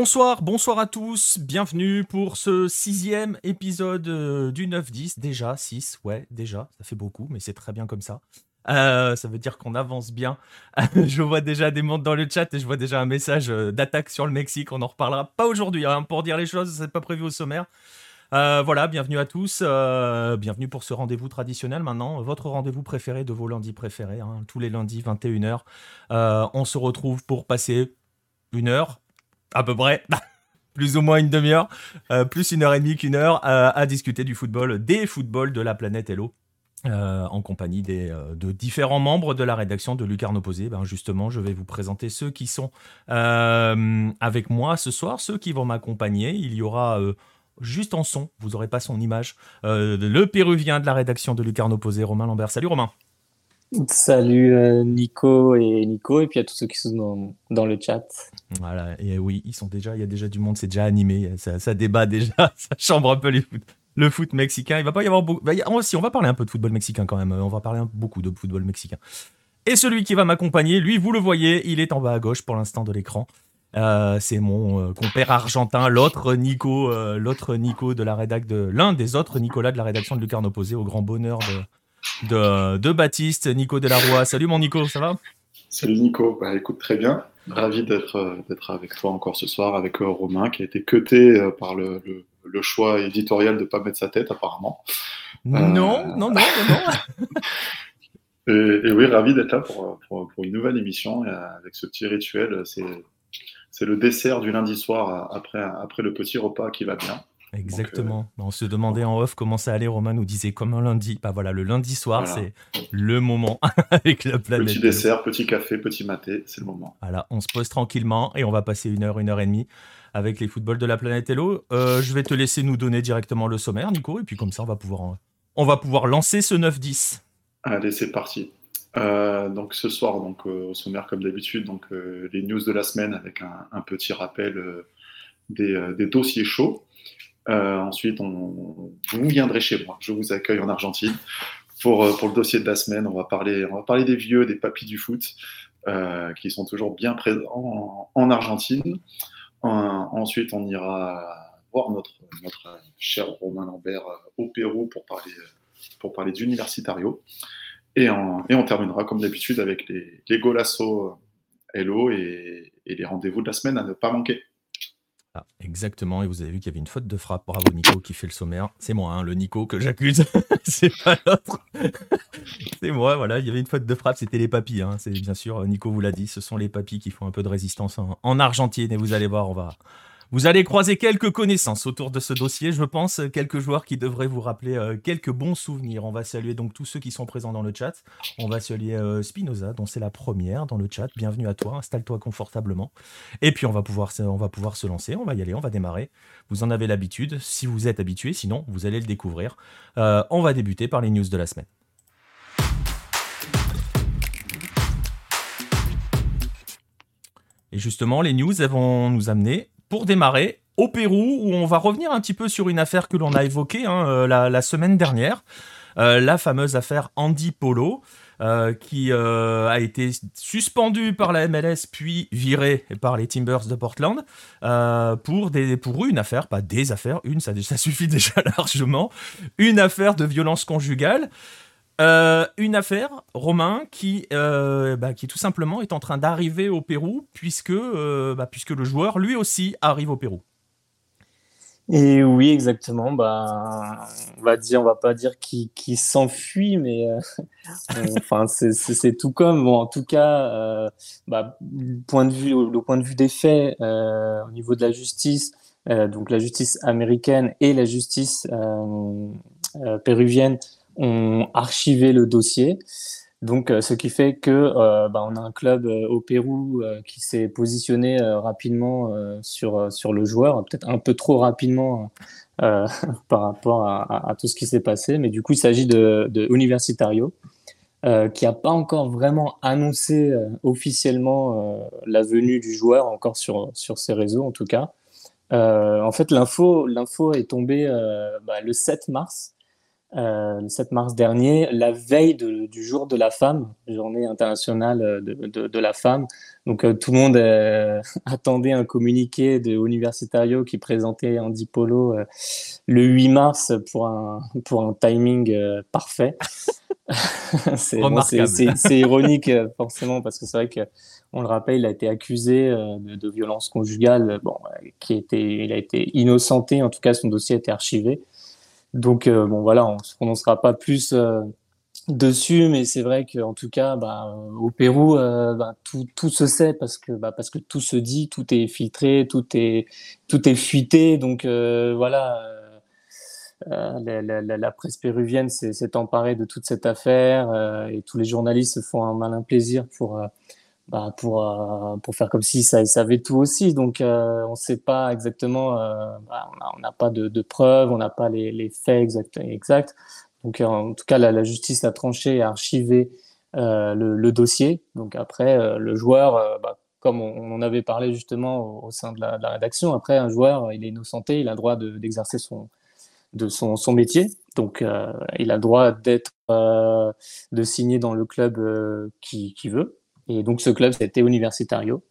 Bonsoir, bonsoir à tous, bienvenue pour ce sixième épisode euh, du 9-10, déjà 6, ouais, déjà, ça fait beaucoup, mais c'est très bien comme ça. Euh, ça veut dire qu'on avance bien. je vois déjà des mondes dans le chat et je vois déjà un message euh, d'attaque sur le Mexique, on en reparlera pas aujourd'hui, hein, pour dire les choses, c'est pas prévu au sommaire. voilà, bienvenue à tous, bienvenue pour ce rendez-vous traditionnel maintenant, votre rendez-vous préféré de vos lundis préférés, hein, tous les lundis 21h. on se retrouve pour passer une heure, à peu près, plus ou moins une demi-heure, euh, plus une heure et demie qu'une heure, euh, à discuter du football, des footballs de la planète Hello. Euh, en compagnie des, de différents membres de la rédaction de Lucarne Opposé. Ben justement, je vais vous présenter ceux qui sont avec moi ce soir, ceux qui vont m'accompagner. Il y aura juste en son, vous n'aurez pas son image, le péruvien de la rédaction de Lucarne Opposé, Romain Lambert. Salut Romain Salut euh, Nico et Nico, et puis à tous ceux qui sont dans, le chat. Voilà, et oui, ils sont déjà, il y a déjà du monde, c'est déjà animé, ça, débat déjà, ça chambre un peu les foot, le foot mexicain. Il va pas y avoir beaucoup. Bah, si, on va parler un peu de football mexicain quand même, on va parler beaucoup de football mexicain. Et celui qui va m'accompagner, lui, vous le voyez, il est en bas à gauche pour l'instant de l'écran. Euh, c'est mon euh, compère argentin, l'autre Nico, l'autre Nico de la rédac de l'un des autres Nicolas de la rédaction de Lucarne Opposé, au grand bonheur de, de, Baptiste, Nico Delaroi. Salut mon Nico, ça va? Salut Nico, bah, écoute très bien. Ravi d'être euh, d'être avec toi encore ce soir, avec euh, Romain qui a été cuté euh, par le, le, choix éditorial de ne pas mettre sa tête apparemment. Non, non, non, non, et, oui, ravi d'être là pour, pour, une nouvelle émission avec ce petit rituel. C'est le dessert du lundi soir après, après le petit repas qui va bien. Exactement. Euh, on se demandait en off comment ça allait. Romain nous disait comme un lundi. Bah voilà, le lundi soir, c'est le moment avec la planète. Petit dessert, petit café, petit maté, c'est le moment. Voilà, on se pose tranquillement et on va passer une heure, une heure et demie avec les footballs de la planète Hello. Euh, je vais te laisser nous donner directement le sommaire, Nico, et puis comme ça, on va pouvoir, on va pouvoir lancer ce 9-10. Allez, c'est parti. Euh, donc ce soir, donc au sommaire comme d'habitude, donc les news de la semaine avec un, petit rappel des, des, dossiers chauds. Euh, ensuite, on, vous viendrez chez moi. Je vous accueille en Argentine. Pour, euh, pour le dossier de la semaine, on va parler, on va parler des vieux, des papis du foot, euh, qui sont toujours bien présents en, Argentine. ensuite, on ira voir notre, notre cher Romain Lambert au Pérou pour parler, pour parler d'Universitario. Et, et, on terminera comme d'habitude avec les, les Golasso Hello et les rendez-vous de la semaine à ne pas manquer. Ah, exactement, et vous avez vu qu'il y avait une faute de frappe. Bravo Nico qui fait le sommaire. C'est moi, hein, le Nico que j'accuse. c'est pas l'autre. c'est moi, voilà. Il y avait une faute de frappe, c'était les papis. Hein. C'est bien sûr, Nico vous l'a dit, ce sont les papis qui font un peu de résistance en, en Argentine. Et vous allez voir, on va, vous allez croiser quelques connaissances autour de ce dossier, je pense, quelques joueurs qui devraient vous rappeler euh, quelques bons souvenirs. On va saluer donc tous ceux qui sont présents dans le chat. On va saluer euh, Spinoza, dont c'est la première dans le chat. Bienvenue à toi, installe-toi confortablement. Et puis on va, pouvoir, se lancer, on va y aller, on va démarrer. Vous en avez l'habitude, si vous êtes habitué, sinon vous allez le découvrir. Euh, on va débuter par les news de la semaine. Et justement, les news vont nous amener pour démarrer, au Pérou, où on va revenir un petit peu sur une affaire que l'on a évoquée hein, euh, la, semaine dernière, euh, la fameuse affaire Andy Polo. Euh, qui a été suspendu par la MLS puis viré par les Timbers de Portland pour, des, pour une affaire, pas des affaires, une, ça, ça suffit déjà largement, une affaire de violence conjugale. Euh, une affaire, Romain, qui, euh, bah, qui tout simplement est en train d'arriver au Pérou, puisque, euh, bah, puisque le joueur, lui aussi, arrive au Pérou. Et oui, exactement. Bah, on va dire, on va pas dire qu'il s'enfuit, mais enfin, c'est tout comme. Bon, en tout cas, bah, point de vue, le point de vue des faits, au niveau de la justice, donc la justice américaine et la justice péruvienne ont archivé le dossier. Donc, euh, ce qui fait que euh, bah, on a un club euh, au Pérou qui s'est positionné rapidement sur sur le joueur, peut-être un peu trop rapidement par rapport à, tout ce qui s'est passé. Mais du coup, il s'agit de, Universitario, qui n'a pas encore vraiment annoncé officiellement la venue du joueur, encore sur sur ses réseaux en tout cas. en fait, l'info l'info est tombée bah, le 7 mars. Le 7 mars dernier, la veille du jour de la femme, journée internationale de, de, la femme. Donc tout le monde attendait un communiqué de Universitario qui présentait Andy Polo le 8 mars pour un, pour un timing parfait. c'est ironique forcément parce que c'est vrai que on le rappelle, il a été accusé euh, de, violence conjugale, bon, qui était, il a été innocenté, en tout cas son dossier a été archivé. Donc euh, bon voilà, on se prononcera pas plus euh, dessus, mais c'est vrai qu'en tout cas, bah, au Pérou, bah, tout, tout, se sait parce que, bah, parce que tout se dit, tout est filtré, tout est, tout est fuité. Donc voilà, la, la, la, presse péruvienne s'est emparée de toute cette affaire et tous les journalistes se font un malin plaisir pour bah, pour, euh, pour faire comme si ça savait tout aussi. Donc, euh, on ne sait pas exactement, euh, bah, on n'a pas de, de, preuves, on n'a pas les, les, faits exacts. exacts. Donc, en tout cas, la, la justice a tranché et archivé le, le, dossier. Donc, après, le joueur, bah, comme on, en avait parlé justement au, sein de la, de la, rédaction, après, un joueur, il est innocenté, il a le droit d'exercer son, de son, son métier. Donc, il a le droit d'être, de signer dans le club qui, qui veut. Et donc ce club, c'était Universitario.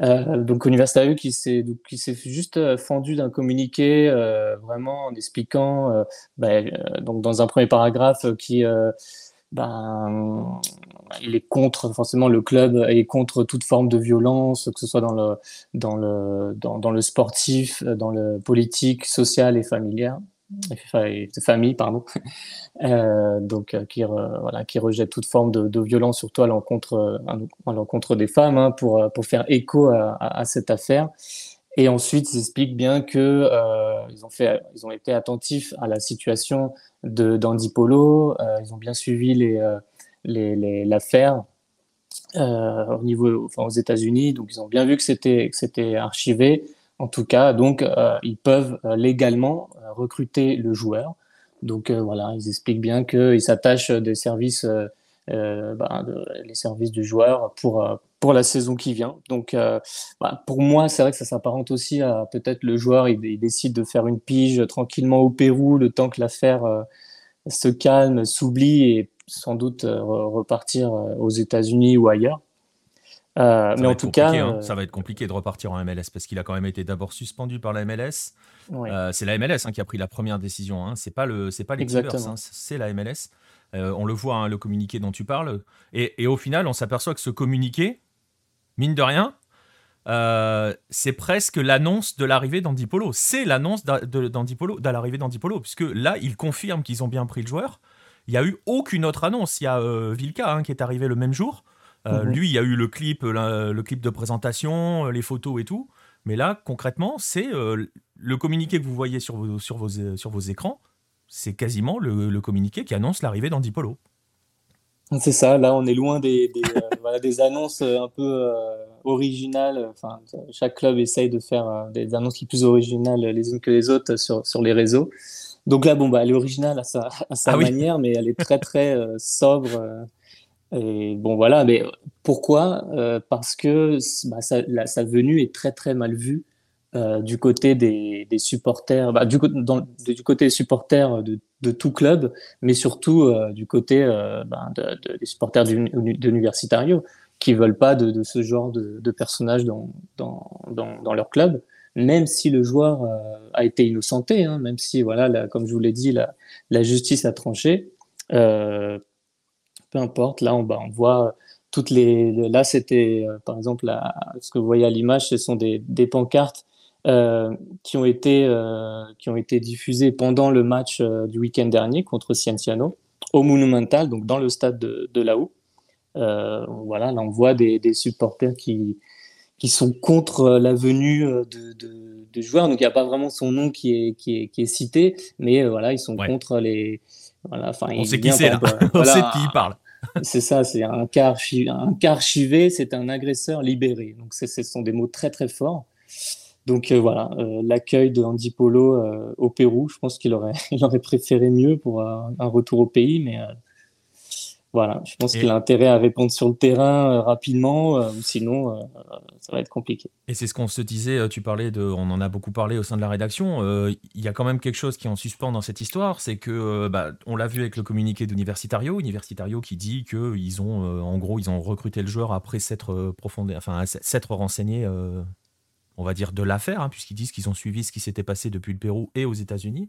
Euh, donc Universitario qui s'est qui s'est juste euh, fendu d'un communiqué euh, vraiment en expliquant euh, donc dans un premier paragraphe qui ben, il est contre forcément le club est contre toute forme de violence que ce soit dans le dans le dans, dans le sportif dans le politique social et familial famille, pardon, euh, donc euh, qui, voilà, qui rejette toute forme de, de violence, surtout à l'encontre, à l'encontre des femmes, hein, pour, pour faire écho à, cette affaire. Et ensuite, ils expliquent bien que euh, ils ont fait, ils ont été attentifs à la situation de d'Andy Polo. Euh, ils ont bien suivi les euh, les l'affaire au niveau, enfin aux États-Unis. Donc, ils ont bien vu que c'était que c'était archivé. En tout cas, donc, euh, ils peuvent euh, légalement euh, recruter le joueur. Donc voilà, ils expliquent bien qu'ils s'attachent des services, bah, les services du joueur pour pour la saison qui vient. Donc, bah, pour moi, c'est vrai que ça s'apparente aussi à peut-être le joueur, il, décide de faire une pige tranquillement au Pérou, le temps que l'affaire se calme, s'oublie et sans doute repartir aux États-Unis ou ailleurs. Euh, mais en tout cas, hein. euh, ça va être compliqué de repartir en MLS parce qu'il a quand même été d'abord suspendu par la MLS. Euh, c'est la MLS hein, qui a pris la première décision. Hein. C'est pas le, c'est pas les c'est la MLS. on le voit, le communiqué dont tu parles. Et, et au final, on s'aperçoit que ce communiqué, mine de rien, c'est presque l'annonce de l'arrivée d'Andipolo. C'est l'annonce de l'arrivée d'Andipolo, puisque là, il confirme qu'ils ont bien pris le joueur. Il n'y a eu aucune autre annonce. Il y a Vilka qui est arrivé le même jour. Euh, mhm. Lui, il y a eu le clip, le clip de présentation, euh, les photos et tout. Mais là, concrètement, c'est euh, le communiqué que vous voyez sur vos, sur vos, sur vos écrans. C'est quasiment le, communiqué qui annonce l'arrivée d'Andy Polo. C'est ça, là on est loin des, des, annonces un peu originales. Enfin, chaque club essaye de faire des annonces qui sont plus originales les unes que les autres sur, sur les réseaux. Donc là, bon, bah, elle est originale à sa, à sa ah manière, mais elle est très très sobre. Et bon, voilà, mais pourquoi? Euh, Parce que bah, sa venue est très très mal vue euh, du côté des, supporters, bah, du, côté des supporters de, de, tout club, mais surtout euh, du côté bah, de, des supporters d'Universitario qui veulent pas de, ce genre de, de personnages dans, leur club, même si le joueur a été innocenté, hein, même si, voilà, comme je vous l'ai dit, la, justice a tranché. Peu importe. Là, on, bah, on voit toutes les. Là, c'était, euh, par exemple, ce que vous voyez à l'image, ce sont des, des pancartes euh, qui, ont été, euh, qui ont été diffusées pendant le match euh, du week-end dernier contre Cienciano, au Monumental, donc dans le stade de, de là-haut. voilà, là, on voit des, des, supporters qui, qui sont contre la venue de, de, de joueurs. Donc, il n'y a pas vraiment son nom qui est, qui est, qui est cité, mais voilà, ils sont contre les. Voilà, on sait qui c'est là. on sait de qui il parle c'est ça, c'est un cas, un archivé, c'est un agresseur libéré. Donc, ce sont des mots très très forts. Donc euh, voilà, euh, l'accueil de Andy Polo euh, au Pérou, je pense qu'il aurait, aurait préféré mieux pour un retour au pays, mais Voilà, je pense qu'il a intérêt à répondre sur le terrain euh, rapidement, euh, sinon, euh, ça va être compliqué. Et c'est ce qu'on se disait, tu parlais de, on en a beaucoup parlé au sein de la rédaction, il y a quand même quelque chose qui est en suspens dans cette histoire, c'est que, bah, on l'a vu avec le communiqué d'Universitario, Universitario qui dit qu'ils ont, en gros, ils ont recruté le joueur après s'être profondé, enfin, s'être renseigné, on va dire, de l'affaire, hein, puisqu'ils disent qu'ils ont suivi ce qui s'était passé depuis le Pérou et aux États-Unis.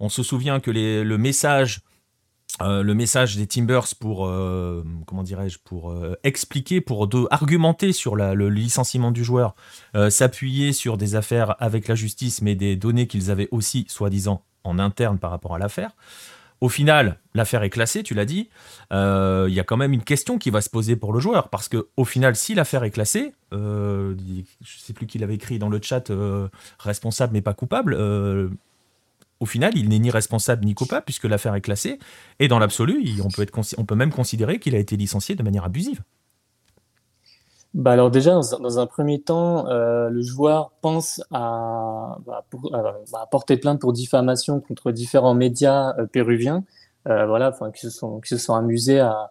On se souvient que les, le message euh, le message des Timbers pour euh, comment dirais-je pour euh, expliquer pour argumenter sur le licenciement du joueur s'appuyer sur des affaires avec la justice mais des données qu'ils avaient aussi soi-disant en interne par rapport à l'affaire. Au final l'affaire est classée tu l'as dit. Il y a quand même une question qui va se poser pour le joueur parce que au final si l'affaire est classée je sais plus qui l'avait écrit dans le chat responsable mais pas coupable au final, il n'est ni responsable ni coupable puisque l'affaire est classée. Et dans l'absolu, on peut, on peut même considérer qu'il a été licencié de manière abusive. Bah alors déjà, dans, un premier temps, euh, le joueur pense à, bah, bah, porter plainte pour diffamation contre différents médias euh, péruviens, euh, voilà, qui se sont qui se sont amusés à,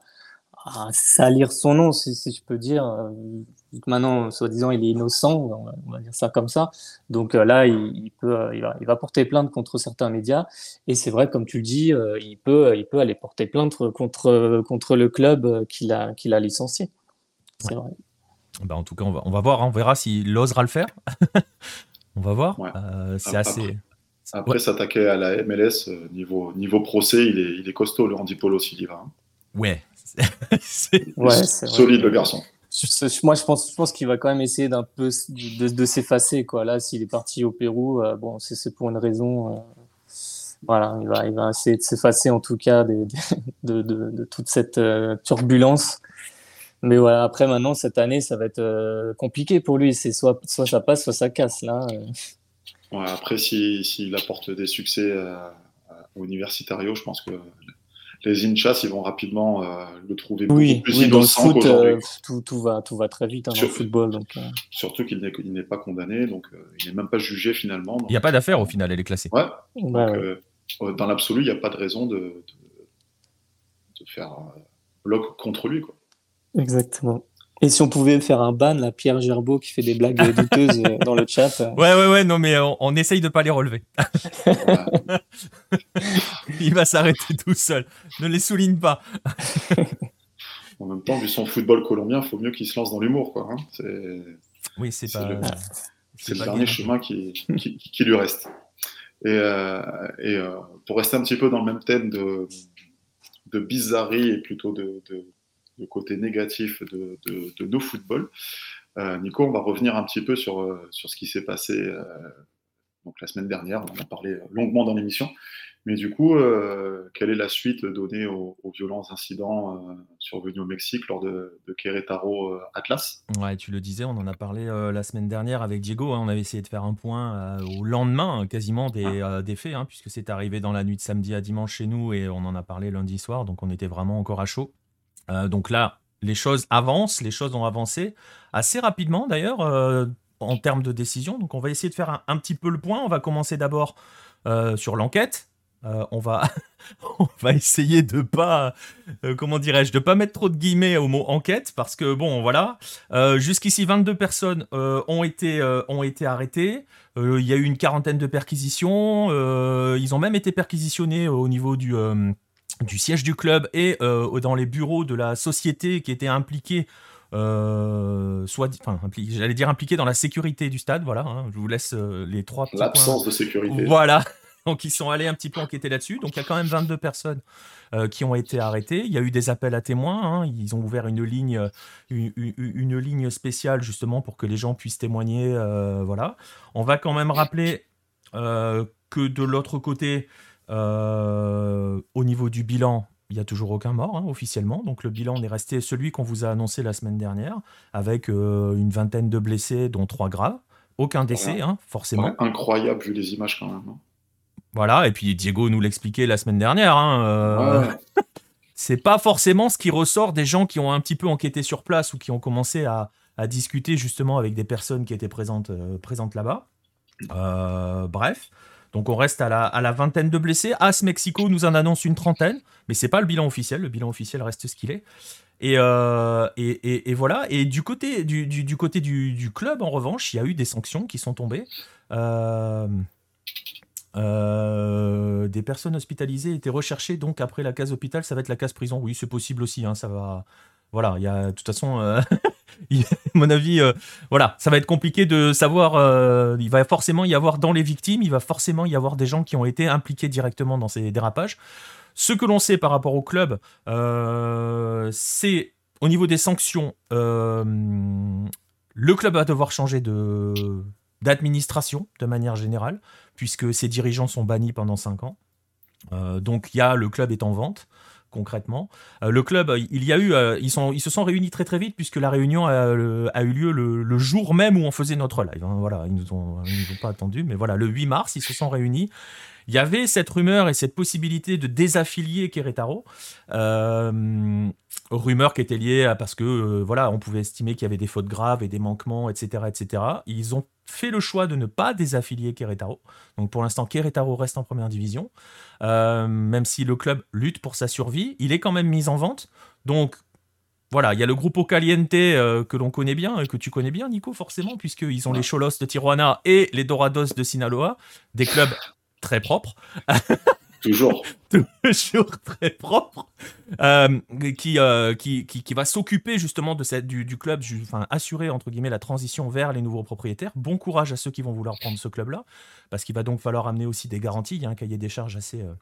à salir son nom, si, si, je peux dire, maintenant, soi-disant, il est innocent, on va dire ça comme ça. Donc euh, là, il, peut, euh, il va, il va, porter plainte contre certains médias. Et c'est vrai, comme tu le dis, euh, il, peut, il peut aller porter plainte contre, contre le club qu'il a, qu'il a licencié. C'est vrai. Bah en tout cas, on va, on va voir, hein. on verra s'il osera le faire. on va voir. c'est assez. Après, s'attaquer à la MLS, niveau, niveau procès, il est, il est costaud, le Andy Polo, s'il y va. Hein. Ouais. c'est solide, le garçon moi, je pense, qu'il va quand même essayer d'un peu de, s'effacer. Là, s'il est parti au Pérou, euh, bon, c'est pour une raison. Euh, voilà, il va, essayer de s'effacer en tout cas de, toute cette euh, turbulence. Mais après maintenant, cette année, ça va être compliqué pour lui. C'est soit, ça passe, soit ça casse. Là. Après, s'il si, apporte des succès au Universitario, je pense que les Inchas, ils vont rapidement euh, le trouver beaucoup oui, plus oui, dans le foot, euh, tout, tout, va, tout va très vite hein, dans le football. Donc, euh. Surtout qu'il n'est pas condamné, donc il n'est même pas jugé finalement. Il n'y a pas d'affaire au final, elle est classée. Ouais. Donc, dans l'absolu, il n'y a pas de raison de, de, de faire bloc contre lui. Quoi. Exactement. Et si on pouvait faire un ban, la Pierre Gerbeau qui fait des blagues douteuses euh, dans le chat. Euh. Ouais, ouais, ouais, non, mais on, essaye de pas les relever. Il va s'arrêter tout seul. Ne les souligne pas. en même temps, vu son football colombien, il faut mieux qu'il se lance dans l'humour, quoi. Hein. Oui, c'est pas. C'est le, dernier chemin qui, qui, lui reste. Et, euh, et pour rester un petit peu dans le même thème de, de bizarrerie et plutôt de le côté négatif de, de, nos footballs. Euh, Nico, on va revenir un petit peu sur, euh, sur ce qui s'est passé euh, donc la semaine dernière. On en a parlé longuement dans l'émission. Mais du coup, quelle est la suite donnée aux, violents incidents survenus au Mexique lors de, de Querétaro Atlas? Ouais, tu le disais, on en a parlé la semaine dernière avec Diego. Hein. on avait essayé de faire un point au lendemain quasiment des, ah. des faits, hein, puisque c'est arrivé dans la nuit de samedi à dimanche chez nous et on en a parlé lundi soir. Donc on était vraiment encore à chaud. Euh, donc là, les choses avancent, les choses ont avancé assez rapidement d'ailleurs euh, en termes de décision. Donc on va essayer de faire un, petit peu le point. On va commencer d'abord euh, sur l'enquête. on, va on va essayer de pas, comment dirais-je, de pas mettre trop de guillemets au mot enquête parce que bon, voilà. Jusqu'ici, 22 personnes ont été ont été arrêtées. Il y a eu une quarantaine de perquisitions. ils ont même été perquisitionnés au niveau du du siège du club et euh, dans les bureaux de la société qui était impliquée euh, soit, enfin, j'allais dire impliqué dans la sécurité du stade, voilà. Hein, je vous laisse euh, les trois. L'absence de sécurité. Voilà. Donc ils sont allés un petit peu enquêter là-dessus. Donc il y a quand même 22 personnes qui ont été arrêtées. Il y a eu des appels à témoins. Hein. Ils ont ouvert une ligne, une, une, ligne spéciale justement pour que les gens puissent témoigner. voilà. On va quand même rappeler que de l'autre côté, au niveau du bilan, il n'y a toujours aucun mort hein, officiellement. Donc le bilan est resté celui qu'on vous a annoncé la semaine dernière, avec euh, une vingtaine de blessés, dont trois graves. Aucun décès, hein, forcément. incroyable vu les images quand même. Hein. Voilà, et puis Diego nous l'expliquait la semaine dernière. Euh, c'est pas forcément ce qui ressort des gens qui ont un petit peu enquêté sur place ou qui ont commencé à, discuter justement avec des personnes qui étaient présentes, présentes là-bas. bref. Donc on reste à la, à la vingtaine de blessés. As Mexico nous en annonce une trentaine, mais c'est pas le bilan officiel. Le bilan officiel reste ce qu'il est. Et, euh, et, et, voilà. Et du côté du, du, côté du, du, club, en revanche, il y a eu des sanctions qui sont tombées. Euh, euh, des personnes hospitalisées étaient recherchées, donc après la case hôpital, ça va être la case prison. Oui, c'est possible aussi. Hein, ça va. Voilà, il y a de toute façon, à mon avis, voilà, ça va être compliqué de savoir. il va forcément y avoir dans les victimes, il va forcément y avoir des gens qui ont été impliqués directement dans ces dérapages. Ce que l'on sait par rapport au club, euh, c'est au niveau des sanctions, euh, le club va devoir changer de d'administration de manière générale, puisque ses dirigeants sont bannis pendant 5 ans. Euh, donc il y a le club est en vente concrètement. le club, il y a eu, ils, sont, ils se sont réunis très très vite puisque la réunion a, eu lieu le, jour même où on faisait notre live. Hein. voilà, ils nous ont, nous ont pas attendu, mais voilà, le 8 mars, ils se sont réunis il y avait cette rumeur et cette possibilité de désaffilier Querétaro. Euh, rumeur qui était liée à parce que euh, voilà, on pouvait estimer qu'il y avait des fautes graves et des manquements, etc., etc. Ils ont fait le choix de ne pas désaffilier Querétaro. Donc pour l'instant, Querétaro reste en première division. Euh, même si le club lutte pour sa survie, il est quand même mis en vente. Donc voilà, il y a le groupe Caliente que l'on connaît bien, et que tu connais bien, Nico, forcément, puisqu'ils ont les Cholos de Tijuana et les Dorados de Sinaloa, des clubs très propre. Toujours. Toujours très propre. Euh, qui, euh, qui, qui, qui, va s'occuper justement de cette, du, club, enfin, assurer entre guillemets la transition vers les nouveaux propriétaires. Bon courage à ceux qui vont vouloir prendre ce club-là, parce qu'il va donc falloir amener aussi des garanties. Il y a un cahier des charges assez, euh,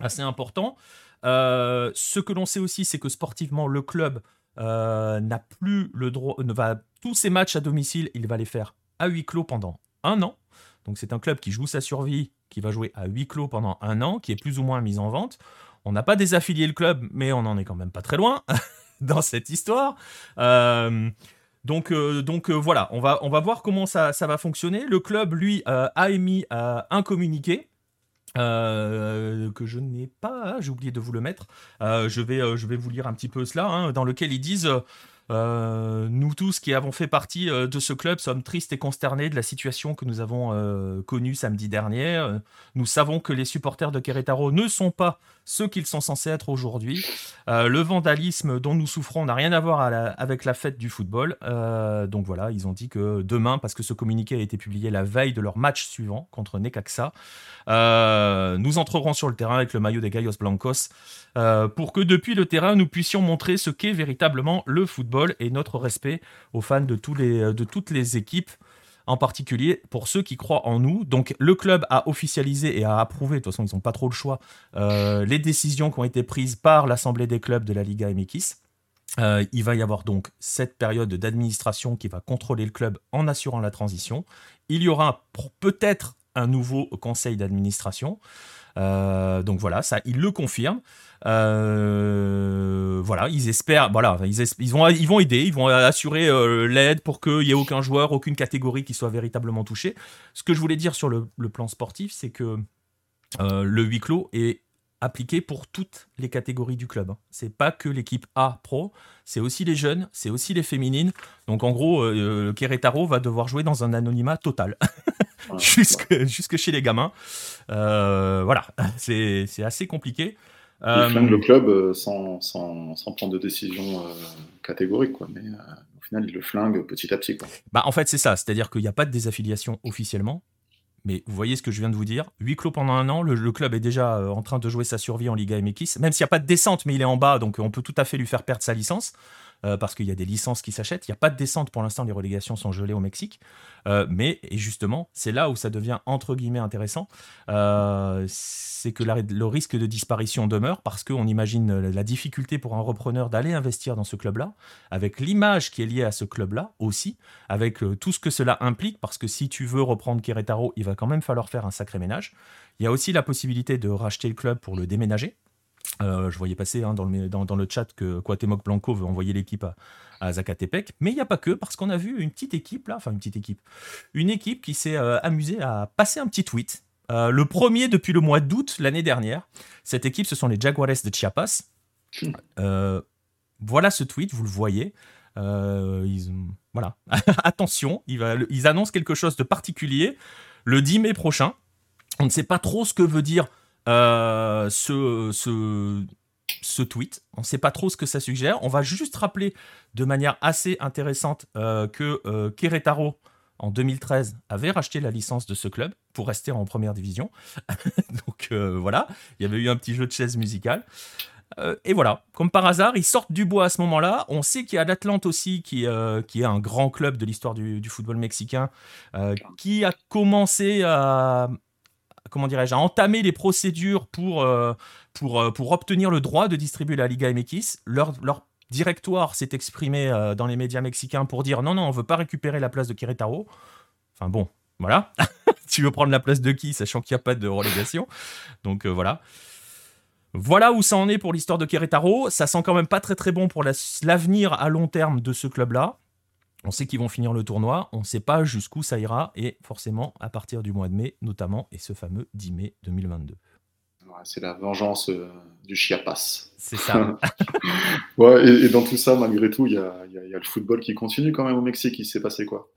assez important. ce que l'on sait aussi, c'est que sportivement, le club n'a plus le droit, ne va tous ses matchs à domicile, il va les faire à huis clos pendant un an. Donc c'est un club qui joue sa survie qui va jouer à huis clos pendant un an, qui est plus ou moins mis en vente. On n'a pas désaffilié le club, mais on n'en est quand même pas très loin dans cette histoire. Euh, donc, euh, euh, voilà, on va, voir comment ça, va fonctionner. Le club, lui, a émis un communiqué. que je n'ai pas, j'ai oublié de vous le mettre. je, vais, je vais vous lire un petit peu cela, hein, dans lequel ils disent euh, nous tous qui avons fait partie euh, de ce club sommes tristes et consternés de la situation que nous avons euh, connue samedi dernier. nous savons que les supporters de Querétaro ne sont pas ceux qu'ils sont censés être aujourd'hui. le vandalisme dont nous souffrons n'a rien à voir avec la fête du football. donc voilà, ils ont dit que demain, parce que ce communiqué a été publié la veille de leur match suivant contre Necaxa, nous entrerons sur le terrain avec le maillot des Gallos Blancos pour que depuis le terrain, nous puissions montrer ce qu'est véritablement le football et notre respect aux fans euh, de toutes les équipes en particulier pour ceux qui croient en nous. Donc le club a officialisé et a approuvé, de toute façon ils n'ont pas trop le choix, euh, les décisions qui ont été prises par l'Assemblée des clubs de la Liga MX. Euh, il va y avoir donc cette période d'administration qui va contrôler le club en assurant la transition. Il y aura peut-être un nouveau conseil d'administration. donc voilà, ça, il le confirme. Euh, voilà, ils espèrent, voilà, ils, ils, vont, ils vont aider, ils vont assurer euh, l'aide pour qu'il n'y ait aucun joueur, aucune catégorie qui soit véritablement touchée. Ce que je voulais dire sur le, plan sportif, c'est que euh, le huis clos est appliqué pour toutes les catégories du club. Hein. C'est pas que l'équipe A pro, c'est aussi les jeunes, c'est aussi les féminines. Donc en gros, euh, Querétaro va devoir jouer dans un anonymat total, jusque, jusque chez les gamins. voilà, c'est assez compliqué. Il euh, flingue le club euh, sans, sans, sans, prendre de décision euh, catégorique, quoi. mais au final, il le flingue petit à petit. Quoi. Bah, en fait, c'est ça, c'est-à-dire qu'il n'y a pas de désaffiliation officiellement, mais vous voyez ce que je viens de vous dire. Huit clos pendant un an, le, club est déjà en train de jouer sa survie en Liga MX, même s'il n'y a pas de descente, mais il est en bas, donc on peut tout à fait lui faire perdre sa licence. Euh, parce qu'il y a des licences qui s'achètent. Il n'y a pas de descente pour l'instant, les relégations sont gelées au Mexique. Euh, mais, et justement, c'est là où ça devient entre guillemets intéressant, euh, c'est que le risque de disparition demeure parce qu'on imagine la difficulté pour un repreneur d'aller investir dans ce club-là, avec l'image qui est liée à ce club-là aussi, avec tout ce que cela implique, parce que si tu veux reprendre Querétaro, il va quand même falloir faire un sacré ménage. Il y a aussi la possibilité de racheter le club pour le déménager. Euh, je voyais passer hein, dans, le, dans, le chat que Quatemoc Blanco veut envoyer l'équipe à, Zacatepec. Mais il n'y a pas que, parce qu'on a vu une petite équipe là, enfin une petite équipe, une équipe qui s'est euh, amusée à passer un petit tweet. Euh, le premier depuis le mois d'août l'année dernière. Cette équipe, ce sont les Jaguares de Chiapas. voilà ce tweet, vous le voyez. voilà, attention, ils annoncent quelque chose de particulier le 10 mai prochain. On ne sait pas trop ce que veut dire ce, ce, ce tweet. On ne sait pas trop ce que ça suggère. On va juste rappeler de manière assez intéressante que euh, Querétaro, en 2013, avait racheté la licence de ce club pour rester en première division. Donc voilà, il y avait eu un petit jeu de chaise musicale. Euh, et voilà, comme par hasard, ils sortent du bois à ce moment-là. On sait qu'il y a l'Atlante aussi, qui, euh, qui est un grand club de l'histoire du, football mexicain, euh, qui a commencé à, comment dirais-je, à entamer les procédures pour, pour, pour obtenir le droit de distribuer la Liga MX. Leur, leur directoire s'est exprimé dans les médias mexicains pour dire non, non, on veut pas récupérer la place de Querétaro. Enfin bon, voilà. tu veux prendre la place de qui, sachant qu'il n'y a pas de relégation. Donc voilà. Voilà où ça en est pour l'histoire de Querétaro. Ça sent quand même pas très très bon pour l'avenir à long terme de ce club-là. On sait qu'ils vont finir le tournoi, on ne sait pas jusqu'où ça ira, et forcément à partir du mois de mai notamment, et ce fameux 10 mai 2022. c'est la vengeance euh, du Chiapas. C'est ça. ouais, et, dans tout ça, malgré tout, il y a, le football qui continue quand même au Mexique. Il s'est passé quoi?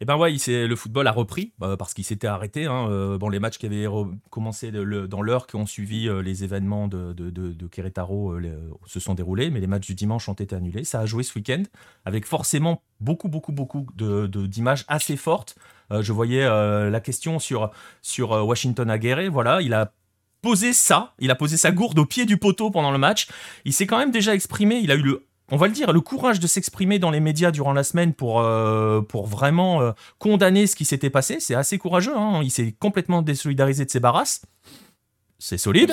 Et eh ben ouais, le football a repris bah, parce qu'il s'était arrêté. Hein, euh, bon, les matchs qui avaient commencé dans l'heure qui ont suivi euh, les événements de, de, de, Querétaro euh, se sont déroulés, mais les matchs du dimanche ont été annulés. Ça a joué ce week-end avec forcément beaucoup, beaucoup, beaucoup d'images assez fortes. je voyais la question sur, sur Washington Aguirre. Voilà, il a posé ça, il a posé sa gourde au pied du poteau pendant le match. Il s'est quand même déjà exprimé, il a eu le on va le dire, le courage de s'exprimer dans les médias durant la semaine pour, euh, pour vraiment euh, condamner ce qui s'était passé, c'est assez courageux. Hein. Il s'est complètement désolidarisé de ses barrasses. C'est solide.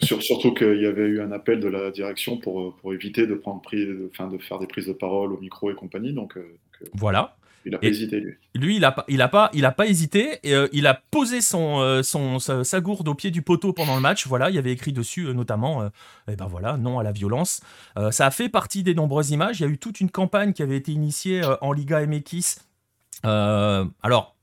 surtout qu'il y avait eu un appel de la direction pour, euh, pour éviter de, prendre de, de faire des prises de parole au micro et compagnie. Donc, voilà. Il n'a pas hésité, lui. Lui, il n'a pas, il a pas, il a pas hésité. Et, euh, il a posé son, euh, son, sa, gourde au pied du poteau pendant le match. Voilà, il y avait écrit dessus, euh, notamment, eh ben voilà, non à la violence. ça a fait partie des nombreuses images. Il y a eu toute une campagne qui avait été initiée en Liga MX. alors,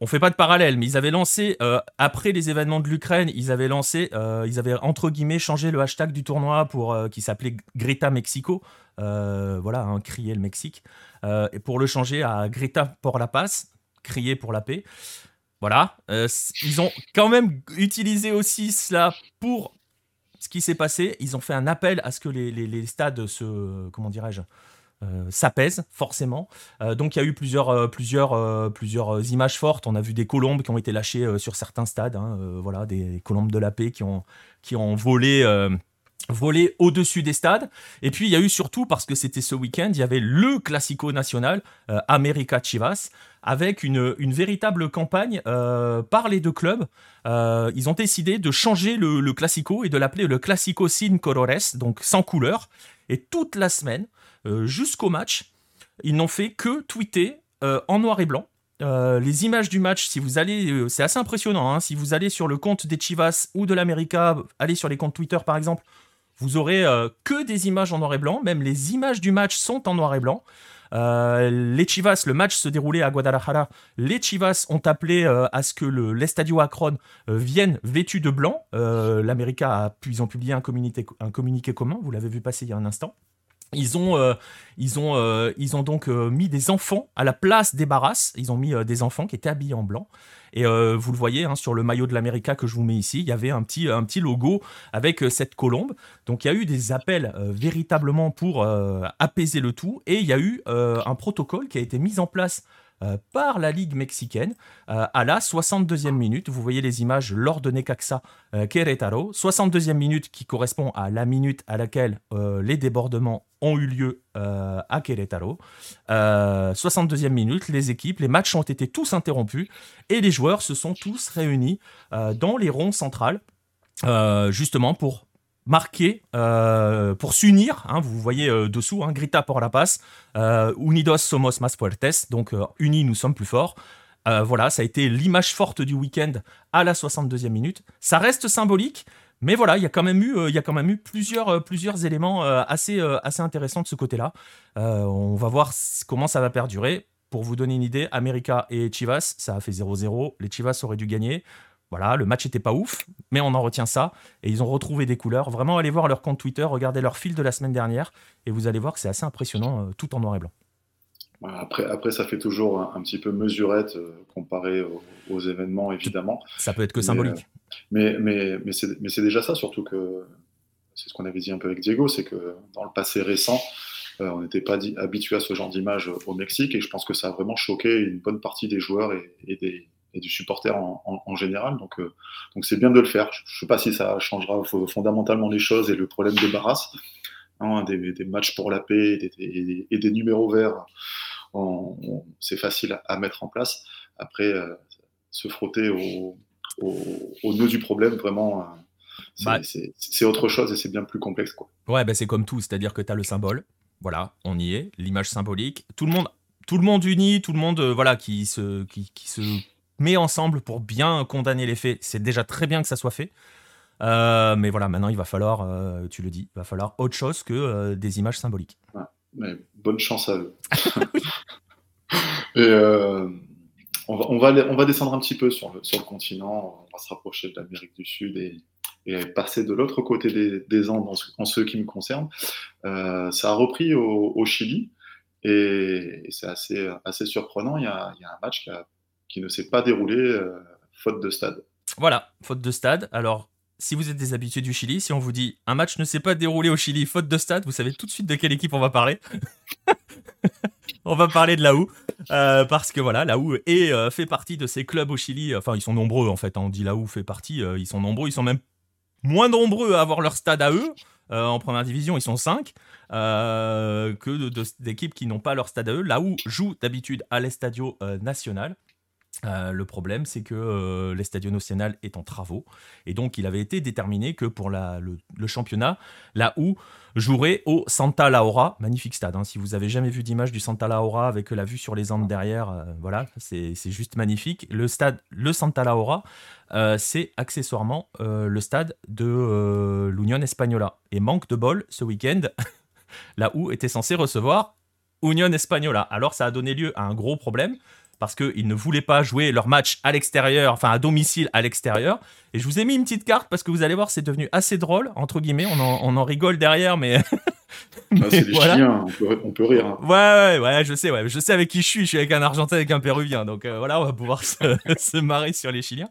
on fait pas de parallèle, mais ils avaient lancé, après les événements de l'Ukraine, ils avaient lancé, ils avaient entre guillemets changé le hashtag du tournoi pour qui s'appelait Greta Mexico. voilà, hein, crier le Mexique. Euh, et pour le changer à Greta pour la passe, crier pour la paix. Voilà, euh, ils ont quand même utilisé aussi cela pour ce qui s'est passé. Ils ont fait un appel à ce que les, stades se, comment dirais-je, euh, s'apaisent forcément. donc il y a eu plusieurs, plusieurs, plusieurs images fortes. On a vu des colombes qui ont été lâchées sur certains stades. Hein, voilà, des colombes de la paix qui ont, qui ont volé volé au-dessus des stades. Et puis il y a eu surtout, parce que c'était ce week-end, il y avait le Classico national, euh, America Chivas, avec une, une véritable campagne euh, par les deux clubs. Euh, ils ont décidé de changer le, le Classico et de l'appeler le Classico Sin Colores, donc sans couleur. Et toute la semaine, jusqu'au match, ils n'ont fait que tweeter en noir et blanc. les images du match, si vous allez, c'est assez impressionnant. Hein, si vous allez sur le compte des Chivas ou de l'America, allez sur les comptes Twitter par exemple, vous aurez euh, que des images en noir et blanc, même les images du match sont en noir et blanc. Euh, les Chivas, le match se déroulait à Guadalajara. Les Chivas ont appelé euh, à ce que l'Estadio Akron vienne vêtu de blanc. L'América a, ils ont publié un communiqué, un communiqué commun, vous l'avez vu passer il y a un instant. Ils ont, ils ont, ils ont donc mis des enfants à la place des barras. Ils ont mis des enfants qui étaient habillés en blanc. Et euh, vous le voyez hein, sur le maillot de l'América que je vous mets ici, il y avait un petit, un petit logo avec euh, cette colombe. Donc il y a eu des appels euh, véritablement pour apaiser le tout. Et il y a eu un protocole qui a été mis en place par la Ligue mexicaine euh, à la 62e minute. Vous voyez les images lors de Necaxa euh, Querétaro. 62e minute qui correspond à la minute à laquelle les débordements ont eu lieu à Querétaro. 62e minute, les équipes, les matchs ont été tous interrompus et les joueurs se sont tous réunis dans les ronds centrales justement pour marqué euh, pour s'unir. Hein, vous voyez euh, dessous, hein, Grita por la paz, euh, Unidos somos más fuertes, donc unis nous sommes plus forts. voilà, ça a été l'image forte du week-end à la 62e minute. Ça reste symbolique, mais voilà, il y a quand même eu, plusieurs, éléments assez, intéressants de ce côté-là. on va voir comment ça va perdurer. Pour vous donner une idée, America et Chivas, ça a fait 0-0. Les Chivas auraient dû gagner. Voilà, le match n'était pas ouf, mais on en retient ça. Et ils ont retrouvé des couleurs. Vraiment, allez voir leur compte Twitter, regardez leur fil de la semaine dernière, et vous allez voir que c'est assez impressionnant, euh, tout en noir et blanc. Après, après, ça fait toujours un, petit peu mesurette comparé aux, événements, évidemment. Ça peut être que symbolique. Mais, mais, mais, c'est déjà ça, surtout que c'est ce qu'on avait dit un peu avec Diego, c'est que dans le passé récent, on n'était pas habitué à ce genre d'image au Mexique et je pense que ça a vraiment choqué une bonne partie des joueurs et des, et du supporter en, général. Donc, euh, donc c'est bien de le faire. Je ne sais pas si ça changera fondamentalement les choses et le problème débarrasse. Hein, des, des, matchs pour la paix et des, numéros verts, c'est facile à, mettre en place. Après, euh, se frotter au, au, nœud du problème, vraiment, euh, bah c'est autre chose et c'est bien plus complexe. Quoi. Ouais, bah c'est comme tout, c'est-à-dire que tu as le symbole. Voilà, on y est, l'image symbolique. Tout le monde, tout le monde uni, tout le monde, voilà, qui se, qui, qui se met ensemble pour bien condamner les faits. C'est déjà très bien que ça soit fait. Euh, mais voilà, maintenant il va falloir, euh, tu le dis, il va falloir autre chose que euh, des images symboliques. mais bonne chance à eux. Et on, va, on, va, on, va, descendre un petit peu sur le, sur le continent, on va se rapprocher de l'Amérique du Sud et, et passer de l'autre côté des, des Andes en, ce qui me concerne. ça a repris au, au Chili et, c'est assez, assez surprenant. Il y, a, il y a un match qui a qui ne s'est pas déroulé euh, faute de stade. Voilà, faute de stade. Alors, si vous êtes des habitués du Chili, si on vous dit un match ne s'est pas déroulé au Chili faute de stade, vous savez tout de suite de quelle équipe on va parler. on va parler de la OU. Euh, parce que voilà, la OU est, euh, fait partie de ces clubs au Chili. Enfin, ils sont nombreux en fait. Hein. On dit la OU fait partie. ils sont nombreux. Ils sont même moins nombreux à avoir leur stade à eux. en première division, ils sont 5 que d'équipes qui n'ont pas leur stade à eux. La OU joue d'habitude à l'Estadio National. Euh, le problème, c'est que euh, l'Estadio Nacional est en travaux et donc il avait été déterminé que pour le, championnat, la OU jouerait au Santa Laura, magnifique stade. Hein. Si vous avez jamais vu d'image du Santa Laura avec la vue sur les Andes derrière, euh, voilà, c'est juste magnifique. Le stade, le Santa Laura, c'est accessoirement le stade de l'Union Espagnola. Et manque de bol, ce week-end, la OU était censée recevoir Union Espagnola. Alors ça a donné lieu à un gros problème parce qu'ils ne voulaient pas jouer leur match à l'extérieur, enfin à domicile à l'extérieur. Et je vous ai mis une petite carte parce que vous allez voir, c'est devenu assez drôle, entre guillemets. On en, rigole derrière, mais. Ah, c'est des chiens, on peut, rire. Hein. Ouais, ouais, ouais, je sais, ouais. Je sais avec qui je suis. Je suis avec un Argentin, avec un Péruvien. Donc euh, voilà, on va pouvoir se, marrer sur les Chiliens.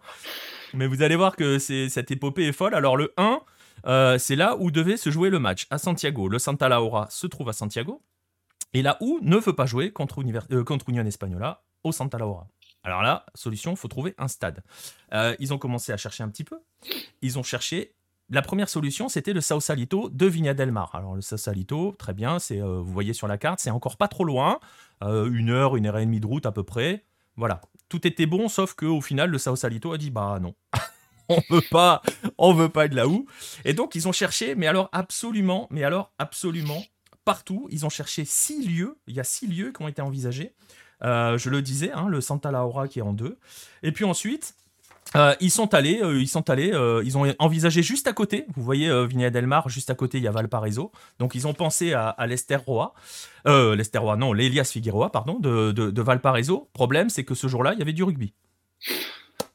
Mais vous allez voir que cette épopée est folle. Alors le 1, euh, c'est là où devait se jouer le match, à Santiago. Le Santa Laura se trouve à Santiago. Et là où ne veut pas jouer contre, euh, contre Union Espagnola au Santa Laura. Alors là, solution, faut trouver un stade. Euh, ils ont commencé à chercher un petit peu. Ils ont cherché. La première solution, c'était le Sausalito de Vigna del Mar. Alors le Sausalito, très bien, c'est euh, vous voyez sur la carte, c'est encore pas trop loin, euh, une heure, une heure et demie de route à peu près. Voilà, tout était bon, sauf qu'au final, le Sausalito a dit bah non. on veut pas, on veut pas de là où. Et donc ils ont cherché, mais alors absolument, mais alors absolument partout. Ils ont cherché six lieux. Il y a six lieux qui ont été envisagés. Euh, je le disais, hein, le Santa Laura qui est en deux. Et puis ensuite, euh, ils sont allés, euh, ils sont allés, ils ont envisagé juste à côté. Vous voyez Vigna del Mar, juste à côté, il y a Valparaiso. Donc ils ont pensé à, à l'Ester Roa, Roa, non, l'Elias Figueroa, pardon, de, de, Valparaiso. Problème, c'est que ce jour-là, il y avait du rugby.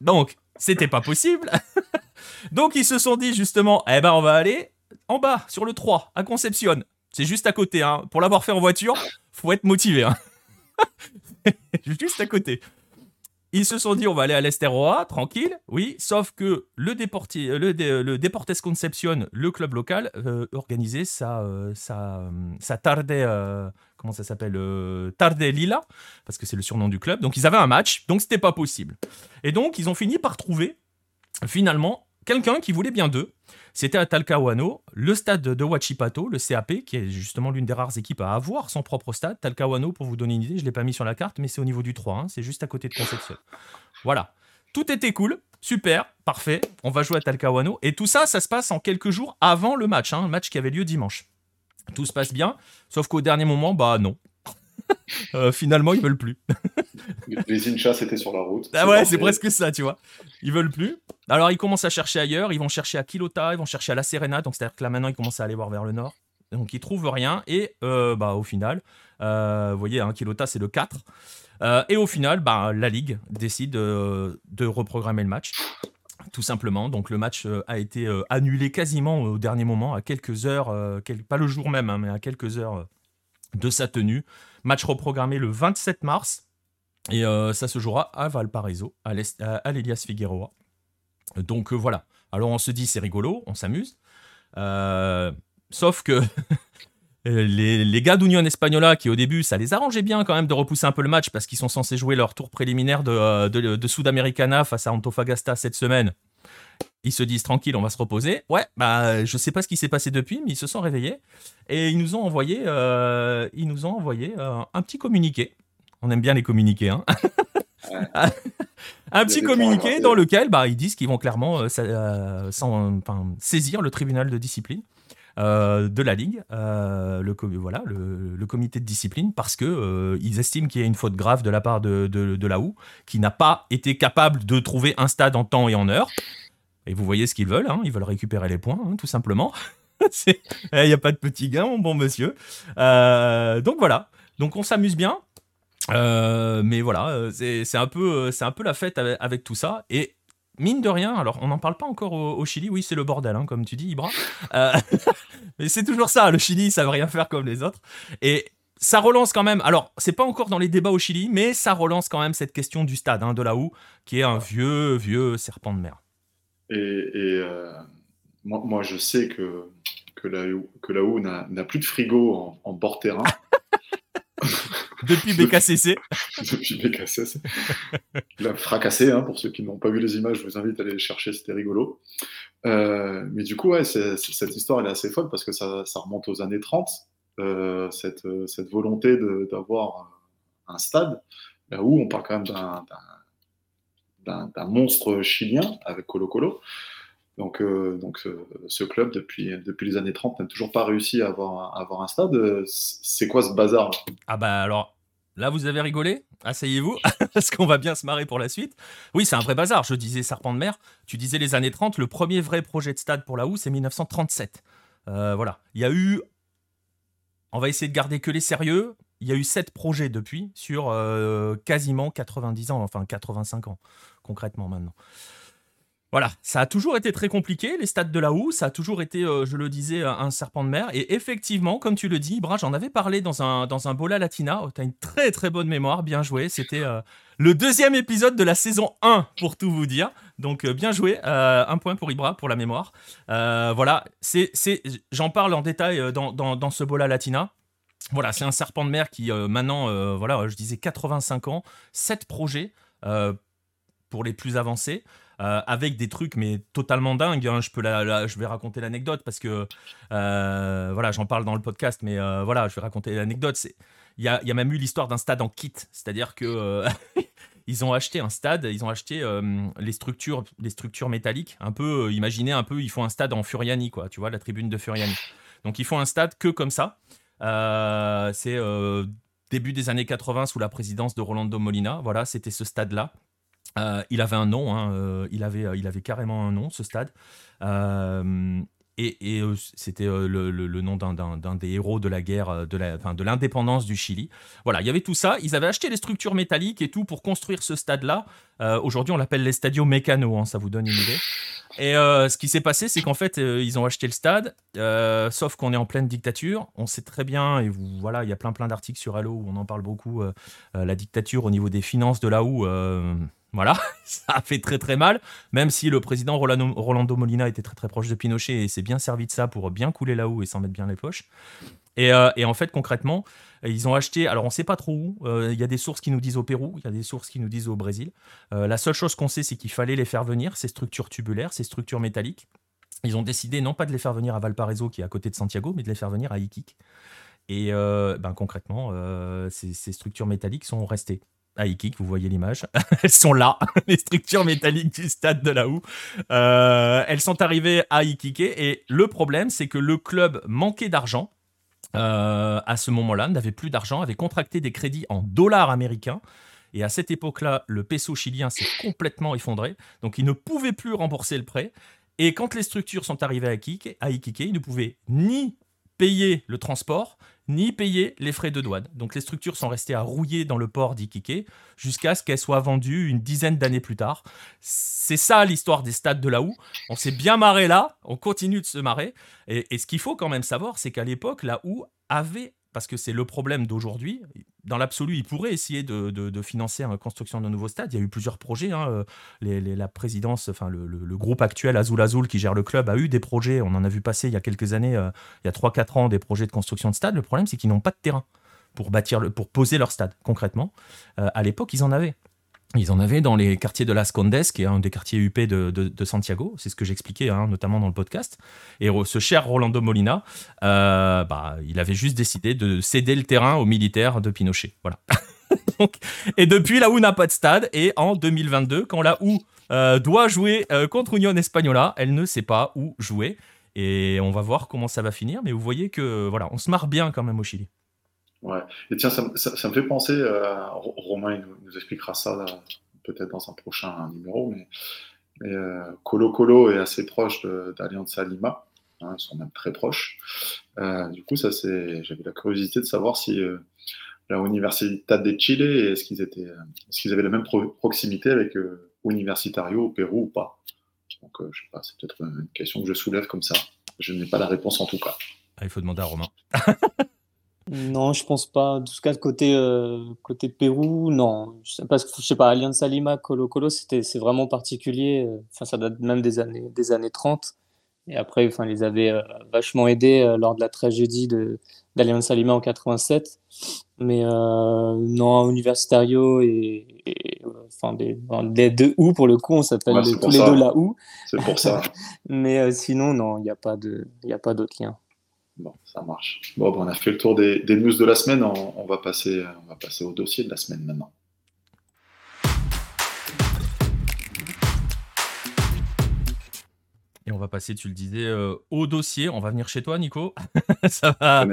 Donc, c'était pas possible. Donc ils se sont dit justement, eh ben on va aller en bas sur le 3 à Concepcion. C'est juste à côté. Hein. Pour l'avoir fait en voiture, faut être motivé. Hein. juste à côté. Ils se sont dit, on va aller à l'Esteroa, tranquille, oui, sauf que le, Deporti, le, le Deportes Concepción, le club local, euh, organisait sa, euh, sa, tarde, euh, comment ça s'appelle, tarde lila, parce que c'est le surnom du club. Donc ils avaient un match, donc c'était pas possible. Et donc ils ont fini par trouver, finalement, quelqu'un qui voulait bien d'eux. C'était à Talcahuano, le stade de Huachipato, le CAP, qui est justement l'une des rares équipes à avoir son propre stade. Talcahuano, pour vous donner une idée, je ne l'ai pas mis sur la carte, mais c'est au niveau du 3, hein. c'est juste à côté de Concepción. Voilà. Tout était cool, super, parfait, on va jouer à Talcahuano. Et tout ça, ça se passe en quelques jours avant le match, hein, le match qui avait lieu dimanche. Tout se passe bien, sauf qu'au dernier moment, bah non, euh, finalement, ils veulent plus. les Inchas étaient sur la route. Ah ouais, c'est presque ça, tu vois. Ils veulent plus. Alors, ils commencent à chercher ailleurs. Ils vont chercher à Quilota, ils vont chercher à La Serena. Donc, c'est-à-dire que là, maintenant, ils commencent à aller voir vers le nord. Donc, ils trouvent rien. Et euh, bah, au final, euh, vous voyez, hein, Quilota, c'est le 4. et au final, bah, la Ligue décide de reprogrammer le match tout simplement. Donc le match a été annulé quasiment au dernier moment, à quelques heures, pas le jour même, hein, mais à quelques heures de sa tenue. Match reprogrammé le 27 mars. Et euh, ça se jouera à Valparaiso, à l'Elias Figueroa. Donc voilà. Alors on se dit c'est rigolo, on s'amuse. sauf que les, gars d'Union Espagnola, qui au début, ça les arrangeait bien quand même de repousser un peu le match parce qu'ils sont censés jouer leur tour préliminaire de, euh, de, Sudamericana face à Antofagasta cette semaine. Ils se disent tranquille, on va se reposer. Ouais, bah je sais pas ce qui s'est passé depuis, mais ils se sont réveillés et ils nous ont envoyé, euh, ils nous ont envoyé euh, un petit communiqué. On aime bien les communiqués, hein. un petit communiqué dans lequel bah, ils disent qu'ils vont clairement saisir le tribunal de discipline euh, de la Ligue, euh, le, voilà, le, comité de discipline, parce qu'ils euh, estiment qu'il y a une faute grave de la part de, de, la OU, qui n'a pas été capable de trouver un stade en temps et en heure. Et vous voyez ce qu'ils veulent, hein, ils veulent récupérer les points, hein, tout simplement. Il n'y a pas de petit gain, mon bon monsieur. donc voilà, donc on s'amuse bien. mais voilà, c'est un, peu, un peu la fête avec tout ça. Et mine de rien, alors on n'en parle pas encore au, Chili, oui c'est le bordel, hein, comme tu dis Ibra, euh, mais c'est toujours ça, le Chili ça veut rien faire comme les autres, et ça relance quand même, alors c'est pas encore dans les débats au Chili, mais ça relance quand même cette question du stade hein, de la OU, qui est un vieux, vieux serpent de mer. Et, euh, moi, je sais que, que OU n'a plus de frigo en, en bord terrain. Depuis BKCC. Depuis BKCC. Il a fracassé, hein, pour ceux qui n'ont pas vu les images, je vous invite à aller les chercher, c'était rigolo. Euh, mais du coup, ouais, cette histoire, elle est assez folle parce que ça, remonte aux années 30, euh, cette, cette, volonté d'avoir un stade, là où on parle quand même d'un monstre chilien avec Colo Colo. Donc, euh, donc ce club, depuis, depuis les années 30, n'a toujours pas réussi à avoir, avoir un stade. C'est quoi ce bazar Ah bah alors, là vous avez rigolé Asseyez-vous, parce qu'on va bien se marrer pour la suite. Oui, c'est un vrai bazar. Je disais Serpent de mer, tu disais les années 30. Le premier vrai projet de stade pour la OU, c'est 1937. Euh, voilà. Il y a eu... On va essayer de garder que les sérieux. Il y a eu sept projets depuis, sur euh, quasiment 90 ans, enfin 85 ans, concrètement maintenant. Voilà, ça a toujours été très compliqué, les stades de la OU, ça a toujours été, euh, je le disais, un serpent de mer. Et effectivement, comme tu le dis, Ibra, j'en avais parlé dans un, dans un Bola Latina. Oh, tu as une très très bonne mémoire, bien joué. C'était euh, le deuxième épisode de la saison 1, pour tout vous dire. Donc euh, bien joué, un point pour Ibra, pour la mémoire. voilà, c'est, j'en parle en détail dans, dans, dans ce Bola Latina. Voilà, c'est un serpent de mer qui maintenant, voilà, je disais 85 ans, 7 projets pour les plus avancés. Euh, avec des trucs mais totalement dingues. Hein. Je peux je vais raconter l'anecdote parce que euh, voilà, j'en parle dans le podcast, mais euh, voilà, je vais raconter l'anecdote. Il y a, y a, même eu l'histoire d'un stade en kit, c'est-à-dire que ils ont acheté un stade, ils ont acheté les structures, les structures métalliques. Un peu, imaginez un peu, ils font un stade en Furiani, quoi. Tu vois, la tribune de Furiani. Donc ils font un stade que comme ça. C'est début des années 80 sous la présidence de Rolando Molina. Voilà, c'était ce stade-là. Euh, il avait un nom, hein, euh, il, avait, euh, il avait carrément un nom, ce stade. Et, c'était le, nom d'un des héros de la guerre, de l'indépendance du Chili. Voilà, il y avait tout ça. Ils avaient acheté les structures métalliques et tout pour construire ce stade-là. Aujourd'hui, on l'appelle les Stadio Mécano, hein, ça vous donne une idée. Et ce qui s'est passé, c'est qu'en fait, ils ont acheté le stade, sauf qu'on est en pleine dictature. On sait très bien, et voilà, il y a plein plein d'articles sur Halo où on en parle beaucoup, la dictature au niveau des finances de là où voilà, ça a fait très très mal, même si le président Rolando, Molina était très très proche de Pinochet et s'est bien servi de ça pour bien couler là-haut et s'en mettre bien les poches. Euh, et, en fait, concrètement, ils ont acheté, alors on ne sait pas trop où, euh, il y a des sources qui nous disent au Pérou, il y a des sources qui nous disent au Brésil. Euh, la seule chose qu'on sait, c'est qu'il fallait les faire venir, ces structures tubulaires, ces structures métalliques. Ils ont décidé non pas de les faire venir à Valparaiso, qui est à côté de Santiago, mais de les faire venir à Iquique. Et ben, concrètement, ces structures métalliques sont restées à Iquique, vous voyez l'image. elles sont là, les structures métalliques du stade de la Houe. Euh, elles sont arrivées à Iquique et le problème, c'est que le club manquait d'argent. Euh, à ce moment-là, n'avait plus d'argent, avait contracté des crédits en dollars américains. Et à cette époque-là, le peso chilien s'est complètement effondré. Donc, il ne pouvait plus rembourser le prêt. Et quand les structures sont arrivées à Iquique, à Iquique ils ne pouvaient ni payer le transport, ni payer les frais de douane. Donc les structures sont restées à rouiller dans le port d'Iquique jusqu'à ce qu'elles soient vendues une dizaine d'années plus tard. C'est ça l'histoire des stades de la Houe. On s'est bien marré là, on continue de se marrer. Et, ce qu'il faut quand même savoir, c'est qu'à l'époque, la Houe avait parce que c'est le problème d'aujourd'hui. Dans l'absolu, ils pourraient essayer de, financer la construction d'un nouveau stade. Il y a eu plusieurs projets. Hein. la présidence, enfin le, groupe actuel Azul Azul qui gère le club a eu des projets. On en a vu passer il y a quelques années, il y a 3-4 ans, des projets de construction de stade. Le problème, c'est qu'ils n'ont pas de terrain pour bâtir, le, pour poser leur stade concrètement. à l'époque, ils en avaient. Ils en avaient dans les quartiers de Las Condes, qui est un des quartiers UP de, Santiago. C'est ce que j'expliquais, hein, notamment dans le podcast. Et ce cher Rolando Molina, euh, bah, il avait juste décidé de céder le terrain aux militaires de Pinochet. Voilà. et depuis, la OU n'a pas de stade. Et en 2022, quand la OU euh, doit jouer euh, contre Union Espagnola, elle ne sait pas où jouer. Et on va voir comment ça va finir. Mais vous voyez que voilà, on se marre bien quand même au Chili. Ouais. Et tiens, ça, ça, me fait penser, euh, Romain il nous, expliquera ça peut-être dans un prochain numéro, mais, mais euh, Colo Colo est assez proche d'Alianza Lima, hein, ils sont même très proches. Euh, du coup, ça c'est, j'avais la curiosité de savoir si euh, la Universidad de Chile, est-ce qu'ils étaient, est-ce qu'ils avaient la même proximité avec Universitario au Pérou ou pas? Donc, je sais pas, c'est peut-être une question que je soulève comme ça. Je n'ai pas la réponse en tout cas. Ah, il faut demander à Romain. Non, je pense pas. En tout cas, côté, euh, côté Pérou, non. Parce que je sais pas, Alianza Lima, Colo Colo, c'était, c'est vraiment particulier. Enfin, ça date même des années, des années 30. Et après, enfin, ils avaient euh, vachement aidés euh, lors de la tragédie d'Alianza Lima en 87. Mais non, Universitario et, enfin, des, des deux OU, pour le coup, on s'appelle tous les deux la OU. C'est pour ça. Mais sinon, non, il n'y a pas de, il a pas d'autre lien. Bon, ça marche. Bon, on a fait le tour des, news de la semaine. On, va passer, on va passer au dossier de la semaine maintenant. Et on va passer, tu le disais, euh, au dossier. On va venir chez toi, Nico. ça, va,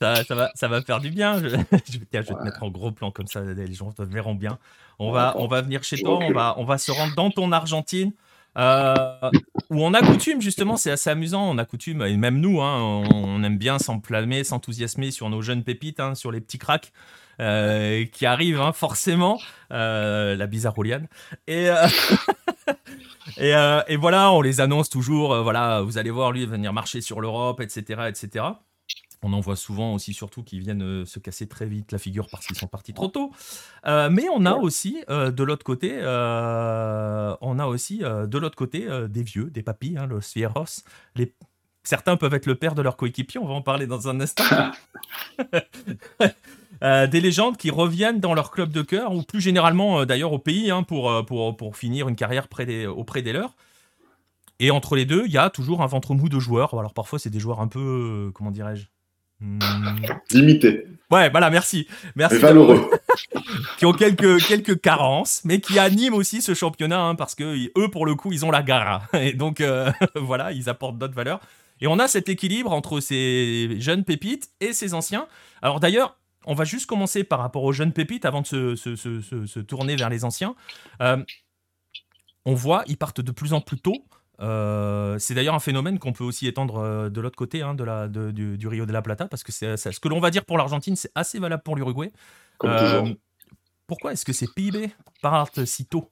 ça, va, ça va faire du bien. Je, je, vais te mettre en gros plan comme ça, les gens te verront bien. On, va, on va venir chez toi. On va, on va se rendre dans ton Argentine. Euh, où on a coutume, justement, c'est assez amusant, on a coutume, et même nous, hein, on, aime bien s'enflammer, s'enthousiasmer sur nos jeunes pépites, hein, sur les petits cracks. Euh, qui arrivent hein, forcément, euh, la bizarre Et, et, et, voilà, on les annonce toujours. voilà, vous allez voir, lui venir marcher sur l'Europe, etc., etc. On en voit souvent aussi, surtout, qui viennent euh, se casser très vite la figure parce qu'ils sont partis trop tôt. Euh, mais on a aussi, euh, de l'autre côté, on a aussi de l'autre côté des vieux, des papis, hein, los fieros. Les... Certains peuvent être le père de leur coéquipier, on va en parler dans un instant. des légendes qui reviennent dans leur club de cœur, ou plus généralement d'ailleurs au pays, hein, pour, pour, pour, finir une carrière près des, auprès des leurs. Et entre les deux, il y a toujours un ventre mou de joueurs. Alors parfois, c'est des joueurs un peu, comment dirais-je. Limité. Ouais, voilà, merci. Merci. Valeureux. qui ont quelques, quelques carences, mais qui animent aussi ce championnat, hein, parce que eux, pour le coup, ils ont la gare. Et donc, euh, voilà, ils apportent d'autres valeurs. Et on a cet équilibre entre ces jeunes pépites et ces anciens. Alors d'ailleurs, on va juste commencer par rapport aux jeunes pépites avant de se, se, se, se tourner vers les anciens. Euh, on voit, ils partent de plus en plus tôt. Euh, c'est d'ailleurs un phénomène qu'on peut aussi étendre euh, de l'autre côté hein, de la, du, Rio de la Plata, parce que c'est, ce que l'on va dire pour l'Argentine, c'est assez valable pour l'Uruguay. Euh, pourquoi est-ce que ces PIB partent si tôt,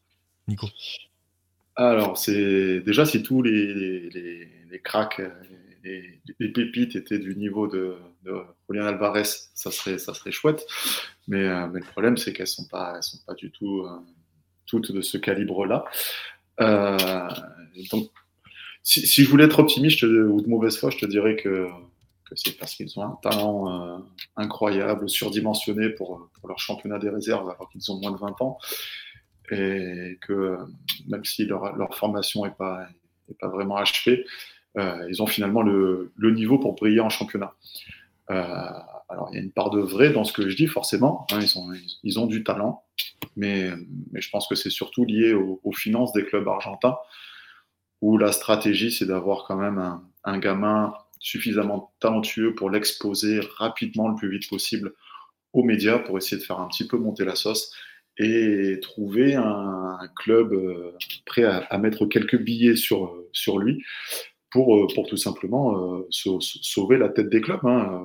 Nico? Alors, c'est déjà si tous les, les, les, cracks, les, pépites étaient du niveau de, de Julian Alvarez, ça serait, ça serait chouette. Mais, mais le problème, c'est qu'elles ne sont, pas, elles sont pas du tout toutes de ce calibre-là. Donc, si, je voulais être optimiste ou de mauvaise foi, je te dirais que, c'est parce qu'ils ont un talent euh, incroyable, surdimensionné pour, leur championnat des réserves alors qu'ils ont moins de 20 ans. Et que même si leur, formation n'est pas, vraiment achevée, euh, ils ont finalement le, niveau pour briller en championnat. Euh, alors il y a une part de vrai dans ce que je dis, forcément. Hein, ils, ont, du talent, mais je pense que c'est surtout lié aux finances des clubs argentins où la stratégie, c'est d'avoir quand même un, gamin suffisamment talentueux pour l'exposer rapidement le plus vite possible aux médias pour essayer de faire un petit peu monter la sauce et trouver un, club euh, prêt à, mettre quelques billets sur, lui pour, euh, pour tout simplement euh, sauver la tête des clubs. Hein.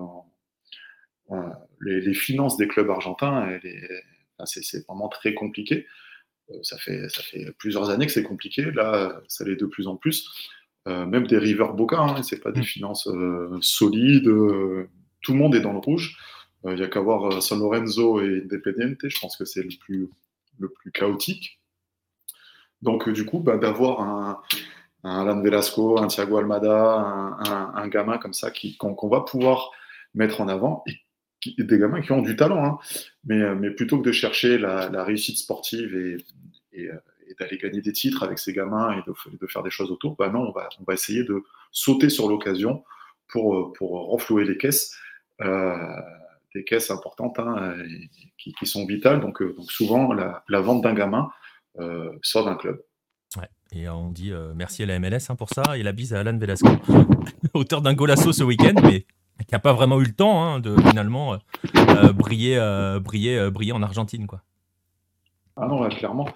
Les, finances des clubs argentins, c'est vraiment très compliqué. Euh, ça fait, ça fait plusieurs années que c'est compliqué. Là, ça l'est de plus en plus. Euh, même des River Boca, hein, c'est pas des mm. finances euh, solides. tout le monde est dans le rouge. Il n'y a qu'à voir San Lorenzo et Independiente, je pense que c'est le plus, le plus chaotique. Donc, du coup, bah, d'avoir un, un Alan Velasco, un Thiago Almada, un, gamin comme ça qu'on va pouvoir mettre en avant, et des gamins qui ont du talent, hein. mais, mais, plutôt que de chercher la, réussite sportive et, et, d'aller gagner des titres avec ces gamins et de, faire des choses autour, bah non, on va, essayer de sauter sur l'occasion pour, pour renflouer les caisses, euh, des caisses importantes hein, qui, sont vitales. Donc, euh, souvent, la, vente d'un gamin euh, sort d'un club. Et on dit euh, merci à la MLS hein, pour ça et la bise à Alan Velasco, auteur d'un golasso ce week-end, mais qui n'a pas vraiment eu le temps hein, de finalement euh, euh, briller, briller, briller en Argentine. Quoi. Ah non, clairement,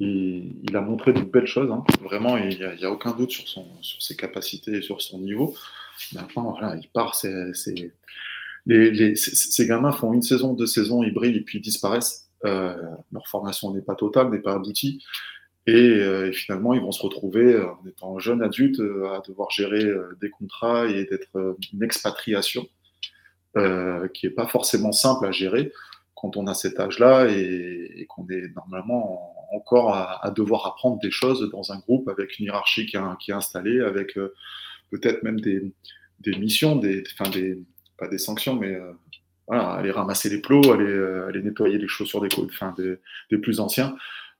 il, a montré de belles choses. Hein. Vraiment, il n'y a, aucun doute sur, son, sur ses capacités et sur son niveau. Maintenant, voilà, il part. C'est, les, ces gamins font une saison, deux saisons, ils brillent et puis ils disparaissent. leur formation n'est pas totale, n'est pas aboutie. Euh, et, finalement, ils vont se retrouver, euh, en étant jeunes adultes, euh, à devoir gérer des contrats et d'être une expatriation qui n'est pas forcément simple à gérer quand on a cet âge-là et, qu'on est normalement encore à, devoir apprendre des choses dans un groupe avec une hiérarchie qui, est installée, avec peut-être même des, missions, des, enfin des, pas des sanctions, mais voilà, aller ramasser les plots, aller, aller nettoyer les chaussures des, plus anciens.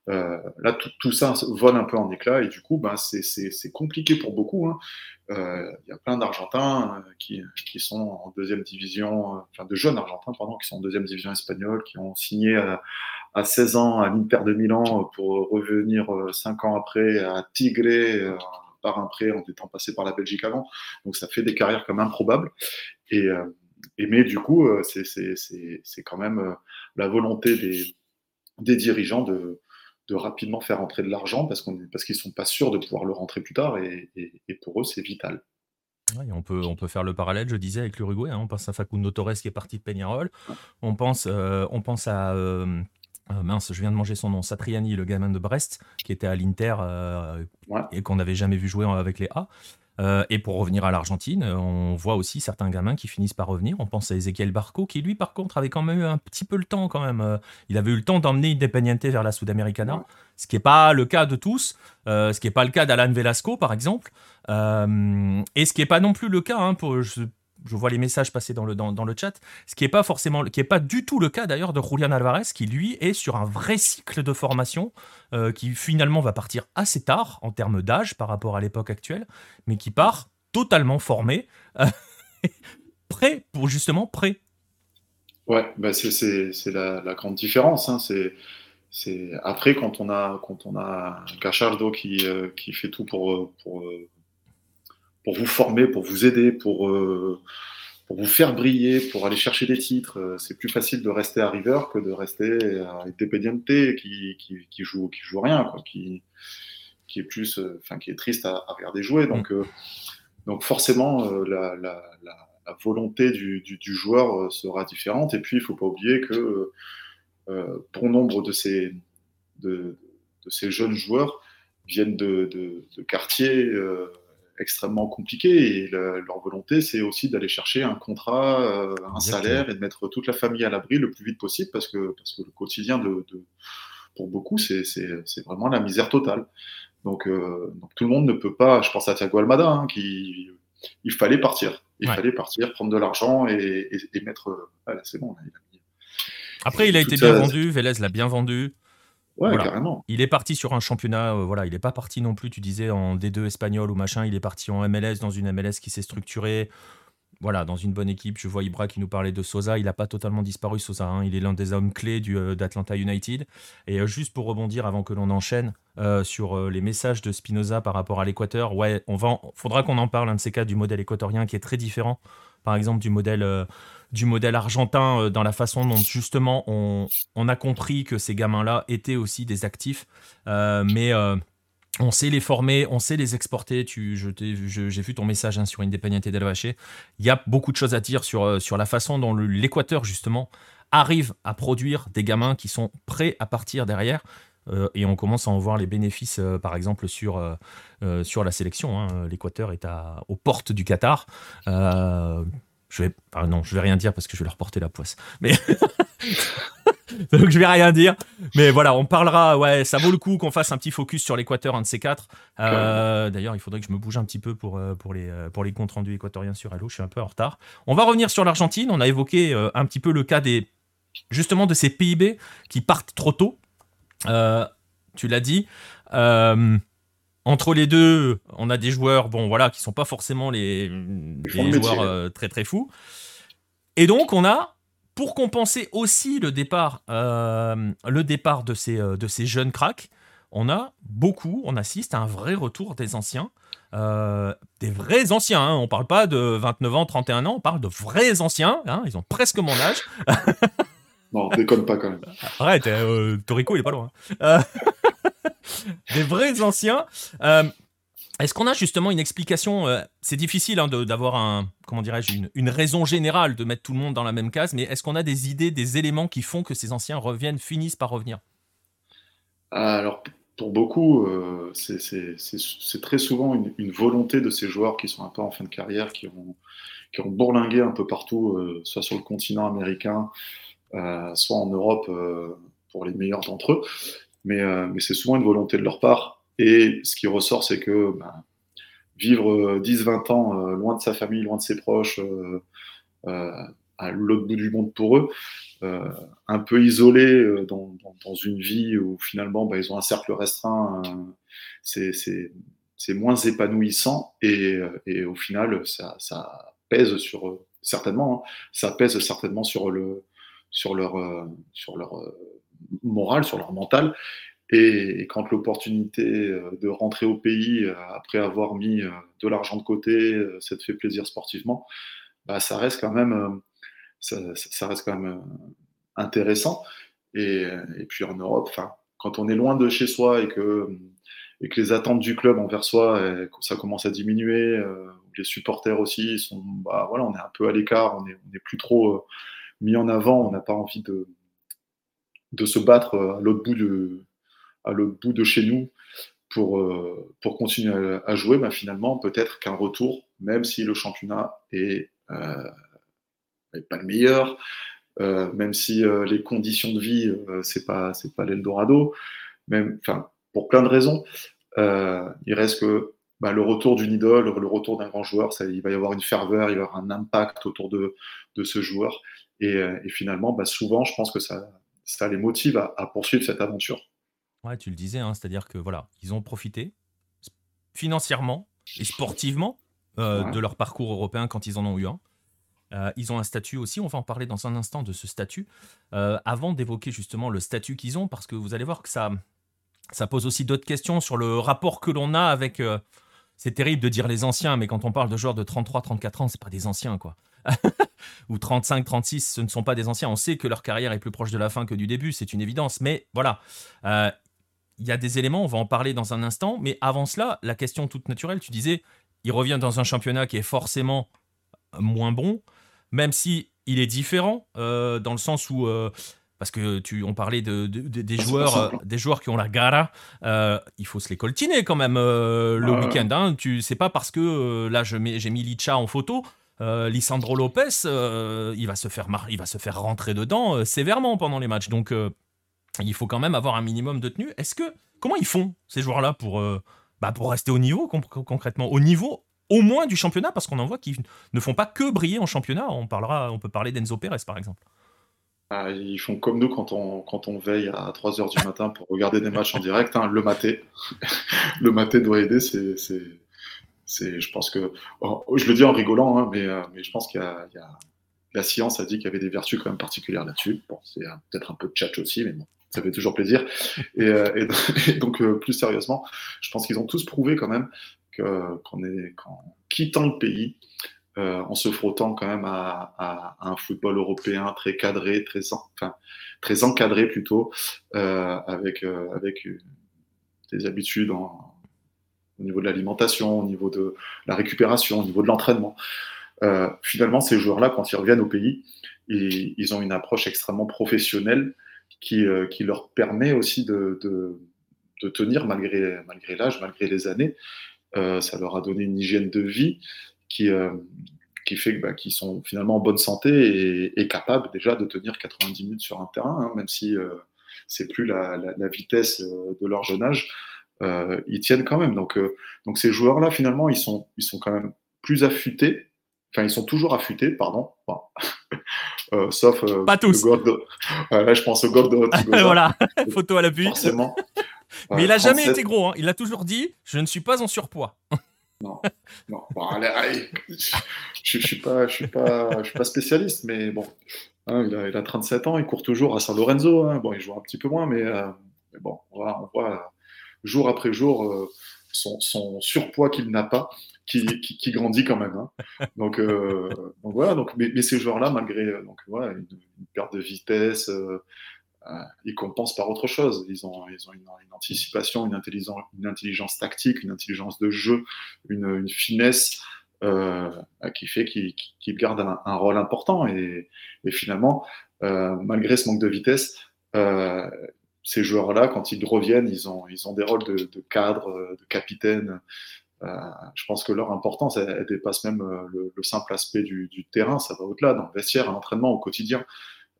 Euh, là, tout, ça vole un peu en éclat et du coup, ben, c'est compliqué pour beaucoup. Hein. Euh, il y a plein d'Argentins euh, qui, qui, sont en deuxième division, enfin de jeunes Argentins, pardon, qui sont en deuxième division espagnole, qui ont signé à, à 16 ans à l'Inter de Milan pour revenir 5 ans après à Tigre par un prêt en étant passé par la Belgique avant. Donc ça fait des carrières comme improbables. Et, et mais du coup, c'est quand même la volonté des, des dirigeants de, de rapidement faire entrer de l'argent parce qu'ils parce qu'ils ne sont pas sûrs de pouvoir le rentrer plus tard et, pour eux, c'est vital. on, peut, on peut faire le parallèle, je disais, avec l'Uruguay. Hein. on pense à Facundo Torres qui est parti de Peñarol. On pense, euh, on pense à. Euh, euh, mince, je viens de manger son nom. Satriani, le gamin de Brest, qui était à l'Inter et qu'on n'avait jamais vu jouer avec les A. Euh, et pour revenir à l'Argentine, on voit aussi certains gamins qui finissent par revenir. On pense à Ezequiel Barco, qui lui, par contre, avait quand même eu un petit peu le temps, quand même. Euh, il avait eu le temps d'emmener Independiente vers la Sudamericana, ce qui n'est pas le cas de tous, euh, ce qui n'est pas le cas d'Alan Velasco, par exemple, et ce qui n'est pas non plus le cas, hein, pour, je vois les messages passer dans le, dans, le chat, ce qui n'est pas forcément, qui est pas du tout le cas d'ailleurs de Julian Alvarez, qui lui est sur un vrai cycle de formation, euh, qui finalement va partir assez tard en termes d'âge par rapport à l'époque actuelle, mais qui part totalement formé, euh, prêt pour justement prêt. Ouais, bah c'est la, grande différence. Hein. C'est après quand on a quand on a Cachardo qui, euh, qui fait tout pour, pour pour vous former, pour vous aider, pour, euh, pour vous faire briller, pour aller chercher des titres. Euh, c'est plus facile de rester à River que de rester à Independiente qui, qui, qui, joue, qui joue rien, quoi, qui, qui est plus, euh, enfin, qui est triste à, regarder jouer. Donc, donc forcément, la, la, la, volonté du, du, du, joueur sera différente. Et puis, il ne faut pas oublier que bon nombre de ces, de, de, ces jeunes joueurs viennent de, de, de quartiers extrêmement compliqué et leur volonté, c'est aussi d'aller chercher un contrat, euh, un salaire et de mettre toute la famille à l'abri le plus vite possible parce que, parce que le quotidien, de, pour beaucoup, c'est vraiment la misère totale. Donc, euh, donc, tout le monde ne peut pas, je pense à Thiago Almada, hein, qui, il fallait partir. Il fallait partir, prendre de l'argent et, et, mettre. Euh, c'est bon. Après, il a été bien vendu, Vélez l'a bien vendu. Ouais, carrément. Il est parti sur un championnat, euh, voilà, il n'est pas parti non plus, tu disais, en D2 espagnol ou machin, il est parti en MLS, dans une MLS qui s'est structurée, voilà, dans une bonne équipe. Je vois Ibra qui nous parlait de Sosa, il n'a pas totalement disparu, Sosa, hein. il est l'un des hommes clés euh, d'Atlanta United. Et euh, juste pour rebondir avant que l'on enchaîne sur les messages de Spinoza par rapport à l'Équateur, ouais, on va faudra qu'on en parle, un de ces cas, du modèle équatorien qui est très différent, par exemple, du modèle du modèle argentin euh, dans la façon dont justement on, a compris que ces gamins-là étaient aussi des actifs. Euh, mais euh, on sait les former, on sait les exporter. Tu, j'ai vu ton message hein, sur Independiente del Valle. Il y a beaucoup de choses à dire sur, sur la façon dont l'Équateur, justement, arrive à produire des gamins qui sont prêts à partir derrière. et on commence à en voir les bénéfices, par exemple, sur, sur la sélection. Hein. L'Équateur est à, aux portes du Qatar je vais, non, je vais rien dire parce que je vais leur porter la poisse. Mais donc je vais rien dire. Mais voilà, on parlera. Ouais, ça vaut le coup qu'on fasse un petit focus sur l'Équateur, un de ces quatre. Euh, d'ailleurs, il faudrait que je me bouge un petit peu pour euh, pour les euh, pour les comptes rendus équatoriens sur Hello. Je suis un peu en retard. On va revenir sur l'Argentine. On a évoqué un petit peu le cas des justement de ces PIB qui partent trop tôt. tu l'as dit. Entre les deux, on a des joueurs, bon voilà, qui sont pas forcément les, les joueurs très très fous. Et donc on a pour compenser aussi le départ, euh, le départ de, ces, euh, de ces jeunes cracks, on a beaucoup, on assiste à un vrai retour des anciens. Euh, des vrais anciens, hein. on parle pas de 29 ans, 31 ans, on parle de vrais anciens, hein. ils ont presque mon âge. non, déconne pas quand même. Arrête, Torico il est pas loin. des vrais anciens. Est-ce qu'on a justement une explication euh, C'est difficile hein, d'avoir un, comment dirais-je, une, raison générale de mettre tout le monde dans la même case, mais est-ce qu'on a des idées, des éléments qui font que ces anciens reviennent, finissent par revenir? Alors, pour beaucoup, euh, c'est très souvent une, volonté de ces joueurs qui sont un peu en fin de carrière, qui ont, qui ont bourlingué un peu partout, euh, soit sur le continent américain, soit en Europe pour les meilleurs d'entre eux. Mais, mais c'est souvent une volonté de leur part. Et ce qui ressort, c'est que ben, vivre 10-20 euh, ans euh, loin de sa famille, loin de ses proches, euh, à l'autre bout du monde pour eux, un peu isolé dans, une vie où finalement ben, ils ont un cercle restreint, c'est moins épanouissant et, au final ça, pèse sur certainement, hein, ça pèse certainement sur le sur leur sur leur morale, sur leur mental et, quand l'opportunité euh, de rentrer au pays euh, après avoir mis euh, de l'argent de côté, ça te fait plaisir sportivement, bah, ça reste quand même, ça, reste quand même intéressant. Et, puis en Europe, quand on est loin de chez soi et que, les attentes du club envers soi, ça commence à diminuer, les supporters aussi sont, bah, voilà, on est un peu à l'écart, on n'est plus trop mis en avant, on n'a pas envie de, de se battre à l'autre bout de, à l'autre bout de chez nous pour, euh, pour continuer à, jouer, bah, finalement, peut-être qu'un retour, même si le championnat est, euh, pas le meilleur, euh, même si les conditions de vie, c'est pas, c'est pas l'Eldorado, même, pour plein de raisons, il reste que bah, le retour d'une idole, le retour d'un grand joueur, il va y avoir une ferveur, il va y avoir un impact autour de, de ce joueur. Et, et finalement, bah, souvent, je pense que ça, ça les motive à, à poursuivre cette aventure. Ouais, tu le disais, hein, c'est-à-dire que voilà, ils ont profité financièrement et sportivement euh, de leur parcours européen quand ils en ont eu un. Euh, ils ont un statut aussi, on va en parler dans un instant de ce statut. Euh, avant d'évoquer justement le statut qu'ils ont, parce que vous allez voir que ça, ça pose aussi d'autres questions sur le rapport que l'on a avec. c'est terrible de dire les anciens, mais quand on parle de joueurs de 33, 34 ans, c'est pas des anciens, quoi. Ou 35, 36, ce ne sont pas des anciens. On sait que leur carrière est plus proche de la fin que du début, c'est une évidence. Mais voilà, il y a des éléments, on va en parler dans un instant, mais avant cela, la question toute naturelle, tu disais, il revient dans un championnat qui est forcément moins bon, même si il est différent euh, dans le sens où euh, parce que tu on parlait de, des joueurs euh, des joueurs qui ont la gara il faut se les coltiner quand même le week-end hein. tu sais pas parce que là j'ai mis Licha en photo Lisandro Lopez il va se faire il va se faire rentrer dedans sévèrement pendant les matchs donc il faut quand même avoir un minimum de tenue. Est-ce que comment ils font ces joueurs-là pour euh, bah, pour rester au niveau concrètement, au niveau au moins du championnat? Parce qu'on en voit qui ne font pas que briller en championnat. On parlera, on peut parler d'Enzo Pérez par exemple. Ah, ils font comme nous quand on, quand on veille à 3h du matin pour regarder des matchs en direct. Hein, le maté, le maté doit aider. C'est, c'est, je pense que, oh, je le dis en rigolant, hein, mais, euh, mais je pense qu'il y a, la science a dit qu'il y avait des vertus quand même particulières là-dessus. Bon, c'est peut-être un peu de tchatch aussi, mais bon, ça fait toujours plaisir. Et, euh, donc, euh, plus sérieusement, je pense qu'ils ont tous prouvé quand même qu'en est, quittant le pays, euh, en se frottant quand même à, un football européen très cadré, très, enfin, très encadré plutôt, avec, avec des habitudes au niveau de l'alimentation, au niveau de la récupération, au niveau de l'entraînement. finalement, ces joueurs-là, quand ils reviennent au pays, ils, ont une approche extrêmement professionnelle qui, euh, leur permet aussi de, tenir malgré, l'âge, malgré les années. Euh, ça leur a donné une hygiène de vie qui, euh, fait bah, qu'ils sont finalement en bonne santé et, capables déjà de tenir 90 minutes sur un terrain, hein, même si c'est plus la, vitesse de leur jeune âge. Ils tiennent quand même. Donc, donc ces joueurs-là, finalement, ils sont, ils sont quand même plus affûtés. Enfin, ils sont toujours affûtés, pardon. Euh, sauf euh, pas tous. là, je pense au God Voilà, photo à l'appui. Forcément. Mais il a jamais été gros. Hein. Il a toujours dit Je ne suis pas en surpoids. non, non. je, ne suis pas, je suis pas, je suis pas spécialiste, mais bon, hein, il, a, 37 ans, il court toujours à San Lorenzo. Hein. Bon, il joue un petit peu moins, mais, euh, bon, on voit, jour après jour son, son surpoids qu'il n'a pas qui, grandit quand même. Hein. Donc, euh, donc, voilà. Donc, mais, ces joueurs-là, malgré euh, donc, voilà, une, perte de vitesse, euh, ils compensent par autre chose. Ils ont, ils ont une, anticipation, une intelligence, tactique, une intelligence de jeu, une, finesse qui fait qu'ils gardent un, rôle important. Et, finalement, malgré ce manque de vitesse, ces joueurs-là, quand ils reviennent, ils ont, ils ont des rôles de, de cadre, de capitaine, euh, je pense que leur importance, elle, dépasse même euh, le, simple aspect du, terrain, ça va au-delà, dans le vestiaire, à l'entraînement, au quotidien.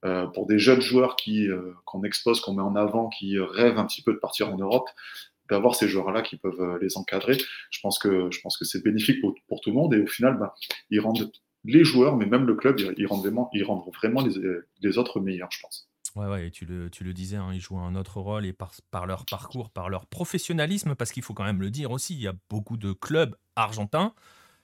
Euh, pour des jeunes joueurs qui qu'on expose, qu'on met en avant, qui rêvent un petit peu de partir en Europe, d'avoir ces joueurs-là qui peuvent les encadrer, je pense que que c'est bénéfique pour, tout le monde et au final, ben, ils rendent les joueurs, mais même le club, ils rendent vraiment, ils rendent vraiment les autres meilleurs, je pense. Ouais, ouais, et tu le, tu le disais, hein, ils jouent un autre rôle et par, par leur parcours, par leur professionnalisme, parce qu'il faut quand même le dire aussi, il y a beaucoup de clubs argentins,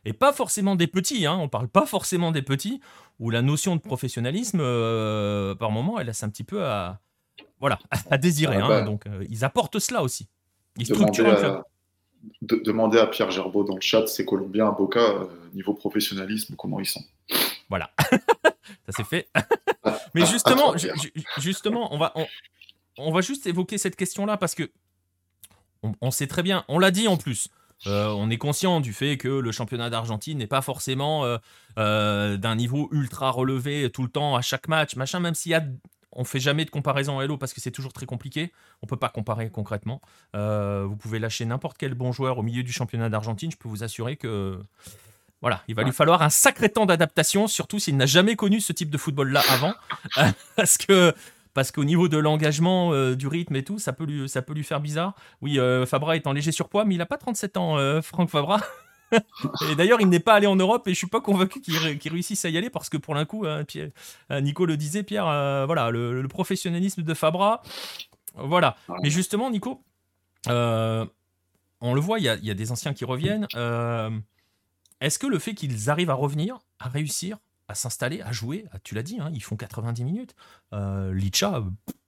et pas forcément des petits, hein, on parle pas forcément des petits, où la notion de professionnalisme, euh, par moment, elle laisse un petit peu à, voilà, à désirer. Ah, hein, bah. donc euh, ils apportent cela aussi. Ils structurent un club. De, demander à Pierre Gerbeau dans le chat, c'est Colombien, Boca, euh, niveau professionnalisme, comment ils sont? Voilà, ça c'est fait. Mais justement, justement, on va, on, va juste évoquer cette question-là parce que on, sait très bien, on l'a dit en plus. Euh, on est conscient du fait que le championnat d'Argentine n'est pas forcément euh, euh, d'un niveau ultra relevé tout le temps à chaque match, machin, même s'il y a on fait jamais de comparaison en Hello parce que c'est toujours très compliqué. On peut pas comparer concrètement. vous pouvez lâcher n'importe quel bon joueur au milieu du championnat d'Argentine. Je peux vous assurer que voilà, il va lui falloir un sacré temps d'adaptation, surtout s'il n'a jamais connu ce type de football-là avant, parce que parce qu'au niveau de l'engagement, euh, du rythme et tout, ça peut lui, ça peut lui faire bizarre. Oui, euh, Fabra est en léger surpoids, mais il n'a pas 37 ans, euh, Franck Fabra. et d'ailleurs, il n'est pas allé en Europe et je suis pas convaincu qu'il réussisse à y aller parce que pour l'un coup, hein, Nico le disait, Pierre, voilà, le, professionnalisme de Fabra, voilà. Mais justement, Nico, on le voit, il y, y, a des anciens qui reviennent. Est-ce que le fait qu'ils arrivent à revenir, à réussir, à s'installer, à jouer, tu l'as dit, hein, ils font 90 minutes. Euh, Licha,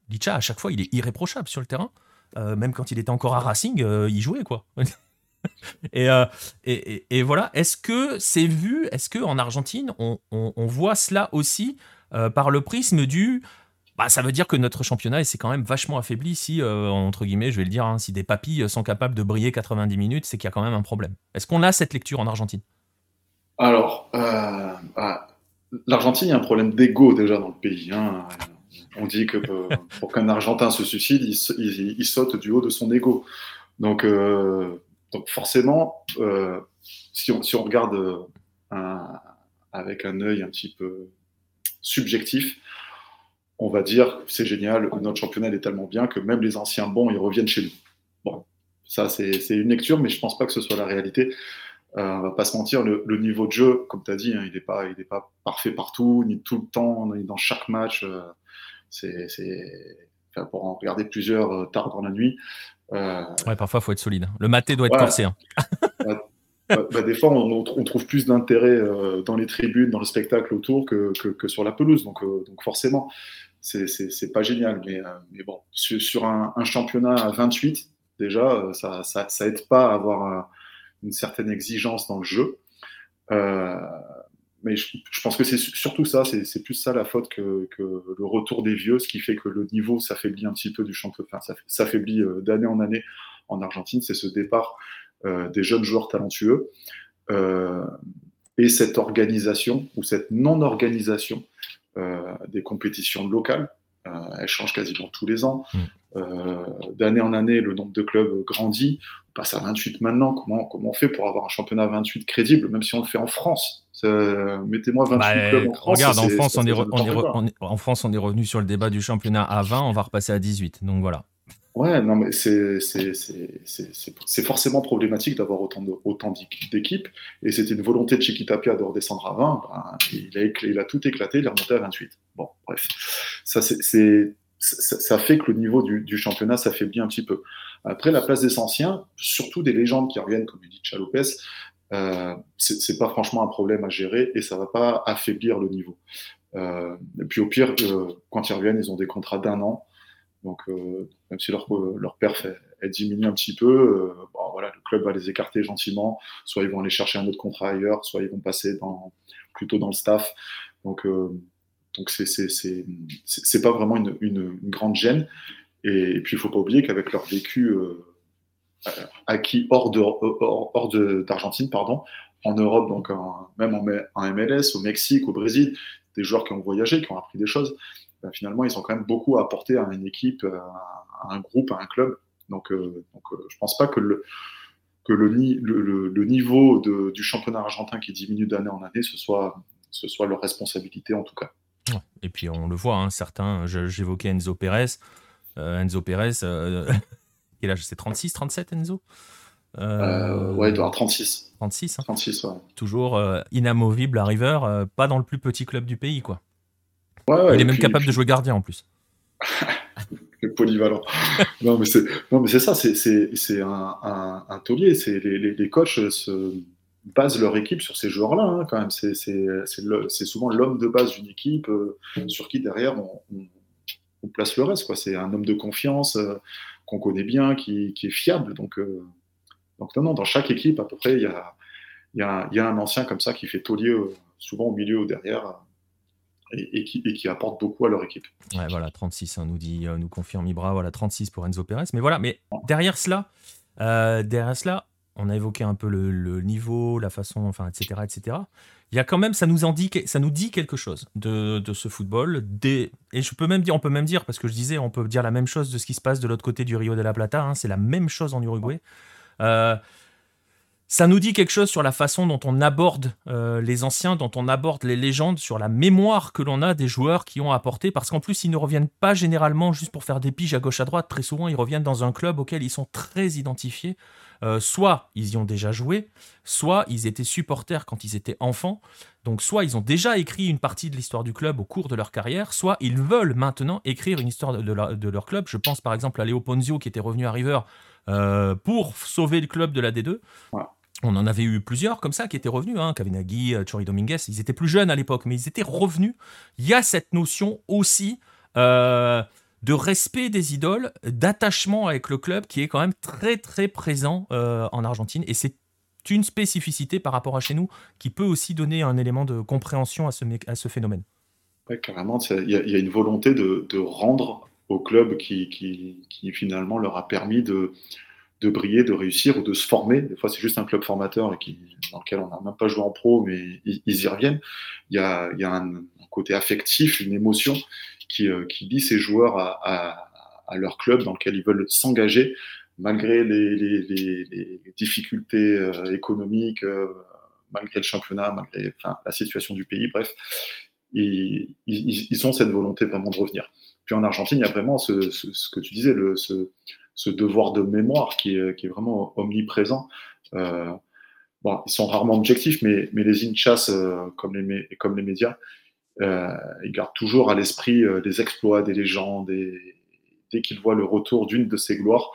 Licha, à chaque fois, il est irréprochable sur le terrain. Euh, même quand il était encore à Racing, euh, il jouait, quoi. et, et, voilà, est-ce que c'est vu, est-ce qu'en Argentine, on, voit cela aussi par le prisme du bah, ça veut dire que notre championnat s'est quand même vachement affaibli si, entre guillemets, je vais le dire, hein, si des papilles sont capables de briller 90 minutes, c'est qu'il y a quand même un problème. Est-ce qu'on a cette lecture en Argentine? Alors, euh, bah, l'Argentine, il y a un problème d'ego déjà dans le pays. Hein. On dit que euh, pour qu'un Argentin se suicide, il, saute du haut de son ego. Donc, euh, forcément, si on, si, on, regarde avec un œil un petit peu subjectif, on va dire c'est génial, notre championnat est tellement bien que même les anciens bons, ils reviennent chez nous. Bon, ça c'est une lecture, mais je pense pas que ce soit la réalité. Euh, on va pas se mentir, le, niveau de jeu, comme tu as dit, hein, il n'est pas, il pas parfait partout, ni tout le temps, ni dans chaque match. Euh, c'est, pour en regarder plusieurs euh, tard dans la nuit. Euh, ouais, parfois, il faut être solide. Le maté doit être corsé. Hein. Bah, bah, des fois, on, trouve plus d'intérêt dans les tribunes, dans le spectacle autour que, que, sur la pelouse. Donc, donc forcément, c'est pas génial. Mais, mais bon, sur, un, un, championnat à 28, déjà, ça, ça, ça aide pas à avoir une certaine exigence dans le jeu. Euh, mais je, pense que c'est surtout ça, c'est plus ça la faute que, le retour des vieux, ce qui fait que le niveau s'affaiblit un petit peu du championnat, enfin, s'affaiblit euh, d'année en année en Argentine, c'est ce départ euh, des jeunes joueurs talentueux et cette organisation ou cette non-organisation des compétitions locales. elle change quasiment tous les ans. Mmh. D'année en année, le nombre de clubs grandit passe à 28 maintenant. Comment, comment on fait pour avoir un championnat 28 crédible, même si on le fait en France? Mettez-moi 28 Bah, clubs en France. regarde, en France, on est, on on en France, on revenu sur le débat du championnat à 20, on va repasser à 18. Donc voilà. Ouais, non, mais c'est forcément problématique d'avoir autant d'équipes. Et c'était une volonté de Chiquitapia de redescendre à 20. Ben, il, a il a tout éclaté, il est remonté à 28. Bon, bref. Ça, c'est- ça, fait que le niveau du, du championnat s'affaiblit un petit peu. Après, la place des anciens, surtout des légendes qui reviennent, comme dit Chalopes, euh, c'est pas franchement un problème à gérer et ça va pas affaiblir le niveau. Euh, et puis au pire, euh, quand ils reviennent, ils ont des contrats d'un an. Donc, euh, même si leur, euh, perf elle, elle diminue un petit peu, euh, voilà, le club va les écarter gentiment. Soit ils vont aller chercher un autre contrat ailleurs, soit ils vont passer plutôt dans le staff. Donc, euh, donc c'est pas vraiment une, une, grande gêne. Et, puis il faut pas oublier qu'avec leur vécu euh, acquis hors de hors, hors de- d'Argentine, pardon, en Europe, donc même en, MLS, au Mexique, au Brésil, des joueurs qui ont voyagé, qui ont appris des choses ben, finalement, ils ont quand même beaucoup à apporter à une équipe, à un groupe, à un club. Donc, euh, donc euh, je pense pas que le, que le, le- le niveau de- du championnat argentin qui diminue d'année en année, ce soit, ce soit leur responsabilité en tout cas. Ouais. Et puis on le voit, hein, certains, je- j'évoquais Enzo Pérez. Euh, Enzo Pérez, euh, quel âge? C'est 36, 37 Enzo? Euh, ouais, il doit avoir 36. 36, hein. 36, ouais. toujours euh, inamovible à River, euh, pas dans le plus petit club du pays. quoi. Ouais, ouais, Il est même puis- capable puis- de jouer gardien en plus. le polyvalent. non, mais c'est, ça, c'est, un, un, un taulier. Les, les coachs se basent leur équipe sur ces joueurs-là, hein, quand même. C'est, souvent l'homme de base d'une équipe euh, sur qui derrière on, place le reste. C'est un homme de confiance euh, qu'on connaît bien, qui, qui est fiable. Donc, euh, donc non, non, dans chaque équipe, à peu près, il y a, y, a, y a un ancien comme ça qui fait taulier, souvent au milieu ou derrière, et, qui, et qui apporte beaucoup à leur équipe. Voilà, 36, hein, nous dit, nous confirme Ibra, voilà, 36 pour Enzo Pérez. Mais voilà, mais derrière cela, derrière cela, on a évoqué un peu le, niveau, la façon, enfin, etc., etc. Il y a quand même, ça nous indique, ça nous dit quelque chose de, ce football. Et je peux même dire, on peut même dire, parce que je disais, on peut dire la même chose de ce qui se passe de l'autre côté du Rio de la Plata. hein, c'est la même chose en Uruguay. Euh, ça nous dit quelque chose sur la façon dont on aborde euh, les anciens, dont on aborde les légendes, sur la mémoire que l'on a des joueurs qui ont apporté, parce qu'en plus, ils ne reviennent pas généralement juste pour faire des piges à gauche à droite. Très souvent, ils reviennent dans un club auquel ils sont très identifiés. Euh, soit ils y ont déjà joué, soit ils étaient supporters quand ils étaient enfants. Donc, soit ils ont déjà écrit une partie de l'histoire du club au cours de leur carrière, soit ils veulent maintenant écrire une histoire de, leur, club. Je pense par exemple à Léo Ponzio qui était revenu à River euh, pour sauver le club de la D2. Ouais. On en avait eu plusieurs comme ça qui étaient revenus, hein, Kavinaghi, euh, Chori Dominguez, ils étaient plus jeunes à l'époque, mais ils étaient revenus. Il y a cette notion aussi euh, de respect des idoles, d'attachement avec le club qui est quand même très très présent euh, en Argentine et c'est une spécificité par rapport à chez nous qui peut aussi donner un élément de compréhension à ce, phénomène. Ouais, carrément, il y, a- une volonté de, rendre au club qui finalement leur a permis de, de briller, de réussir ou de se former. Des fois, c'est juste un club formateur qui, dans lequel on n'a même pas joué en pro, mais ils, y reviennent. Il y a, un, côté affectif, une émotion qui, euh, qui lie ces joueurs à, leur club dans lequel ils veulent s'engager malgré les, difficultés euh, économiques, euh, malgré le championnat, malgré la situation du pays, bref. Ils, ont cette volonté vraiment de revenir. Puis en Argentine, il y a vraiment ce que tu disais, le, ce, ce, devoir de mémoire qui est, vraiment omniprésent. Euh, ils sont rarement objectifs, mais, les inchas, euh, comme, les, médias, euh, ils gardent toujours à l'esprit euh, les exploits des légendes. Dès qu'ils voient le retour d'une de ces gloires,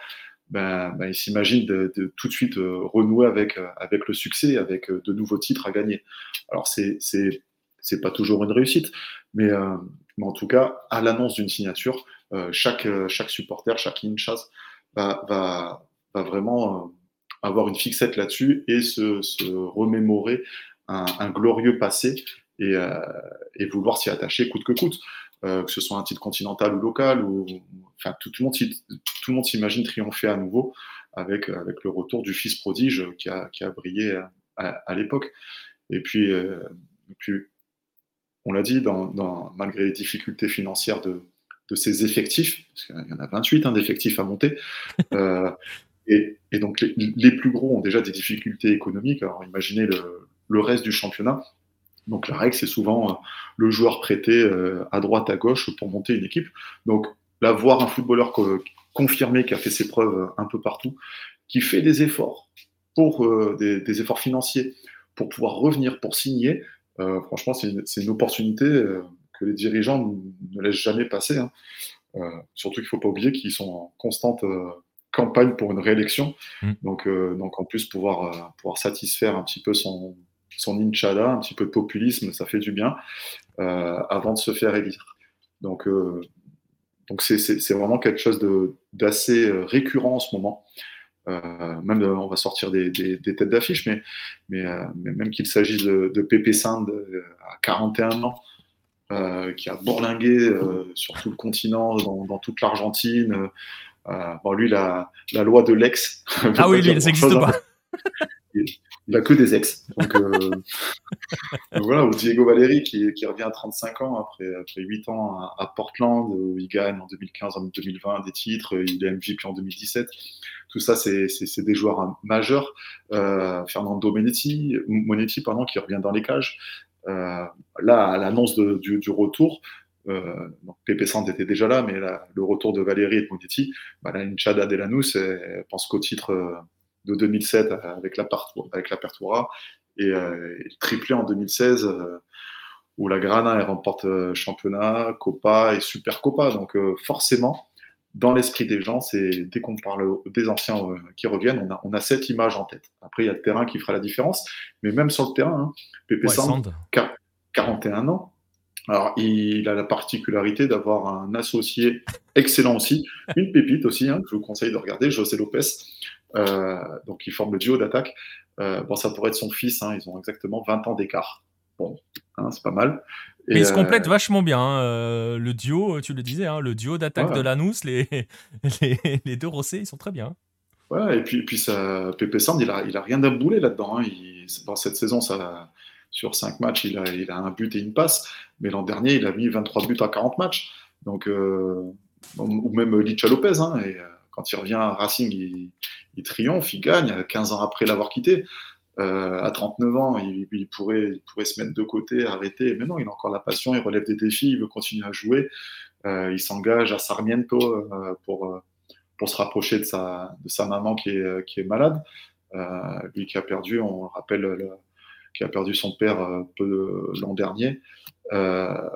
ben, ben, ils s'imaginent de, tout de suite renouer avec, le succès, avec de nouveaux titres à gagner. Alors, c'est c'est pas toujours une réussite, mais, en tout cas, à l'annonce d'une signature, chaque, chaque supporter, chaque inchas va, va, va vraiment euh, avoir une fixette là-dessus et se, se remémorer un, un, glorieux passé et, euh, et vouloir s'y attacher coûte que coûte. Euh, que ce soit un titre continental ou local, ou enfin tout, tout le monde s'imagine triompher à nouveau avec, avec le retour du fils prodige qui a, qui a brillé à, à l'époque. Et puis, euh, puis on l'a dit, dans, dans, malgré les difficultés financières de, de ces effectifs, parce qu'il y en a 28 hein, d'effectifs à monter, euh, et, et, donc les, les, plus gros ont déjà des difficultés économiques. Alors imaginez le, le reste du championnat. Donc la règle, c'est souvent le joueur prêté à droite, à gauche pour monter une équipe. Donc là, voir un footballeur confirmé qui a fait ses preuves un peu partout, qui fait des efforts pour des, efforts financiers pour pouvoir revenir, pour signer, franchement, c'est une, opportunité que les dirigeants ne laissent jamais passer. Hein. surtout qu'il ne faut pas oublier qu'ils sont en constante campagne pour une réélection. Mm. Donc, euh, donc en plus, pouvoir, euh, pouvoir satisfaire un petit peu son, son inchada, un petit peu de populisme, ça fait du bien euh, avant de se faire élire. Donc, donc c'est vraiment quelque chose d'assez récurrent en ce moment. même on va sortir des, des, têtes d'affiche, mais, mais, même qu'il s'agisse de, de Pépé Sand à 41 ans, qui a bourlingué sur tout le continent, dans, dans toute l'Argentine, euh, bon, lui, la, la loi de l'ex. Ah oui, lui, ça n'existe pas. il n'a que des ex. Donc, euh, voilà, ou Diego Valeri qui, qui, revient à 35 ans après, après 8 ans à, Portland, où il gagne en 2015, en 2020 des titres, il est MVP en 2017. Tout ça, c'est des joueurs majeurs. Euh, Fernando Monetti, Monetti pardon, qui revient dans les cages. Euh, là, à l'annonce du, retour, euh, était déjà là, mais le retour de Valérie et de Monetti, bah, là, Inchada Delanus, pense qu'au titre euh, de 2007 avec la avec l'Apertura et, euh, triplé en 2016 euh, où la Grana remporte championnat, Copa et Super Copa. Donc forcément, dans l'esprit des gens, c'est dès qu'on parle des anciens qui reviennent, on a, on a, cette image en tête. Après, il y a le terrain qui fera la différence, mais même sur le terrain, hein, Pepe Sand, 41 ans, alors, il a la particularité d'avoir un associé excellent aussi, une pépite aussi, hein, que je vous conseille de regarder, José Lopez. Euh, donc, il forme le duo d'attaque. Euh, bon, ça pourrait être son fils, hein, ils ont exactement 20 ans d'écart. Bon, hein, c'est pas mal. Mais ils se complètent euh, vachement bien. Hein, le duo, tu le disais, le duo d'attaque de Lanous, les, les, deux Rossés, ils sont très bien. Ouais, et puis, puis ça, Pépé Sand, il a, il a rien à bouler là-dedans. dans cette saison, ça, sur 5 matchs, il a, il a un but et une passe. Mais l'an dernier, il a mis 23 buts à 40 matchs. Donc, euh, ou même Licha Lopez. Hein, et, euh, quand il revient à Racing, il, triomphe, il gagne 15 ans après l'avoir quitté. Euh, à 39 ans, il, pourrait, il pourrait se mettre de côté, arrêter. Mais non, il a encore la passion, il relève des défis, il veut continuer à jouer. il s'engage à Sarmiento pour, pour se rapprocher de sa, de sa maman qui est, qui est malade. lui qui a perdu, on rappelle, le, qui a perdu son père peu l'an dernier. Euh,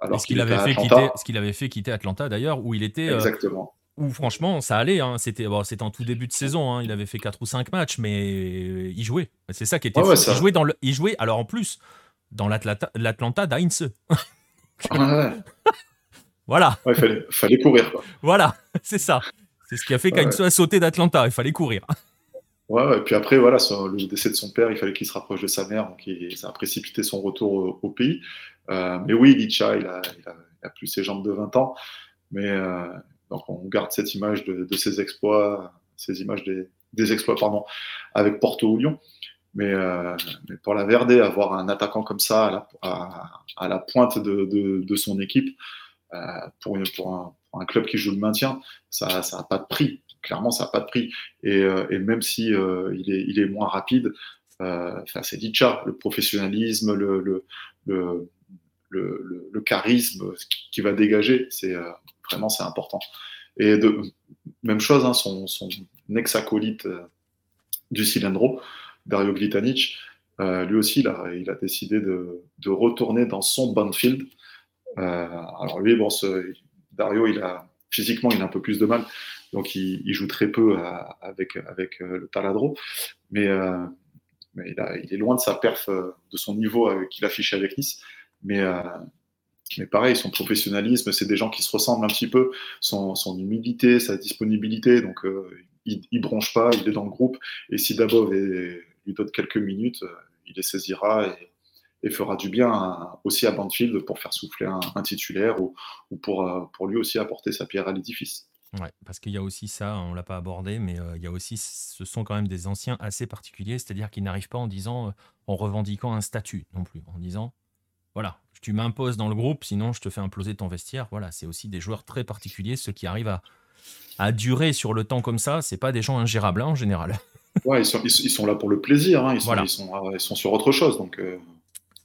alors ce qu'il avait, fait quitter, ce qu'il avait fait quitter Atlanta d'ailleurs, où il était. Euh, Exactement. Où franchement, ça allait. Hein. C'était bon, en tout début de saison. Hein. Il avait fait 4 ou 5 matchs, mais il jouait. C'est ça qui était il, jouait dans le, il jouait, alors en plus, dans l'Atlanta d'Heinz. voilà. Il fallait, fallait, courir. Quoi. Voilà, c'est ça. C'est ce qui a fait qu'Heinz a sauté d'Atlanta. Il fallait courir. Ouais, et puis après, voilà, le décès de son père, il fallait qu'il se rapproche de sa mère, donc ça a précipité son retour au, pays. Euh, mais oui, Licha, il a, il, a, plus ses jambes de 20 ans, mais euh, donc on garde cette image de, ses exploits, ces images des, exploits pardon, avec Porto ou Lyon. Mais, euh, pour la Verde, avoir un attaquant comme ça à la, pointe de, son équipe, pour, une, pour, un, club qui joue le maintien, ça n'a pas de prix clairement, ça n'a pas de prix. Et, euh, même si euh, il, est, moins rapide, euh, c'est Dicha, le professionnalisme, le, le charisme qui, va dégager, c'est vraiment c'est important. Et même chose, hein, son, ex-acolyte du cylindro, Dario Glitanic, lui aussi, il a, il a décidé de, retourner dans son Banfield. alors lui, Dario, il a, physiquement, il a un peu plus de mal, donc il, joue très peu avec, avec euh, le Taladro, mais, euh, mais il, est loin de sa perf, euh, de son niveau qu'il affichait avec Nice. Mais, mais pareil, son professionnalisme, c'est des gens qui se ressemblent un petit peu, son, humilité, sa disponibilité, donc il, il bronche pas, il est dans le groupe, et si d'abord lui donne quelques minutes, il les saisira et, fera du bien aussi à Banfield pour faire souffler un, titulaire ou, ou pour, pour lui aussi apporter sa pierre à l'édifice. Ouais, parce qu'il y a aussi ça, on l'a pas abordé, mais euh, il y a aussi, ce sont quand même des anciens assez particuliers, c'est-à-dire qu'ils n'arrivent pas en disant, euh, en revendiquant un statut non plus, en disant, voilà, tu m'imposes dans le groupe, sinon je te fais imploser ton vestiaire. Voilà, c'est aussi des joueurs très particuliers, ceux qui arrivent à, à durer sur le temps comme ça, c'est pas des gens ingérables hein, en général. Ouais, ils sont, ils, sont, là pour le plaisir, hein, ils, sont, ils, sont, ils, sont, sur autre chose, donc. Euh,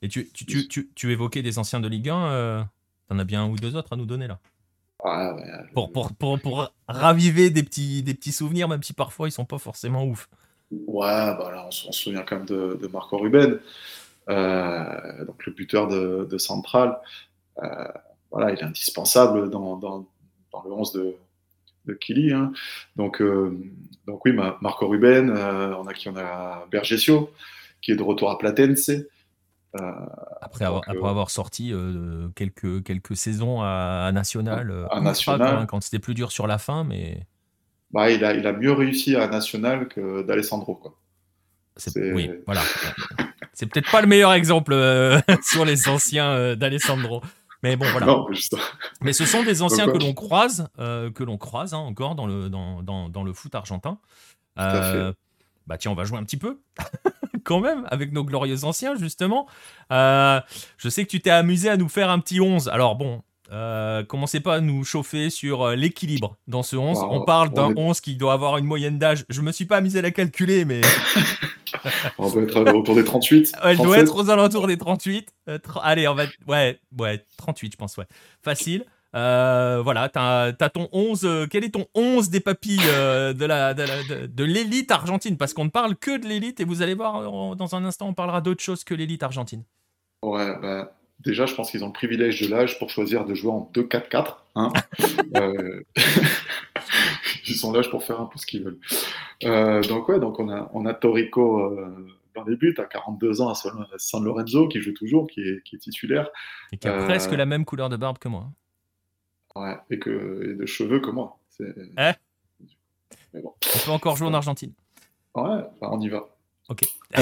Et tu, tu, tu, tu, tu évoquais des anciens de Ligue 1, t'en as bien un ou deux autres à nous donner là? Pour, pour, pour, pour, raviver des petits, des petits souvenirs, même si parfois ils sont pas forcément ouf. Ouais, bah là, on, se souvient quand même de, de Marco Ruben, euh, donc le buteur de, de Central. Euh, voilà, il est indispensable dans, dans, dans le 11 de, de Kili. Hein. Donc, euh, donc oui, Marco Ruben, euh, on a qui On a Bergesio, qui est de retour à Platense. Euh, après, avoir, après euh, avoir sorti euh, quelques, quelques saisons à, National, à National. quand, c'était plus dur sur la fin, mais. Bah, il, a, il a mieux réussi à National que d'Alessandro. Quoi. Oui, voilà. C'est peut-être pas le meilleur exemple sur les anciens d'Alessandro. Mais bon, voilà. mais ce sont des anciens que l'on croise, que l'on croise hein, encore dans le, dans, dans, dans, le foot argentin. bah tiens, on va jouer un petit peu quand même avec nos glorieux anciens, justement. Euh, je sais que tu t'es amusé à nous faire un petit 11. Alors bon, euh, commencez pas à nous chauffer sur euh, l'équilibre dans ce 11. on parle d'un 11 qui doit avoir une moyenne d'âge. Je me suis pas amusé à la calculer, mais. on doit être autour des 38. Elle doit être aux alentours des 38. allez, on va. Ouais, ouais, 38, je pense, ouais. Facile. Euh, voilà, tu as, ton 11. Euh, quel est ton 11 des papilles euh, de, la, de, l'élite argentine? Parce qu'on ne parle que de l'élite et vous allez voir, dans un instant, on parlera d'autre chose que l'élite argentine. Ouais, bah, déjà, je pense qu'ils ont le privilège de l'âge pour choisir de jouer en 2-4-4. Hein ils sont là pour faire un peu ce qu'ils veulent. donc, ouais, donc on a, on a Torico dans les buts, à 42 ans à San Lorenzo, qui joue toujours, qui est, qui est titulaire. Et qui a presque la même couleur de barbe que moi. Ouais, et, que, de cheveux comme moi. Eh Mais bon. On peut encore jouer en Argentine. Ouais, on y va. Ok.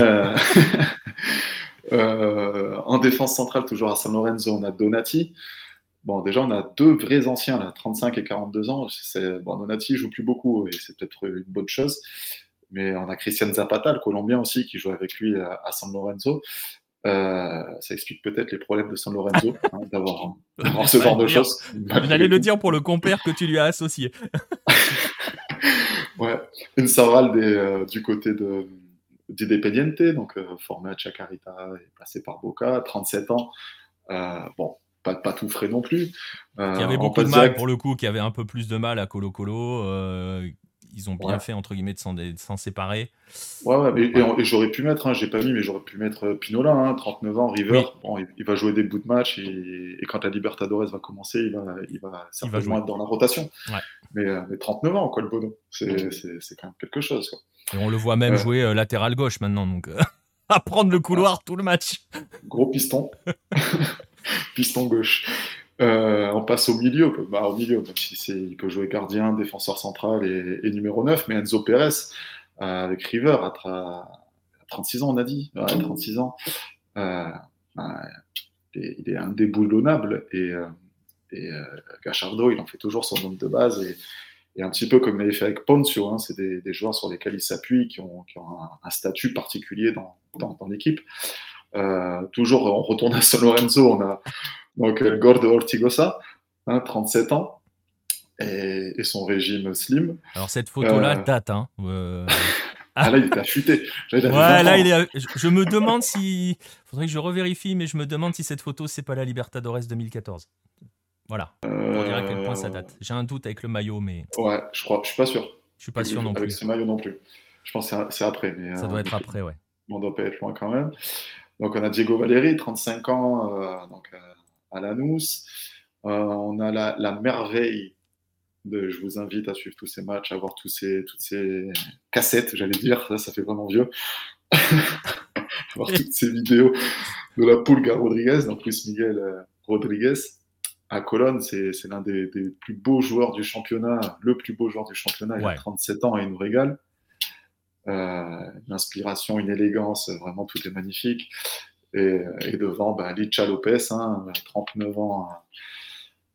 Euh, en défense centrale, toujours à San Lorenzo, on a Donati. Bon, déjà, on a deux vrais anciens, là, 35 et 42 ans. Bon, Donati joue plus beaucoup et c'est peut-être une bonne chose. Mais on a Christian Zapata, le Colombien aussi, qui joue avec lui à San Lorenzo. Euh, ça explique peut-être les problèmes de San Lorenzo hein, d'avoir ce genre de choses. J'allais le dire pour le compère que tu lui as associé. ouais, une Saval euh, du côté de d'Independiente, donc euh, formé à Chacarita et passé par Boca, 37 ans. bon, pas, pas tout frais non plus. qui avait beaucoup de mal pour le coup, qui avait un peu plus de mal à Colo Colo, ils ont bien fait entre guillemets de s'en séparer. Ouais, ouais et, j'aurais pu mettre, hein, j'ai pas mis, mais j'aurais pu mettre euh, Pinola, hein, 39 ans, River. Bon, il, va jouer des bouts de match et, quand la Libertadores va commencer, il va, il va certainement être dans la rotation. Mais, 39 euh, ans, quoi, le Bono, c'est quand même quelque chose. Et on le voit même euh. jouer latéral gauche maintenant, donc à prendre le couloir tout le match. Gros piston, piston gauche. Euh, on passe au milieu, bah, au milieu, même si il peut jouer gardien, défenseur central et, numéro 9, mais Enzo Pérez euh, avec River à, 36 ans, on a dit, 36 ans, euh, bah, il, est, indéboulonnable et, et Gachardo, il en fait toujours son nombre de base et, un petit peu comme il avait fait avec Poncio, hein, c'est des, joueurs sur lesquels il s'appuie, qui ont, un, statut particulier dans, dans l'équipe. toujours, on retourne à San Lorenzo, on a, donc, euh, Gordo Ortigosa, 37 hein, ans, et, son régime slim. Alors, cette photo-là euh, date. Hein, euh. ah, là, il est affûté. Ouais, là, il est... je, me demande si. faudrait que je revérifie, mais je me demande si cette photo, c'est pas la Libertadores 2014. Voilà. On dirait à quel point ça date. J'ai un doute avec le maillot, mais. Ouais, je crois. Je suis pas sûr. Je suis pas sûr non plus. Avec ce maillot non plus. Je pense que c'est après. Mais, ça doit être après, ouais. On doit pas être loin quand même. Donc, on a Diego Valeri, 35 ans. donc, à Lanous. Euh, on a la, merveille de, je vous invite à suivre tous ces matchs, à voir tous ces, toutes ces cassettes, j'allais dire, ça, ça fait vraiment vieux. voir toutes ces vidéos de la Pulga Rodriguez, donc Luis Miguel euh, Rodriguez à Cologne, c'est l'un des, plus beaux joueurs du championnat, le plus beau joueur du championnat, il a 37 ans et il nous régale. Euh, une inspiration, une élégance, vraiment tout est magnifique. Et, devant, bah, Licha Lopez, 39 hein, ans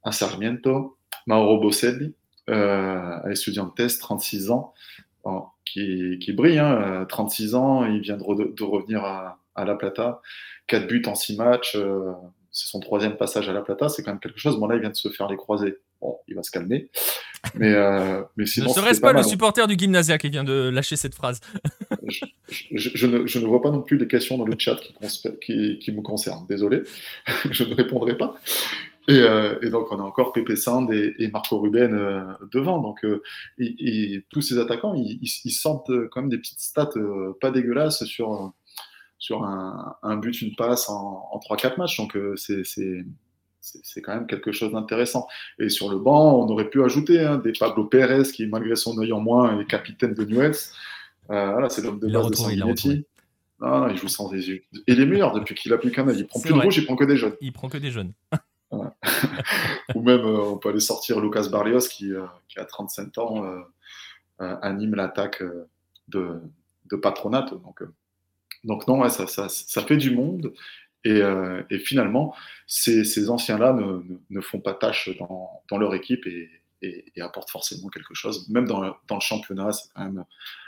à, Sarmiento. Mauro Bosselli, euh, à Estudiantes, 36 ans, qui, brille. 36 hein, ans, il vient de, revenir à, La Plata. 4 buts en 6 matchs. Euh, c'est son troisième passage à La Plata. C'est quand même quelque chose. Bon, là, il vient de se faire les croisés. Bon, il va se calmer. Mais, euh, mais sinon, ne serait-ce pas, le supporter du Gymnasia qui vient de lâcher cette phrase je, ne, je, ne, vois pas non plus les questions dans le chat qui, qui, me concernent. Désolé, je ne répondrai pas. Et, euh, et, donc, on a encore Pepe Sand et, Marco Ruben euh, devant. Donc, euh, et, tous ces attaquants, ils, ils, sentent quand même des petites stats pas dégueulasses sur, sur un, un, but, une passe en, en 3-4 matchs. Donc, c'est c'est quand même quelque chose d'intéressant. Et sur le banc, on aurait pu ajouter hein, des Pablo Pérez qui, malgré son œil en moins, est capitaine de Newells. Euh, voilà, c'est l'homme de base de Sanguinetti. Non, non, il joue sans des yeux. Et il est meilleur depuis qu'il a plus qu'un œil. Il prend plus de rouge, il prend que des jeunes. Il prend que des jeunes. Ou même, euh, on peut aller sortir Lucas Barrios qui, euh, qui a 35 ans, anime l'attaque de, de Patronat. Donc, donc non, ça, ça, ça, fait du monde. Euh, et, finalement, ces, anciens-là ne, font pas tâche dans, leur équipe et, apportent forcément quelque chose. Même dans, le championnat, c'est quand même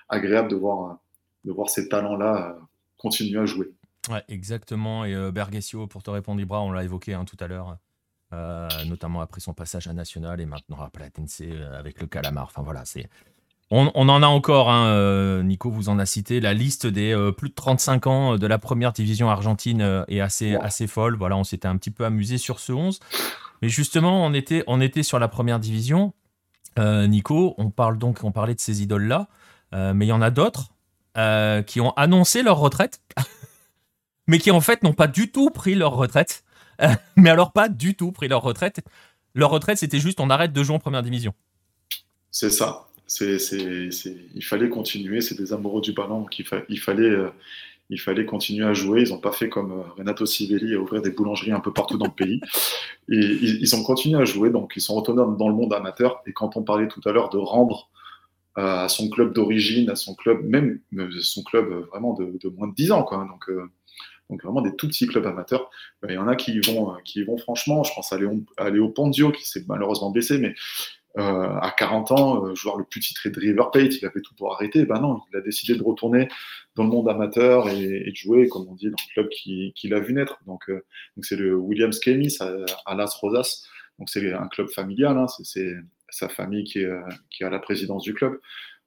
agréable de voir, ces talents-là euh, continuer à jouer. Exactement. Et euh, Bergesio, pour te répondre, Ibra, on l'a évoqué hein, tout à l'heure, notamment après son passage à National et maintenant à Platense avec le Calamar. Enfin voilà, c'est on, en a encore, hein, euh, Nico vous en a cité, la liste des euh, plus de 35 ans de la première division argentine euh, est assez, assez folle. Voilà, on s'était un petit peu amusé sur ce 11. Mais justement, on était, on était sur la première division. Nico, on parle donc, on parlait de ces idoles-là, mais il y en a d'autres qui ont annoncé leur retraite, mais qui en fait n'ont pas du tout pris leur retraite. mais alors pas du tout pris leur retraite. Leur retraite, c'était juste on arrête de jouer en première division. C'est ça il fallait continuer. C'est des amoureux du ballon. il, fallait, euh, il fallait continuer à jouer. Ils n'ont pas fait comme euh, Renato Sivelli à ouvrir des boulangeries un peu partout dans le pays. Ils, ont continué à jouer. Donc, ils sont retournés dans le monde amateur. Et quand on parlait tout à l'heure de rendre euh, à son club d'origine, à son club, même son club vraiment de, moins de 10 ans, quoi. Donc, donc vraiment des tout petits clubs amateurs. Ben, il y en a qui y vont, qui vont franchement. Je pense à Léo, à Léo Ponzio qui s'est malheureusement blessé, mais euh, à 40 ans, euh, joueur le plus titré de River Plate, il avait tout pour arrêter. Ben non, il a décidé de retourner dans le monde amateur et, de jouer, comme on dit, dans le club qu'il qui a vu naître. Donc, euh, donc c'est le Williams Kemis à, Las Rosas. Donc c'est un club familial, hein, c'est sa famille qui est, qui est la présidence du club.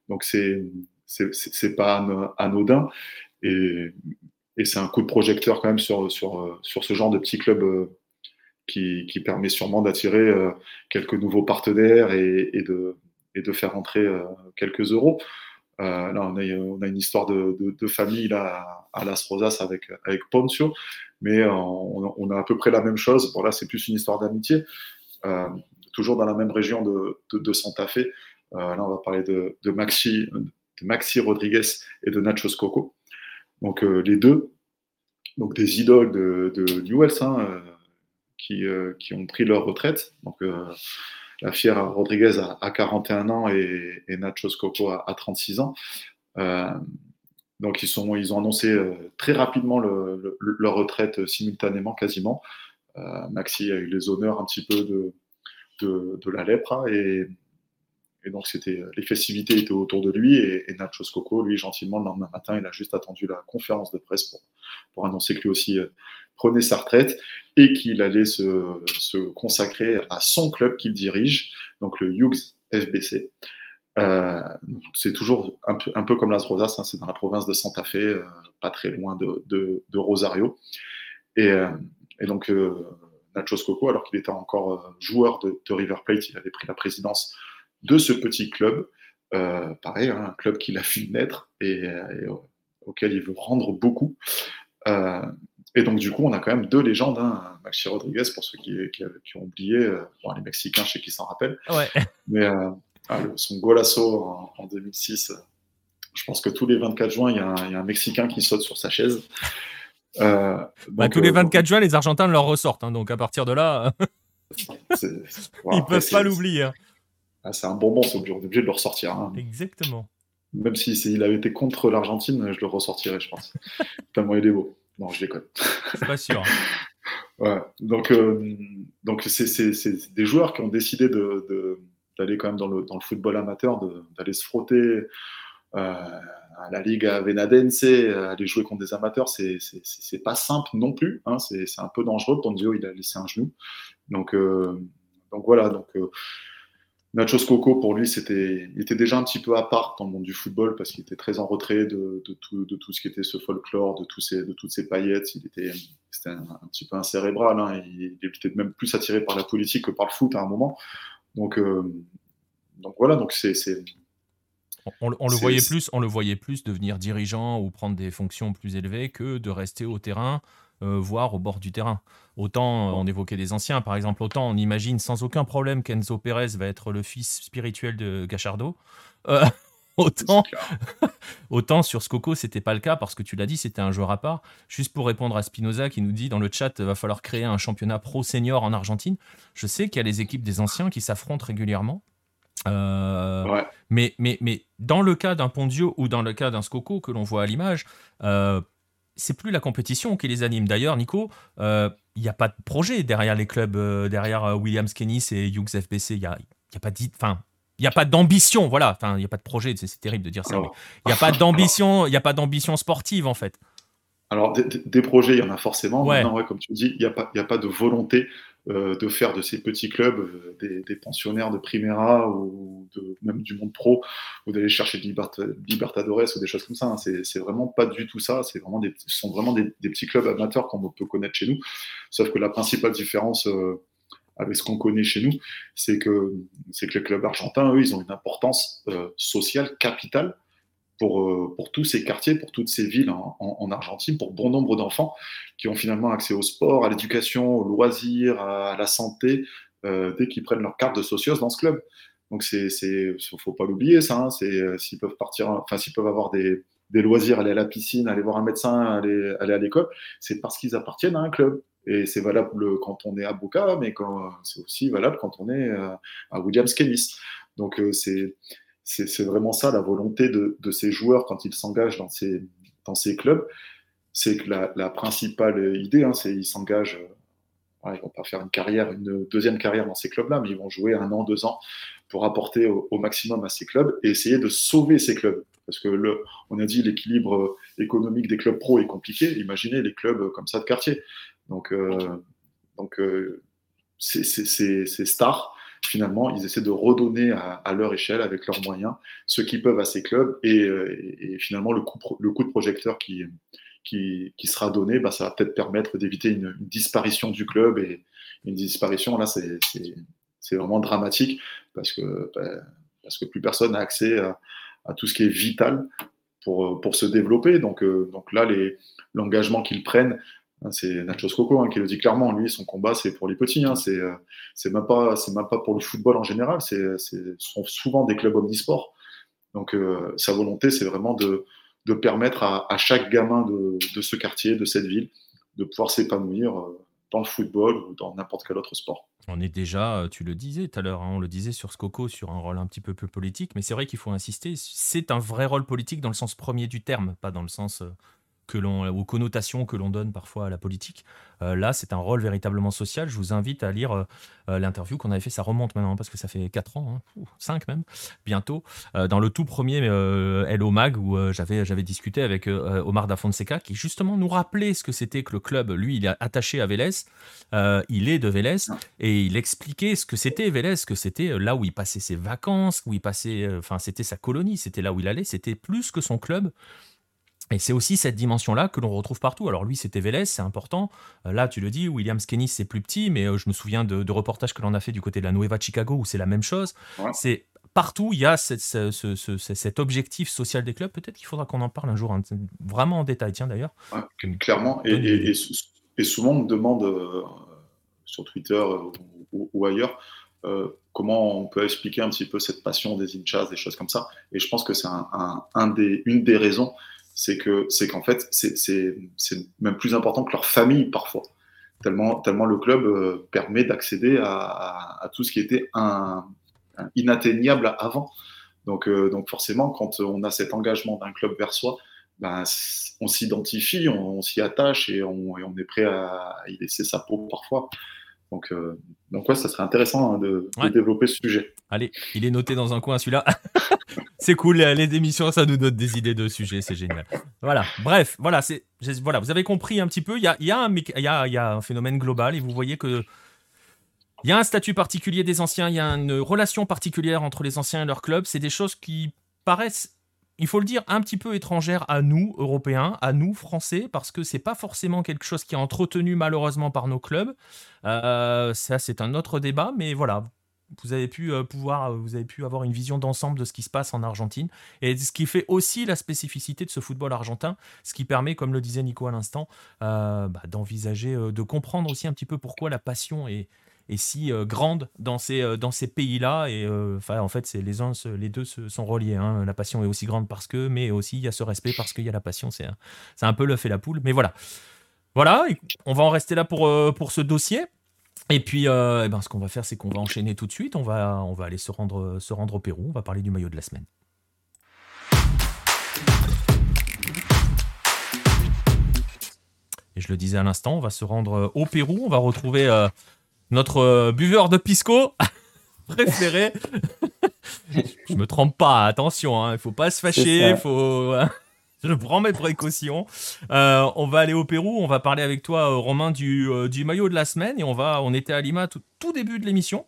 Donc c'est c'est pas anodin et, et c'est un coup de projecteur quand même sur, sur, sur ce genre de petit club qui, permet sûrement d'attirer euh, quelques nouveaux partenaires et, de, faire entrer euh, quelques euros. Euh, là, on a, une histoire de, famille là, à Las Rosas avec, Poncio, mais on, a à peu près la même chose. Bon, là, c'est plus une histoire d'amitié, toujours dans la même région de, Santa Fe. là, on va parler de, Maxi, Rodriguez et de Nachos Coco. Donc, les deux, donc des idoles de Newells, hein, qui, euh, qui ont pris leur retraite. Donc, euh, la fière Rodriguez a, 41 ans et, et Nachos Coco a, 36 ans. Euh, donc ils, sont, ils ont annoncé très rapidement leur retraite simultanément, quasiment. Maxi a eu les honneurs un petit peu de, de, de la lèpre hein, et, et donc c'était les festivités étaient autour de lui et, et, Nachos Coco, lui gentiment le lendemain matin, il a juste attendu la conférence de presse pour, pour annoncer que lui aussi prenait sa retraite et qu'il allait se, consacrer à son club qu'il dirige, donc le Hughes FBC. Euh, c'est toujours un peu, un peu, comme Las Rosas, hein, c'est dans la province de Santa Fe, euh, pas très loin de, Rosario. Et, euh, donc, euh, Nachos Coco, alors qu'il était encore euh, joueur de, River Plate, il avait pris la présidence de ce petit club. pareil, hein, un club qu'il a vu naître et, et, auquel il veut rendre beaucoup. Et donc, du coup, on a quand même deux légendes. Hein. Maxi Rodriguez, pour ceux qui, qui, ont oublié, euh, les Mexicains, je sais qui s'en rappellent. Mais euh, ah, son golasso en, 2006, euh, je pense que tous les 24 juin, il y, a un, Mexicain qui saute sur sa chaise. Bah, tous les 24 juin, les Argentins leur ressortent. Hein. donc, à partir de là, ils ne peuvent pas l'oublier. Hein. Ah, c'est un bonbon, c'est obligé, de le ressortir. Exactement. Même s'il si, avait été contre l'Argentine, je le ressortirais, je pense. Tellement il est beau. Non, je déconne. C'est pas sûr. ouais. Donc, euh, donc c'est des joueurs qui ont décidé d'aller de, quand même dans le, dans le football amateur, d'aller se frotter euh, à la Ligue Venadense, aller jouer contre des amateurs. C'est pas simple non plus. Hein, c'est un peu dangereux. Ponzio, il a laissé un genou. Donc, euh, donc voilà, donc Nachos Coco, pour lui, c'était, il était déjà un petit peu à part dans le monde du football parce qu'il était très en retrait de, tout, de tout ce qui était ce folklore, de, tous ces, de toutes ces paillettes. Il était, c'était un, petit peu un cérébral. Hein. Il, était même plus attiré par la politique que par le foot à un moment. Donc, euh, donc voilà, donc c'est, on, le voyait plus, on le voyait plus devenir dirigeant ou prendre des fonctions plus élevées que de rester au terrain euh, voire au bord du terrain. Autant euh, on évoquait des anciens, par exemple, autant on imagine sans aucun problème qu'Enzo Pérez va être le fils spirituel de Gachardo. Euh, autant, autant sur Scocco, c'était pas le cas parce que tu l'as dit, c'était un joueur à part. Juste pour répondre à Spinoza qui nous dit dans le chat, va falloir créer un championnat pro senior en Argentine. Je sais qu'il y a les équipes des anciens qui s'affrontent régulièrement. mais, mais, mais dans le cas d'un Pondio ou dans le cas d'un Scocco que l'on voit à l'image, c'est plus la compétition qui les anime. D'ailleurs, Nico, il euh, n'y a pas de projet derrière les clubs, euh, derrière euh, Williams Kennis et Hughes FBC. Il n'y a, y a pas enfin, il n'y a pas d'ambition, voilà. Enfin, il n'y a pas de projet. C'est terrible de dire ça. Il n'y a pas d'ambition. Il n'y a pas d'ambition sportive en fait. Alors des, projets, il y en a forcément. Ouais. comme tu dis, il n'y a pas, a pas de volonté de faire de ces petits clubs euh, des, pensionnaires de Primera ou de, même du monde pro, ou d'aller chercher Libertadores ou des choses comme ça. Hein. C'est vraiment pas du tout ça. C'est vraiment des, ce sont vraiment des, petits clubs amateurs qu'on peut connaître chez nous. Sauf que la principale différence euh, avec ce qu'on connaît chez nous, c'est que, que les clubs argentins, eux, ils ont une importance sociale capitale pour, euh, pour tous ces quartiers, pour toutes ces villes en, Argentine, pour bon nombre d'enfants qui ont finalement accès au sport, à l'éducation, au loisir, à, la santé, euh, dès qu'ils prennent leur carte de socios dans ce club. Donc c'est, faut pas l'oublier ça. Hein, euh, s'ils peuvent partir, enfin s'ils peuvent avoir des, loisirs, aller à la piscine, aller voir un médecin, aller, à l'école, c'est parce qu'ils appartiennent à un club. Et c'est valable quand on est à Boca, mais c'est aussi valable quand on est à Williams Kennis. Donc c'est c'est vraiment ça la volonté de, ces joueurs quand ils s'engagent dans ces, dans ces clubs. C'est que la, principale idée, hein, c'est qu'ils s'engagent, euh, ils vont pas faire une carrière, une deuxième carrière dans ces clubs-là, mais ils vont jouer un an, deux ans pour apporter au, maximum à ces clubs et essayer de sauver ces clubs. Parce que le, on a dit l'équilibre économique des clubs pro est compliqué. Imaginez les clubs comme ça de quartier. Donc, euh, donc euh, ces stars finalement, ils essaient de redonner à, leur échelle, avec leurs moyens, ce qu'ils peuvent à ces clubs. Et, euh, finalement, le coup, de projecteur qui, sera donné, bah, ça va peut-être permettre d'éviter une, disparition du club. Et une disparition, là, c'est vraiment dramatique parce que, bah, parce que plus personne n'a accès à, tout ce qui est vital pour, se développer. Donc, euh, là, l'engagement qu'ils prennent, c'est Nachos Coco hein, qui le dit clairement. Lui, son combat, c'est pour les petits. Hein, c'est, euh, c'est même pas, c'est pour le football en général. C'est, ce sont souvent des clubs omnisports. Donc, euh, sa volonté, c'est vraiment de, permettre à, chaque gamin de, ce quartier, de cette ville, de pouvoir s'épanouir euh, dans le football ou dans n'importe quel autre sport. On est déjà, tu le disais tout à l'heure, on le disait sur Coco, sur un rôle un petit peu plus politique, mais c'est vrai qu'il faut insister, c'est un vrai rôle politique dans le sens premier du terme, pas dans le sens que l'on, aux connotations que l'on donne parfois à la politique. Euh, là, c'est un rôle véritablement social. Je vous invite à lire euh, euh, l'interview qu'on avait fait. Ça remonte maintenant parce que ça fait 4 ans, 5 hein, même, bientôt. dans le tout premier Hello Mag où j'avais, j'avais discuté avec Omar Da Fonseca qui justement nous rappelait ce que c'était que le club. Lui, il est attaché à Vélez. il est de Vélez et il expliquait ce que c'était Vélez, que c'était là où il passait ses vacances, où il passait, enfin, c'était sa colonie, c'était là où il allait. C'était plus que son club. Et c'est aussi cette dimension-là que l'on retrouve partout. Alors lui, c'était Vélez, c'est important. Euh, là, tu le dis, Williams Kennis, c'est plus petit, mais euh, je me souviens de, reportages que l'on a fait du côté de la Nueva Chicago, où c'est la même chose. C'est partout, il y a cet objectif social des clubs. Peut-être qu'il faudra qu'on en parle un jour, hein, vraiment en détail, tiens d'ailleurs. clairement. Et, souvent, on me demande euh, sur Twitter ou, ailleurs comment on peut expliquer un petit peu cette passion des inchas, des choses comme ça. Et je pense que c'est un, des, une des raisons c'est que c'est qu'en fait c'est même plus important que leur famille parfois. Tellement tellement le club euh, permet d'accéder à, tout ce qui était inatteignable avant. Donc euh, donc forcément quand on a cet engagement d'un club vers soi ben, on s'identifie on, s'y attache et on, et on, est prêt à y laisser sa peau parfois donc, euh, donc ouais, ça serait intéressant hein, de, développer ce sujet. Allez, il est noté dans un coin celui-là. c'est cool, les émissions, ça nous donne des idées de sujets, c'est génial. Voilà, bref, voilà, c'est, voilà, vous avez compris un petit peu, il y a, y, a un, y, a, y a un phénomène global et vous voyez que il y a un statut particulier des anciens, il y a une relation particulière entre les anciens et leur club. C'est des choses qui paraissent il faut le dire, un petit peu étrangères à nous, Européens, à nous, Français, parce que c'est pas forcément quelque chose qui est entretenu malheureusement par nos clubs. Euh, ça, c'est un autre débat, mais voilà, vous avez pu euh, euh, vous avez pu avoir une vision d'ensemble de ce qui se passe en Argentine et ce qui fait aussi la spécificité de ce football argentin, ce qui permet, comme le disait Nico à l'instant, bah, d'envisager, de comprendre aussi un petit peu pourquoi la passion est, si grande dans ces, dans ces pays-là. Et enfin, en fait, les uns, les deux sont reliés. Hein. La passion est aussi grande parce que, mais aussi il y a ce respect parce qu'il y a la passion. C'est un, peu le fait la poule. Mais voilà. Voilà, on va en rester là pour, pour ce dossier. Et puis, euh, eh ben, ce qu'on va faire, c'est qu'on va enchaîner tout de suite. On va, on va aller se rendre, se rendre au Pérou. On va parler du maillot de la semaine. Et je le disais à l'instant, on va se rendre au Pérou. On va retrouver euh, notre euh, buveur de pisco préféré. je me trompe pas, attention, hein, il ne faut pas se fâcher, faut je prends mes précautions. Euh, on va aller au Pérou, on va parler avec toi, euh, Romain, du, du maillot de la semaine. Et on, va, on était à Lima tout, tout début de l'émission.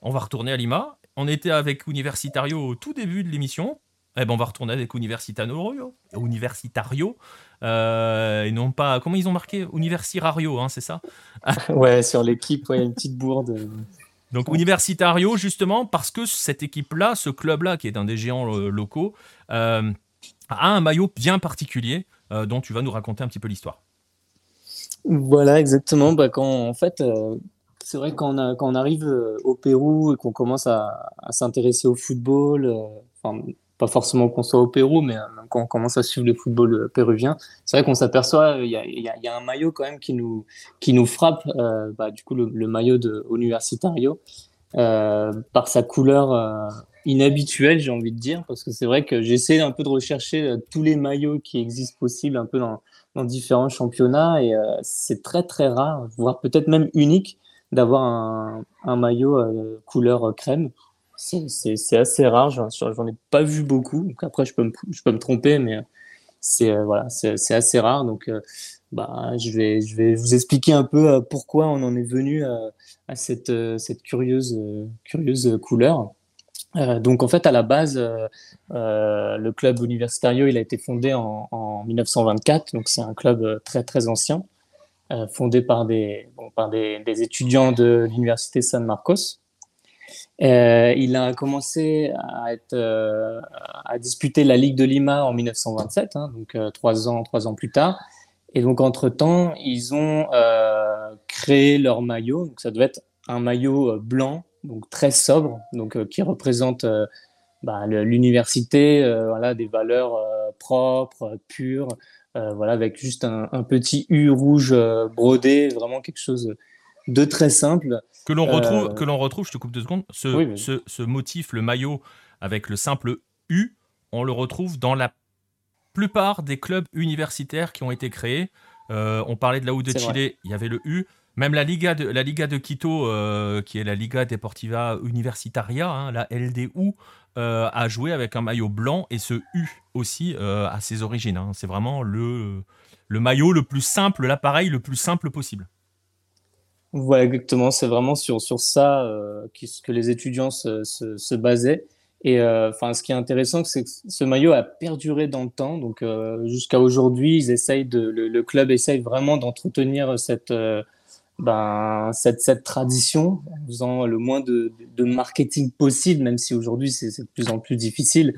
On va retourner à Lima. On était avec Universitario au tout début de l'émission. Eh ben, on va retourner avec Universitario. Universitario. et non pas. Comment ils ont marqué? Universirario, hein, c'est ça? Ouais, sur l'équipe, ouais, une petite bourde. Donc Universitario, justement, parce que cette équipe-là, ce club-là, qui est un des géants locaux, a un maillot bien particulier euh, dont tu vas nous raconter un petit peu l'histoire. Voilà, exactement. Bah, quand, en fait, euh, c'est vrai quand on, quand on arrive euh, au Pérou et qu'on commence à, s'intéresser au football, enfin, pas forcément qu'on soit au Pérou, mais quand on commence à suivre le football péruvien, c'est vrai qu'on s'aperçoit il y, a un maillot quand même qui nous, qui nous frappe, bah, du coup le, maillot de par sa couleur inhabituel, j'ai envie de dire, parce que c'est vrai que j'essaie un peu de rechercher euh, tous les maillots qui existent possibles un peu dans, différents championnats et euh, c'est très très rare, voire peut-être même unique, d'avoir un, un, maillot euh, couleur crème. C'est assez rare, j'en ai pas vu beaucoup. Donc après, je peux me, tromper, mais c'est voilà, c'est assez rare. Donc, bah, je vais, vous expliquer un peu pourquoi on en est venu à cette, curieuse, couleur. Euh, donc en fait, à la base, euh, euh, le club Universitario, il a été fondé en, en 1924, donc c'est un club très très ancien, fondé par des, étudiants de l'université San Marcos. Il a commencé à, être, à disputer la Ligue de Lima en 1927, hein, donc trois ans trois ans plus tard. Et donc entre temps, ils ont créé leur maillot. Donc ça devait être un maillot blanc donc très sobre, donc euh, qui représente euh, bah, l'université, euh, voilà, des valeurs propres, pures, voilà, avec juste un, petit U rouge brodé, vraiment quelque chose de très simple. Que l'on retrouve, que l'on retrouve, je te coupe deux secondes, ce, ce, ce, motif, le maillot avec le simple U, on le retrouve dans la plupart des clubs universitaires qui ont été créés. on parlait de la U de Chile, il y avait le U. Même la Liga de, la Liga de Quito, euh, qui est la Liga Deportiva Universitaria, hein, la LDU, euh, a joué avec un maillot blanc et ce U aussi euh, à ses origines. Hein. C'est vraiment le, le maillot le plus simple, l'appareil le plus simple possible. Voilà, exactement. C'est vraiment sur, sur ça que les étudiants se, se, basaient. Et enfin, ce qui est intéressant, c'est que ce maillot a perduré dans le temps. Donc, jusqu'à aujourd'hui, ils essayent de, le, le, club essaye vraiment d'entretenir cette ben, cette, cette tradition en faisant le moins de, de marketing possible, même si aujourd'hui c'est de plus en plus difficile.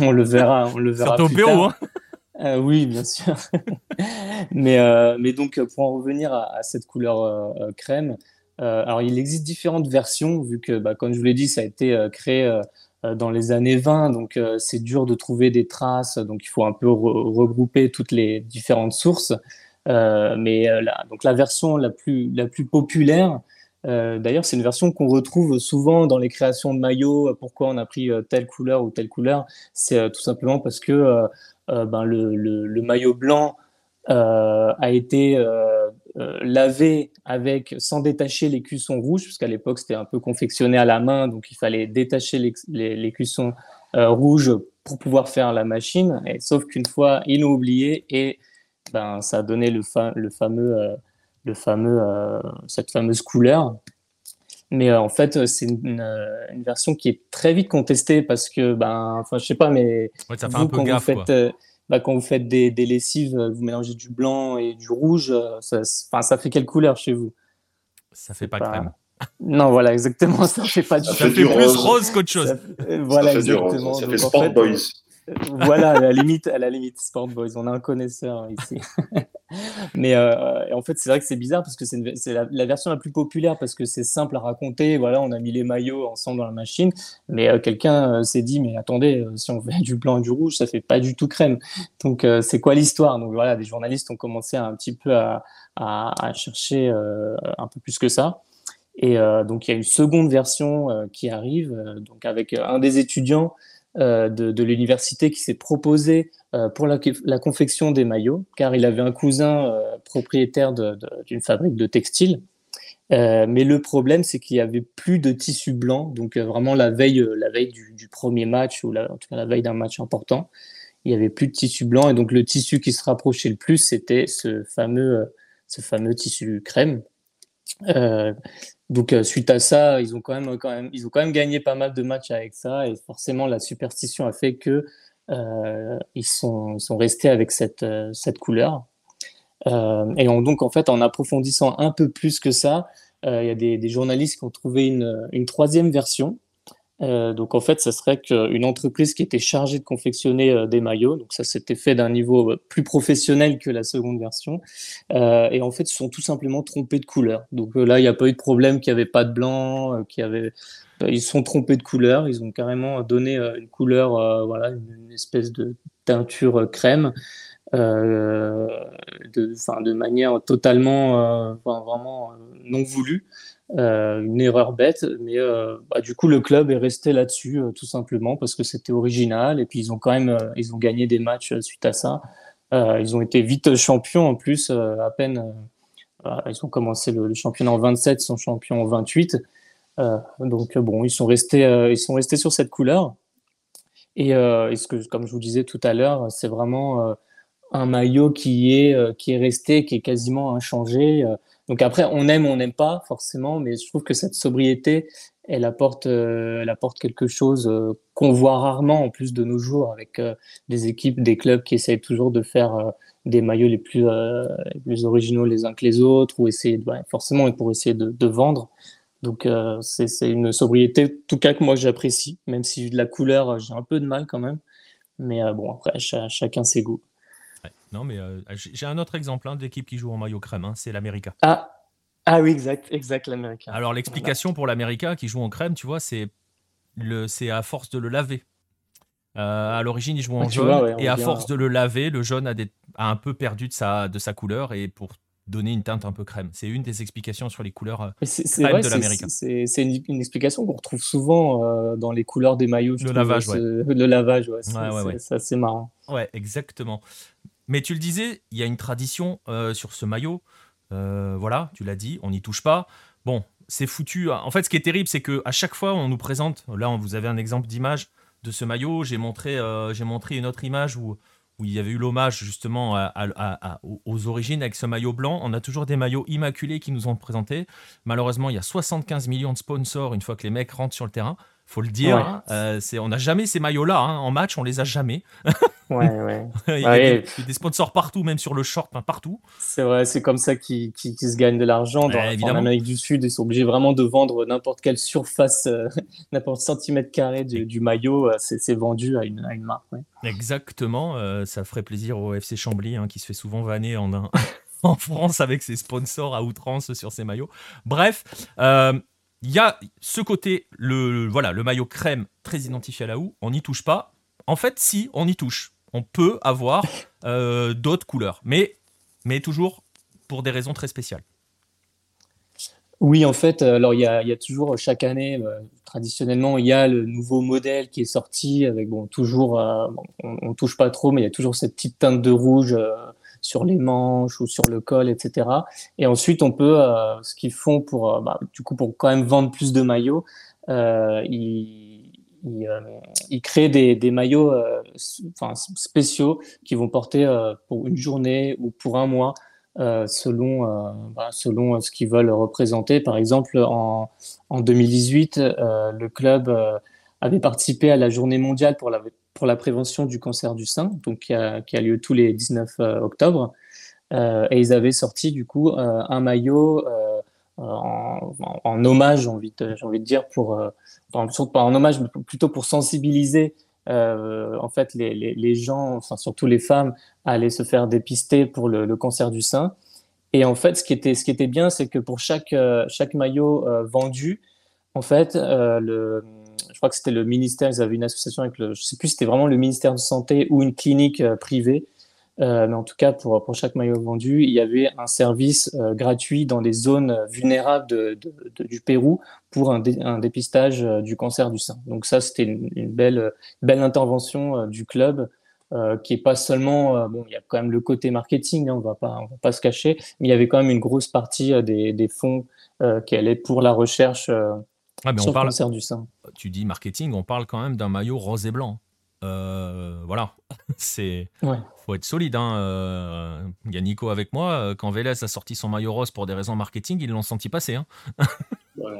On le verra, on le verra plus tard. Hein euh, oui, bien sûr. mais, euh, donc, pour en revenir à, cette couleur euh, euh crème, euh, alors il existe différentes versions, vu que, bah, comme je vous l'ai dit, ça a été euh, créé dans les années 20, donc c'est dur de trouver des traces, donc il faut un peu regrouper toutes les différentes sources. Euh, mais euh, la, donc la version la plus, la plus populaire, euh, D'ailleurs, c'est une version qu'on retrouve souvent dans les créations de maillots. Pourquoi on a pris telle couleur ou telle couleur C'est tout simplement parce que ben, le, le, maillot blanc a été lavé avec sans détacher les cuissons rouges, parce qu'à l'époque c'était un peu confectionné à la main, donc il fallait détacher les, les, les cuissons rouges pour pouvoir faire la machine. Sauf qu'une fois, ils l'ont oublié et ben, ça a donné le, fameux, euh, le fameux, euh, cette fameuse couleur. Mais en fait, c'est une, version qui est très vite contestée parce que, ben, enfin, je sais pas, mais ça fait un peu gaffe, vous faites, bah, quand vous faites des, des, lessives, vous mélangez du blanc et du rouge, ça, ça fait quelle couleur chez vous? Ça fait pas, crème. Non, voilà, exactement. Ça fait pas du Ça, fait, plus rose, qu'autre chose. voilà, exactement. Ça fait Sport Boys voilà, à la limite, à la limite, Sport Boys, on a un connaisseur ici. Mais euh, en fait, c'est vrai que c'est bizarre parce que c'est la, version la plus populaire parce que c'est simple à raconter. Voilà, on a mis les maillots ensemble dans la machine. Mais euh, quelqu'un euh, s'est dit, mais attendez, si on fait du blanc et du rouge, ça fait pas du tout crème. Donc, c'est quoi l'histoire? Donc voilà, des journalistes ont commencé un petit peu à, à, chercher un peu plus que ça. Et donc, il y a une seconde version qui arrive, donc avec un des étudiants euh, de, l'université qui s'est proposé euh, pour la, confection des maillots, car il avait un cousin euh, propriétaire d'une fabrique de textiles. mais le problème, c'est qu'il y avait plus de tissu blanc, donc vraiment la veille, la veille du, premier match ou la, en tout cas la veille d'un match important, il y avait plus de tissu blanc et donc le tissu qui se rapprochait le plus, c'était ce fameux, ce fameux tissu crème. Donc euh, suite à ça, ils ont quand même, quand même, ils ont quand même gagné pas mal de matchs avec ça, et forcément la superstition a fait que euh, ils sont, restés avec cette, euh, cette couleur. et donc en fait, en approfondissant un peu plus que ça, il y a des, des, journalistes qui ont trouvé une, une troisième version euh, donc en fait, ça serait qu'une entreprise qui était chargée de confectionner euh, des maillots, donc ça s'était fait d'un niveau euh, plus professionnel que la seconde version, et en fait, ils sont tout simplement trompés de couleur. Donc là, il n'y a pas eu de problème qu'il n'y avait pas de blanc, qu'il y avait... Ils se sont trompés de couleur, ils ont carrément donné une couleur, voilà, une, espèce de teinture crème. De, de manière totalement, vraiment non voulue. Euh, une erreur bête, mais euh, bah, du coup le club est resté là-dessus euh, tout simplement parce que c'était original et puis ils ont quand même ils ont gagné des matchs suite à ça. ils ont été vite champions en plus à peine ils ont commencé le, championnat en 27, ils sont champions en 28. donc bon, ils sont restés ils sont restés sur cette couleur. Et, et que comme je vous disais tout à l'heure, c'est vraiment un maillot qui est qui est resté, qui est quasiment inchangé. Donc après, on aime, on n'aime pas forcément, mais je trouve que cette sobriété, elle apporte, euh, elle apporte quelque chose euh, qu'on voit rarement en plus de nos jours avec euh, des équipes, des clubs qui essayent toujours de faire des maillots les plus, les plus originaux les uns que les autres ou essayer, forcément pour essayer de, de vendre. Donc c'est une sobriété, en tout cas que moi j'apprécie, même si de la couleur j'ai un peu de mal quand même. Mais bon après chacun ses goûts. Non, mais euh, j'ai un autre exemple hein, d'équipe qui joue en maillot crème, hein, c'est l'América. Ah. ah oui, exact, exact, l'América. Alors l'explication pour l'América qui joue en crème, tu vois, c'est à force de le laver. Euh, à l'origine, il joue en ah, jaune, et à force de le laver, le jaune a, a, un peu perdu de sa, de sa couleur, et pour donner une teinte un peu crème. C'est une des explications sur les couleurs euh, crème de l'Amérique. C'est une, explication qu'on retrouve souvent euh, dans les couleurs des maillots. Le lavage, ouais. Le lavage, ouais. C'est assez marrant. Ouais, exactement. Mais tu le disais, il y a une tradition euh, sur ce maillot. voilà, tu l'as dit, on n'y touche pas. Bon, c'est foutu. En fait, ce qui est terrible, c'est que à chaque fois, on nous présente. Là, vous avez un exemple d'image de ce maillot. J'ai montré, j'ai montré une autre image où où il y avait eu l'hommage justement aux origines avec ce maillot blanc. On a toujours des maillots immaculés qui nous ont présentés. Malheureusement, il y a 75 millions de sponsors une fois que les mecs rentrent sur le terrain faut le dire. Hein. Euh, c'est, on n'a jamais ces maillots-là hein. en match, on les a jamais. ouais, ouais. il, y a des, sponsors partout, même sur le short, partout. C'est vrai, c'est comme ça qu'ils, se gagnent de l'argent. Dans, en Amérique du Sud, ils sont obligés vraiment de vendre n'importe quelle surface, euh, n'importe centimètre carré du, maillot, euh, c'est, vendu à une, à une marque. Exactement, ça ferait plaisir au FC Chambly, hein, qui se fait souvent vanner en, en France avec ses sponsors à outrance sur ses maillots. Bref, il y a ce côté, le, voilà, le maillot crème très identifié à la houe, on n'y touche pas. En fait, si, on y touche. On peut avoir euh, d'autres couleurs, mais, mais toujours pour des raisons très spéciales. Oui, en fait, alors il y a, toujours chaque année, euh, traditionnellement, il y a le nouveau modèle qui est sorti avec bon toujours, euh, on, ne touche pas trop, mais il y a toujours cette petite teinte de rouge sur les manches ou sur le col, etc. Et ensuite, on peut, euh, ce qu'ils font pour, euh, bah, du coup, pour quand même vendre plus de maillots, euh, ils, ils, créent des, des maillots spéciaux qui vont porter pour une journée ou pour un mois selon, bah, selon ce qu'ils veulent représenter. Par exemple, en, en 2018, le club avait participé à la journée mondiale pour la, pour la prévention du cancer du sein, donc qui a, lieu tous les 19 octobre. et ils avaient sorti du coup un maillot en, hommage, j'ai envie, de, dire, pour, enfin, pas en hommage, mais plutôt pour sensibiliser euh, en fait les, gens, enfin surtout les femmes, aller se faire dépister pour le, cancer du sein. Et en fait, ce qui était, ce qui était bien, c'est que pour chaque, euh, chaque maillot euh, vendu, en fait, euh, le, je crois que c'était le ministère, ils avaient une association avec le, je sais plus, c'était vraiment le ministère de santé ou une clinique privée euh, mais en tout cas, pour, pour chaque maillot vendu, il y avait un service euh, gratuit dans les zones vulnérables du Pérou pour un, dépistage euh, du cancer du sein. Donc ça, c'était une, une, belle, belle intervention du club. qui est pas seulement bon il y a quand même le côté marketing hein, on va pas on va pas se cacher mais il y avait quand même une grosse partie des, des fonds qui allaient pour la recherche mais sur on parle, le cancer du sein tu dis marketing on parle quand même d'un maillot rose et blanc euh, voilà, c'est ouais. faut être solide. Hein. Euh, il y a Nico avec moi. Euh, quand Vélez a sorti son maillot rose pour des raisons marketing, ils l'ont senti passer. Hein.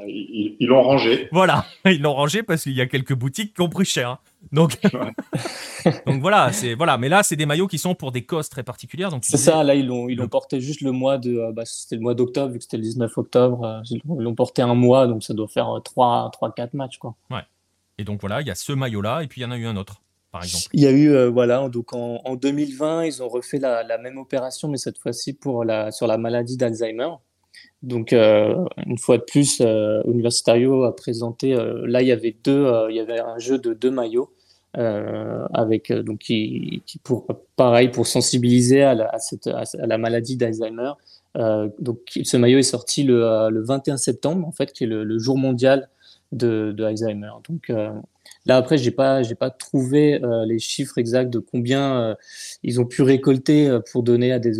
ils l'ont rangé. Voilà, ils l'ont rangé parce qu'il y a quelques boutiques qui ont pris cher. Hein. Donc, ouais. donc voilà, c'est voilà. Mais là, c'est des maillots qui sont pour des causes très particulières. Donc c'est disais... ça. Là, ils l'ont ils l'ont porté juste le mois de. Bah, c'était le mois d'octobre vu que c'était le 19 octobre. Ils l'ont porté un mois, donc ça doit faire 3 3 4 matchs quoi. Ouais. Et donc voilà, il y a ce maillot là, et puis il y en a eu un autre par exemple Il y a eu, euh, voilà, donc en, en, 2020, ils ont refait la, la même opération, mais cette fois-ci pour la, sur la maladie d'Alzheimer. Donc, euh, une fois de plus, euh, Universitario a présenté, euh, là, il y avait deux, il y avait un jeu de deux maillots, avec, donc, qui, pour, pareil, pour sensibiliser à la, maladie d'Alzheimer. donc, ce maillot est sorti le, le 21 septembre, en fait, qui est le, jour mondial de, de Alzheimer. Donc, Là, après, j'ai pas, j'ai pas trouvé les chiffres exacts de combien ils ont pu récolter pour donner à des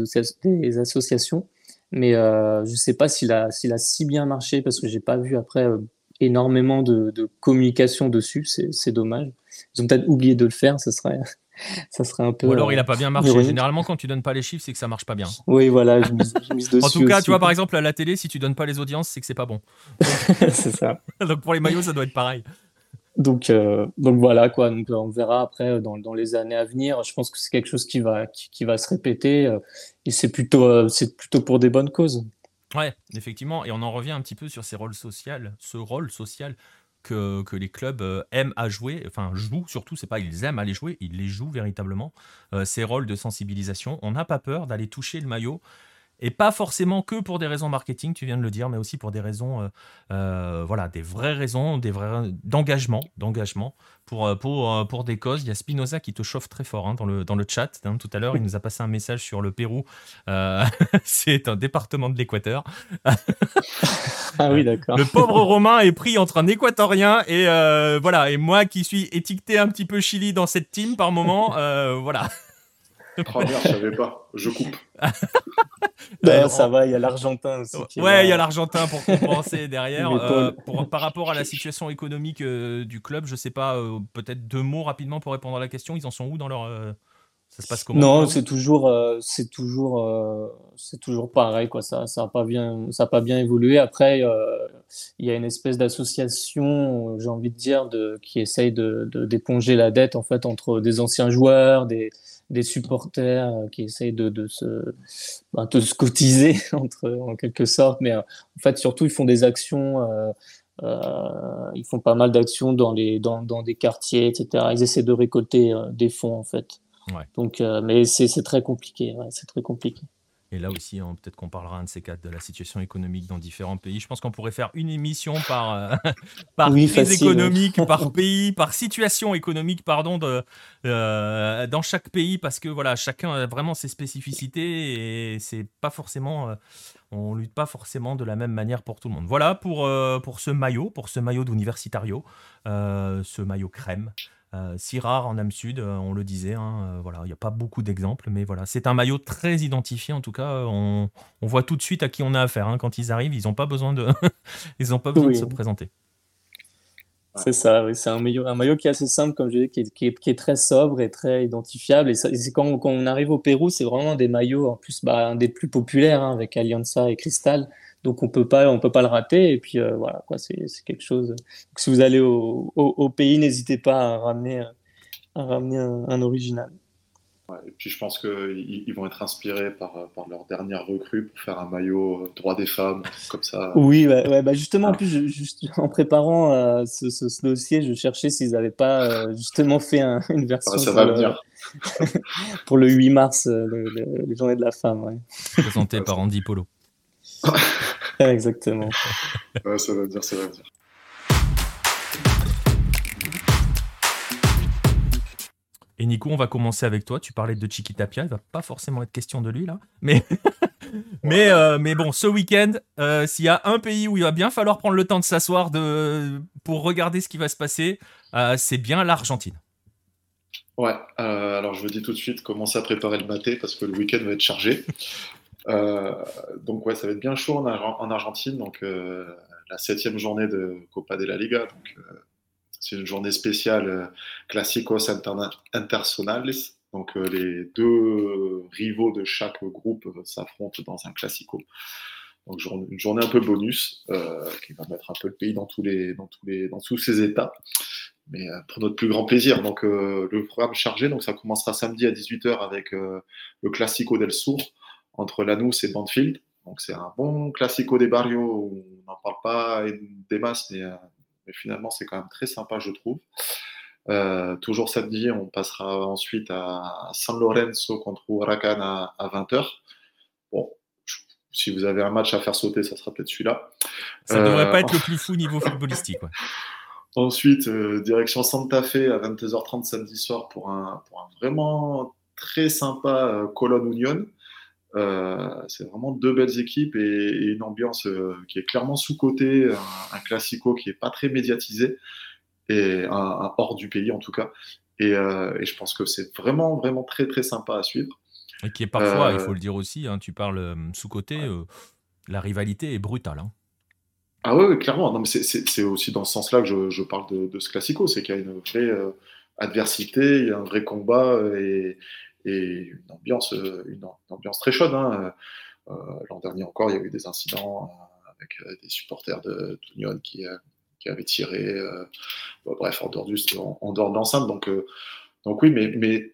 associations. Mais euh, je sais pas s'il a, s'il a si bien marché parce que j'ai pas vu après euh, énormément de, de, communication dessus. C'est, c'est dommage. Ils ont peut-être oublié de le faire. Ça serait, ça serait un peu. Ou alors il a pas bien marché. Généralement, quand tu donnes pas les chiffres, c'est que ça marche pas bien. Oui, voilà, je mise, je mise dessus. en tout cas, aussi. tu vois, par exemple, à la télé, si tu donnes pas les audiences, c'est que c'est pas bon. c'est ça. Donc pour les maillots, ça doit être pareil. Donc, euh, donc voilà quoi. Donc on verra après dans, dans, les années à venir. Je pense que c'est quelque chose qui va qui, va se répéter euh, et c'est plutôt euh, c'est plutôt pour des bonnes causes. Ouais, effectivement. Et on en revient un petit peu sur ces rôles sociaux, ce rôle social que, que les clubs aiment à jouer, enfin jouent surtout. C'est pas ils aiment à les jouer, ils les jouent véritablement. ces rôles de sensibilisation. On n'a pas peur d'aller toucher le maillot et pas forcément que pour des raisons marketing, tu viens de le dire, mais aussi pour des raisons, euh, euh, voilà, des vraies raisons, des vrais d'engagement, d'engagement pour pour pour des causes. Il y a Spinoza qui te chauffe très fort hein, dans le dans le chat. Hein, tout à l'heure, il nous a passé un message sur le Pérou. Euh, c'est un département de l'Équateur. ah oui, d'accord. Le pauvre Romain est pris entre un Équatorien et voilà et moi qui suis étiqueté un petit peu Chili dans cette team par moment, voilà. Oh merde, je savais pas. Je coupe. ben, ça va, il y a l'Argentin aussi. ouais, il y a l'Argentin pour compenser derrière. Euh, pour, par rapport à la situation économique euh, du club, je sais pas, euh, peut-être deux mots rapidement pour répondre à la question. Ils en sont où dans leur. ça se passe comment? Non, c'est toujours, c'est toujours, c'est toujours pareil. Quoi. Ça n'a pas, bien, ça pas bien évolué. Après, il y a une espèce d'association, j'ai envie de dire, de, qui essaye de, d'éponger la dette en fait, entre des anciens joueurs, des des supporters euh, qui essayent de, de se, ben, de se cotiser entre, en quelque sorte, mais euh, en fait surtout ils font des actions, euh, euh, ils font pas mal d'actions dans les dans, dans des quartiers, etc. Ils essaient de récolter euh, des fonds en fait. Ouais. Donc, euh, mais c'est très compliqué, ouais, c'est très compliqué. Et là aussi, hein, peut-être qu'on parlera un de ces quatre de la situation économique dans différents pays. Je pense qu'on pourrait faire une émission par, euh, par oui, crise facile, économique, par pays, par situation économique, pardon, de, euh, dans chaque pays, parce que voilà, chacun a vraiment ses spécificités et c'est pas forcément, euh, on lutte pas forcément de la même manière pour tout le monde. Voilà pour, euh, pour ce maillot, pour ce maillot d'Universitario, ce maillot crème. Euh, si rare en âme sud, euh, on le disait. Hein, euh, voilà, il n'y a pas beaucoup d'exemples, mais voilà, c'est un maillot très identifié. En tout cas, on, on, voit tout de suite à qui on a affaire. Hein. Quand ils arrivent, ils n'ont pas besoin de, ils ont pas besoin oui. de se présenter. C'est ça, oui. C'est un maillot, un maillot qui est assez simple, comme je dis, qui est, qui est, qui est très sobre et très identifiable. Et, quand, quand, on arrive au Pérou, c'est vraiment des maillots, en plus, bah, un des plus populaires, hein, avec Alianza et Cristal. Donc, on peut pas, on peut pas le rater. Et puis, euh, voilà, quoi, c'est, quelque chose. Donc, si vous allez au, au, au pays, n'hésitez pas à ramener, à ramener un, un original et puis je pense qu'ils ils vont être inspirés par, par leur dernière recrue pour faire un maillot euh, droit des femmes, comme ça. Oui, ouais, bah justement, en plus, juste en préparant euh, ce, ce, dossier, je cherchais s'ils n'avaient pas euh, justement fait une version. ça va venir. pour le 8 mars, le, les journées de la femme. Ouais. Présenté par Andy Polo. Exactement. ça va venir, ça va venir. Et Nico, on va commencer avec toi. Tu parlais de Chiquitapia. Il va pas forcément être question de lui là. Mais, mais, euh, mais bon, ce week-end, euh, s'il y a un pays où il va bien falloir prendre le temps de s'asseoir de... pour regarder ce qui va se passer, euh, c'est bien l'Argentine. Ouais, alors je vous dis tout de suite, commencez à préparer le maté parce que le week-end va être chargé. Donc ouais, ça va être bien chaud en, en Argentine. Donc la septième journée de Copa de la Liga. Donc c'est une journée spéciale euh, Classicos Internationales. Donc euh, les deux rivaux de chaque groupe euh, s'affrontent dans un Classico. Donc une journée un peu bonus qui va mettre un peu le pays dans tous les dans tous les dans tous ses états. Mais pour notre plus grand plaisir. Donc le programme chargé. Donc ça commencera samedi à 18h avec le Classico del Sur entre Lanús et Banfield. Donc c'est un bon Classico des barrios. On n'en parle pas des masses, mais mais finalement c'est quand même très sympa, je trouve. Euh, toujours samedi, on passera ensuite à San Lorenzo contre Huracan à, 20h. Bon, si vous avez un match à faire sauter, ça sera peut-être celui-là. Ça ne devrait pas euh, être le plus fou niveau footballistique. Ensuite, euh, direction Santa Fe à 22h30 samedi soir pour un, pour un vraiment très sympa Colonne Union. Euh, c'est vraiment deux belles équipes et, une ambiance euh, qui est clairement sous-cotée, un, classico qui est pas très médiatisé et un, hors du pays en tout cas. Euh, et, je pense que c'est vraiment vraiment très très sympa à suivre. Et qui est parfois, il faut le dire aussi, hein, tu parles sous-côté, la rivalité est brutale. Hein. Ah ouais, clairement. Non, mais c'est aussi dans ce sens-là que je, je parle de, de, ce classico, c'est qu'il y a une vraie adversité, il y a un vrai combat et, et une ambiance, euh, une, ambiance très chaude. Hein. Euh, l'an dernier encore, il y a eu des incidents euh, avec des supporters de Tounion qui, qui avaient tiré, bref, en dehors, du, en, dehors de l'enceinte. Donc, donc oui, mais, mais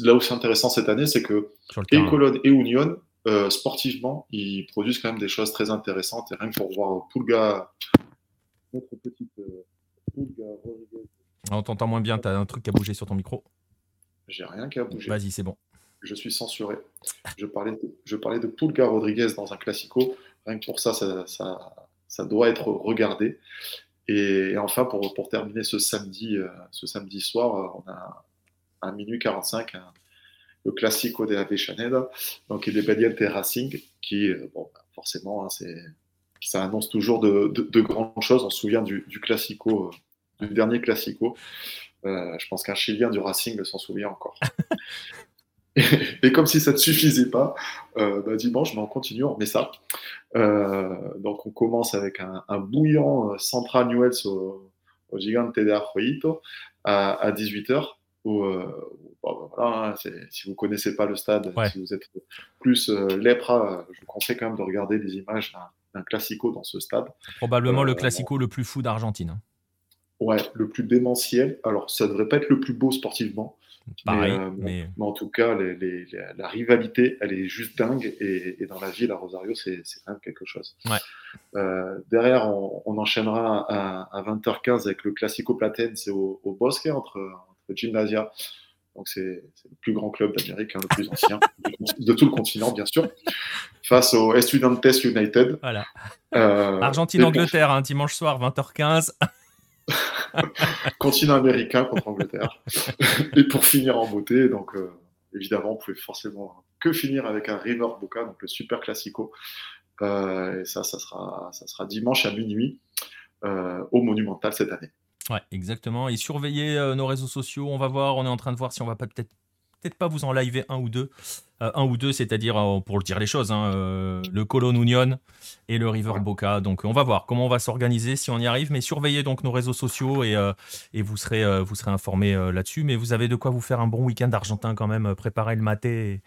là où c'est intéressant cette année, c'est que et Cologne et Union, sportivement, ils produisent quand même des choses très intéressantes. Et rien que pour voir Pulga, notre petite Pulga On t'entend moins bien, tu as un truc à bouger sur ton micro. J'ai rien qu'à bouger. Vas-y, c'est bon. Je suis censuré. Je parlais de, je parlais de Pulga Rodriguez dans un classico. Rien que pour ça, ça, ça, doit être regardé. Et, enfin, pour, pour, terminer ce samedi, euh, ce samedi soir, euh, on a à minuit 45 le classico de Avechaneda, donc il est Racing, qui, euh, bon, bah, forcément, hein, ça annonce toujours de, de, grandes choses. On se souvient du, du classico, du dernier classico. Euh, je pense qu'un Chilien du Racing s'en souvient encore. et, comme si ça ne suffisait pas, euh, bah, dimanche, on continue, on remet ça. Euh, donc on commence avec un, bouillant Central Newells au, au, Gigante de Arroyito à, 18h. Bah, si vous ne connaissez pas le stade, si vous êtes plus lèpre, je vous conseille quand même de regarder des images d'un classico dans ce stade. Probablement le classico le plus fou d'Argentine. Hein. Ouais, le plus démentiel. Alors, ça devrait pas être le plus beau sportivement. Pareil, euh, mais, en tout cas, la rivalité, elle est juste dingue. Et, dans la ville, à Rosario, c'est quand même quelque chose. Euh, derrière, on, enchaînera à, 20h15 avec le Classico Platense au, au Bosque entre, entre Gymnasia. Donc, c'est le plus grand club d'Amérique, hein, le plus ancien de tout le continent, bien sûr, face au Estudiantes United. Voilà. Euh, Argentine-Angleterre, un dimanche soir, 20h15. continent américain contre Angleterre. et pour finir en beauté, donc euh, évidemment, on pouvait forcément que finir avec un River Boca, donc le super classico. Euh, et ça, ça sera, ça sera dimanche à minuit euh, au Monumental cette année. Ouais, exactement. Et surveillez nos réseaux sociaux. On va voir, on est en train de voir si on va pas peut-être peut-être pas vous en liver un ou deux. Euh, un ou deux, c'est-à-dire, euh, pour le dire les choses, hein, euh, le Colon Union et le River Boca. Donc, on va voir comment on va s'organiser si on y arrive. Mais surveillez donc nos réseaux sociaux et, et vous serez, vous serez informés là-dessus. Mais vous avez de quoi vous faire un bon week-end argentin quand même. Préparez le maté.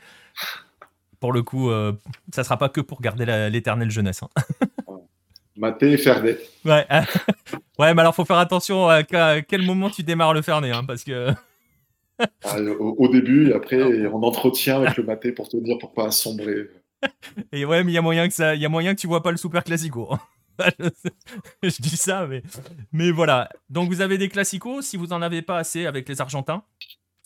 Pour le coup, ça sera pas que pour garder l'éternelle jeunesse. Hein. Maté et Fernet. Ouais. ouais, mais alors faut faire attention à quel moment tu démarres le Fernet, hein, parce que. Ah, au, début, et après, on entretient avec le maté pour te dire pourquoi sombrer. Et ouais, mais il y a moyen que ça, il y a moyen que tu vois pas le super classico. je dis ça, mais, mais voilà. Donc vous avez des classicos. Si vous en avez pas assez avec les Argentins,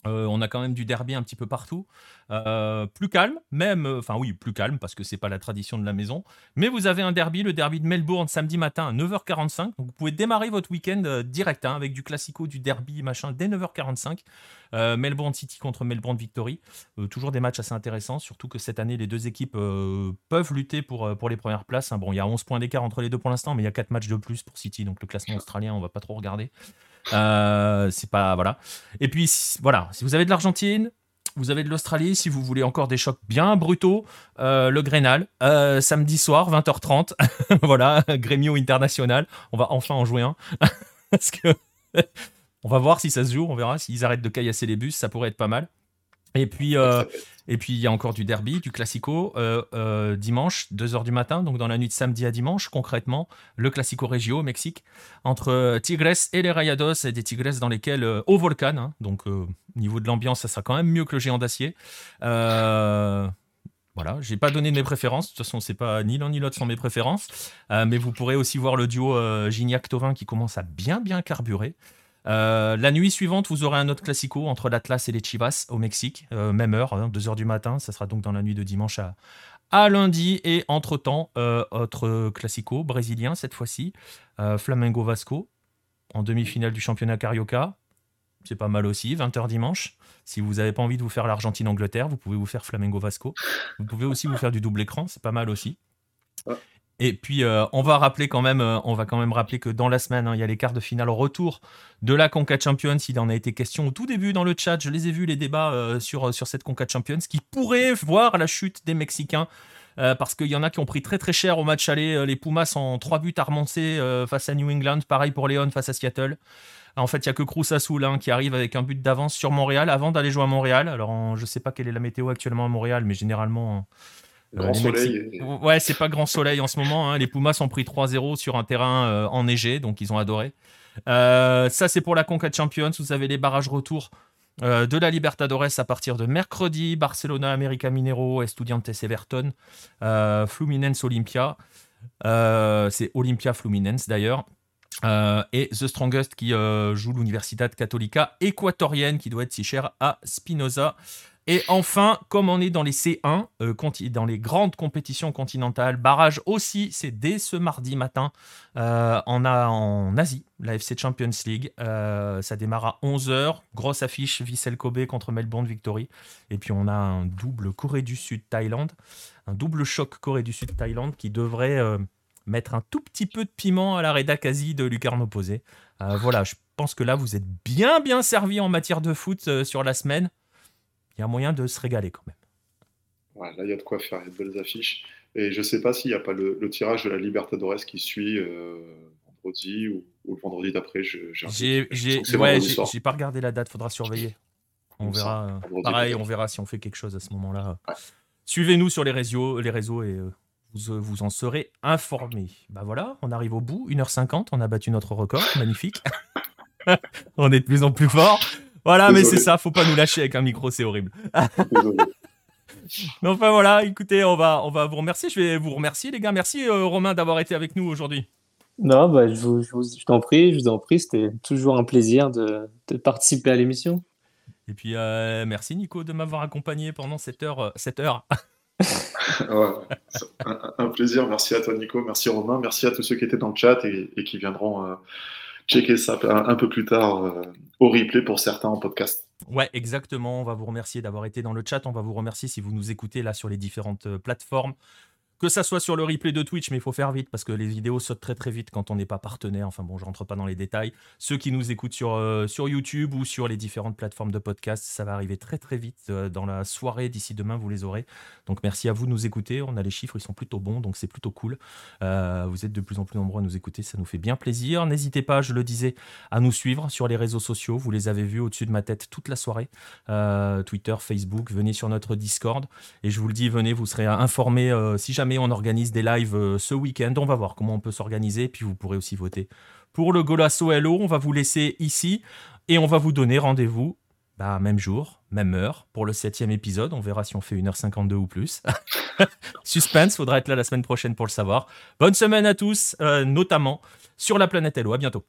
euh, on a quand même du derby un petit peu partout. Euh, plus calme, même, euh, enfin oui, plus calme parce que c'est pas la tradition de la maison. Mais vous avez un derby, le derby de Melbourne samedi matin à 9h45. Donc vous pouvez démarrer votre week-end direct hein, avec du classico, du derby, machin, dès 9h45. Melbourne City contre Melbourne Victory. toujours des matchs assez intéressants, surtout que cette année, les deux équipes peuvent lutter pour, pour les premières places. Hein. Bon, il y a 11 points d'écart entre les deux pour l'instant, mais il y a 4 matchs de plus pour City, donc le classement australien, on va pas trop regarder. Euh, c'est pas voilà. Et puis voilà, si vous avez de l'Argentine, vous avez de l'Australie, si vous voulez encore des chocs bien brutaux, euh, le Grénal, euh, samedi soir, 20h30. voilà, Grémio International. On va enfin en jouer un. Parce que on va voir si ça se joue, on verra s'ils arrêtent de caillasser les bus, ça pourrait être pas mal. Et puis, euh, et puis il y a encore du derby, du classico, euh, euh, dimanche, 2h du matin, donc dans la nuit de samedi à dimanche, concrètement, le classico Regio au Mexique, entre Tigres et les Rayados, et des Tigres dans lesquels, au Volcan, hein, donc au niveau de l'ambiance, ça sera quand même mieux que le géant d'acier. Voilà, j'ai pas donné mes préférences. De toute façon, c'est pas ni l'un ni l'autre sont mes préférences. mais vous pourrez aussi voir le duo Gignac-Tovin qui commence à bien bien carburer. Euh, la nuit suivante, vous aurez un autre classico entre l'Atlas et les Chivas au Mexique, euh, même heure, 2h hein, du matin. Ça sera donc dans la nuit de dimanche à, lundi. Et entre-temps, euh, autre classico brésilien cette fois-ci, Flamengo Vasco, en demi-finale du championnat Carioca. C'est pas mal aussi, 20h dimanche. Si vous n'avez pas envie de vous faire l'Argentine-Angleterre, vous pouvez vous faire Flamengo Vasco. Vous pouvez aussi vous faire du double écran, c'est pas mal aussi. Et puis, euh, on va rappeler quand même, euh, on va quand même rappeler que dans la semaine, hein, il y a les quarts de finale retour de la Conca Champions. Il en a été question au tout début dans le chat. Je les ai vus les débats euh, sur, cette Conca Champions qui pourrait voir la chute des Mexicains. parce qu'il y en a qui ont pris très très cher au match aller. Les Pumas en 3 buts à remonter face à New England. Pareil pour Léon face à Seattle. En fait, il n'y a que Cruz Azul hein, qui arrive avec un but d'avance sur Montréal avant d'aller jouer à Montréal. Alors, je ne sais pas quelle est la météo actuellement à Montréal, mais généralement, Grand soleil. Ouais, c'est pas grand soleil en ce moment. Hein. Les Pumas ont pris 3-0 sur un terrain euh, enneigé, donc ils ont adoré. Euh, ça, c'est pour la Conca Champions. Vous avez les barrages retour euh, de la Libertadores à partir de mercredi. Barcelona, América Minero, Estudiantes Everton, Fluminense Olympia. c'est Olympia Fluminense d'ailleurs. et The Strongest qui joue l'Universidad Católica équatorienne qui doit être si chère à Spinoza. Et enfin, comme on est dans les C1, euh, dans les grandes compétitions continentales, barrage aussi, c'est dès ce mardi matin euh, on a en Asie, la FC Champions League. Euh, ça démarre à 11h. Grosse affiche, Vissel Kobe contre Melbourne Victory. Et puis on a un double Corée du Sud-Thaïlande. Un double choc Corée du Sud-Thaïlande qui devrait mettre un tout petit peu de piment à la Reda Kazi de Lucarne opposé. voilà, je pense que là, vous êtes bien bien servi en matière de foot sur la semaine il y a moyen de se régaler quand même. Ouais, là, il y a de quoi faire, il y a de belles affiches. Et je ne sais pas s'il n'y a pas le, tirage de la Libertadores qui suit euh, vendredi ou, le vendredi d'après. J'ai ouais, pas regardé la date, faudra surveiller. On verra. Euh, pareil, on verra si on fait quelque chose à ce moment-là. Suivez-nous sur les réseaux, les réseaux et euh, vous, vous, en serez informés. Bah voilà, on arrive au bout, 1h50, on a battu notre record, magnifique. on est de plus en plus fort. Voilà, mais c'est ça, faut pas nous lâcher avec un micro, c'est horrible. mais enfin voilà, écoutez, on va, on va vous remercier. Je vais vous remercier, les gars. Merci euh, Romain d'avoir été avec nous aujourd'hui. Non, bah, je, vous, je, t'en prie, je vous en prie. C'était toujours un plaisir de, de participer à l'émission. Et puis euh, merci Nico de m'avoir accompagné pendant cette heure. Euh, cette heure. un, plaisir. Merci à toi Nico, merci Romain, merci à tous ceux qui étaient dans le chat et, et qui viendront checker ça un, peu plus tard euh, au replay pour certains en podcast. Ouais, exactement. On va vous remercier d'avoir été dans le chat. On va vous remercier si vous nous écoutez là sur les différentes euh, plateformes. Que ça soit sur le replay de Twitch, mais il faut faire vite parce que les vidéos sautent très très vite quand on n'est pas partenaire. Enfin bon, je rentre pas dans les détails. Ceux qui nous écoutent sur, euh, sur YouTube ou sur les différentes plateformes de podcast, ça va arriver très très vite euh, dans la soirée. D'ici demain, vous les aurez. Donc merci à vous de nous écouter. On a les chiffres, ils sont plutôt bons, donc c'est plutôt cool. Euh, vous êtes de plus en plus nombreux à nous écouter, ça nous fait bien plaisir. N'hésitez pas, je le disais, à nous suivre sur les réseaux sociaux. Vous les avez vus au-dessus de ma tête toute la soirée. Twitter, Facebook, venez sur notre Discord. Et je vous le dis, venez, vous serez informés si jamais on organise des lives euh, ce week-end. On va voir comment on peut s'organiser. Puis vous pourrez aussi voter pour le Golasso Hello. On va vous laisser ici et on va vous donner rendez-vous. Bah, même jour, même heure pour le septième épisode. On verra si on fait 1h52 ou plus. Suspense, faudra être là la semaine prochaine pour le savoir. Bonne semaine à tous, euh, notamment sur la planète Hello. À bientôt.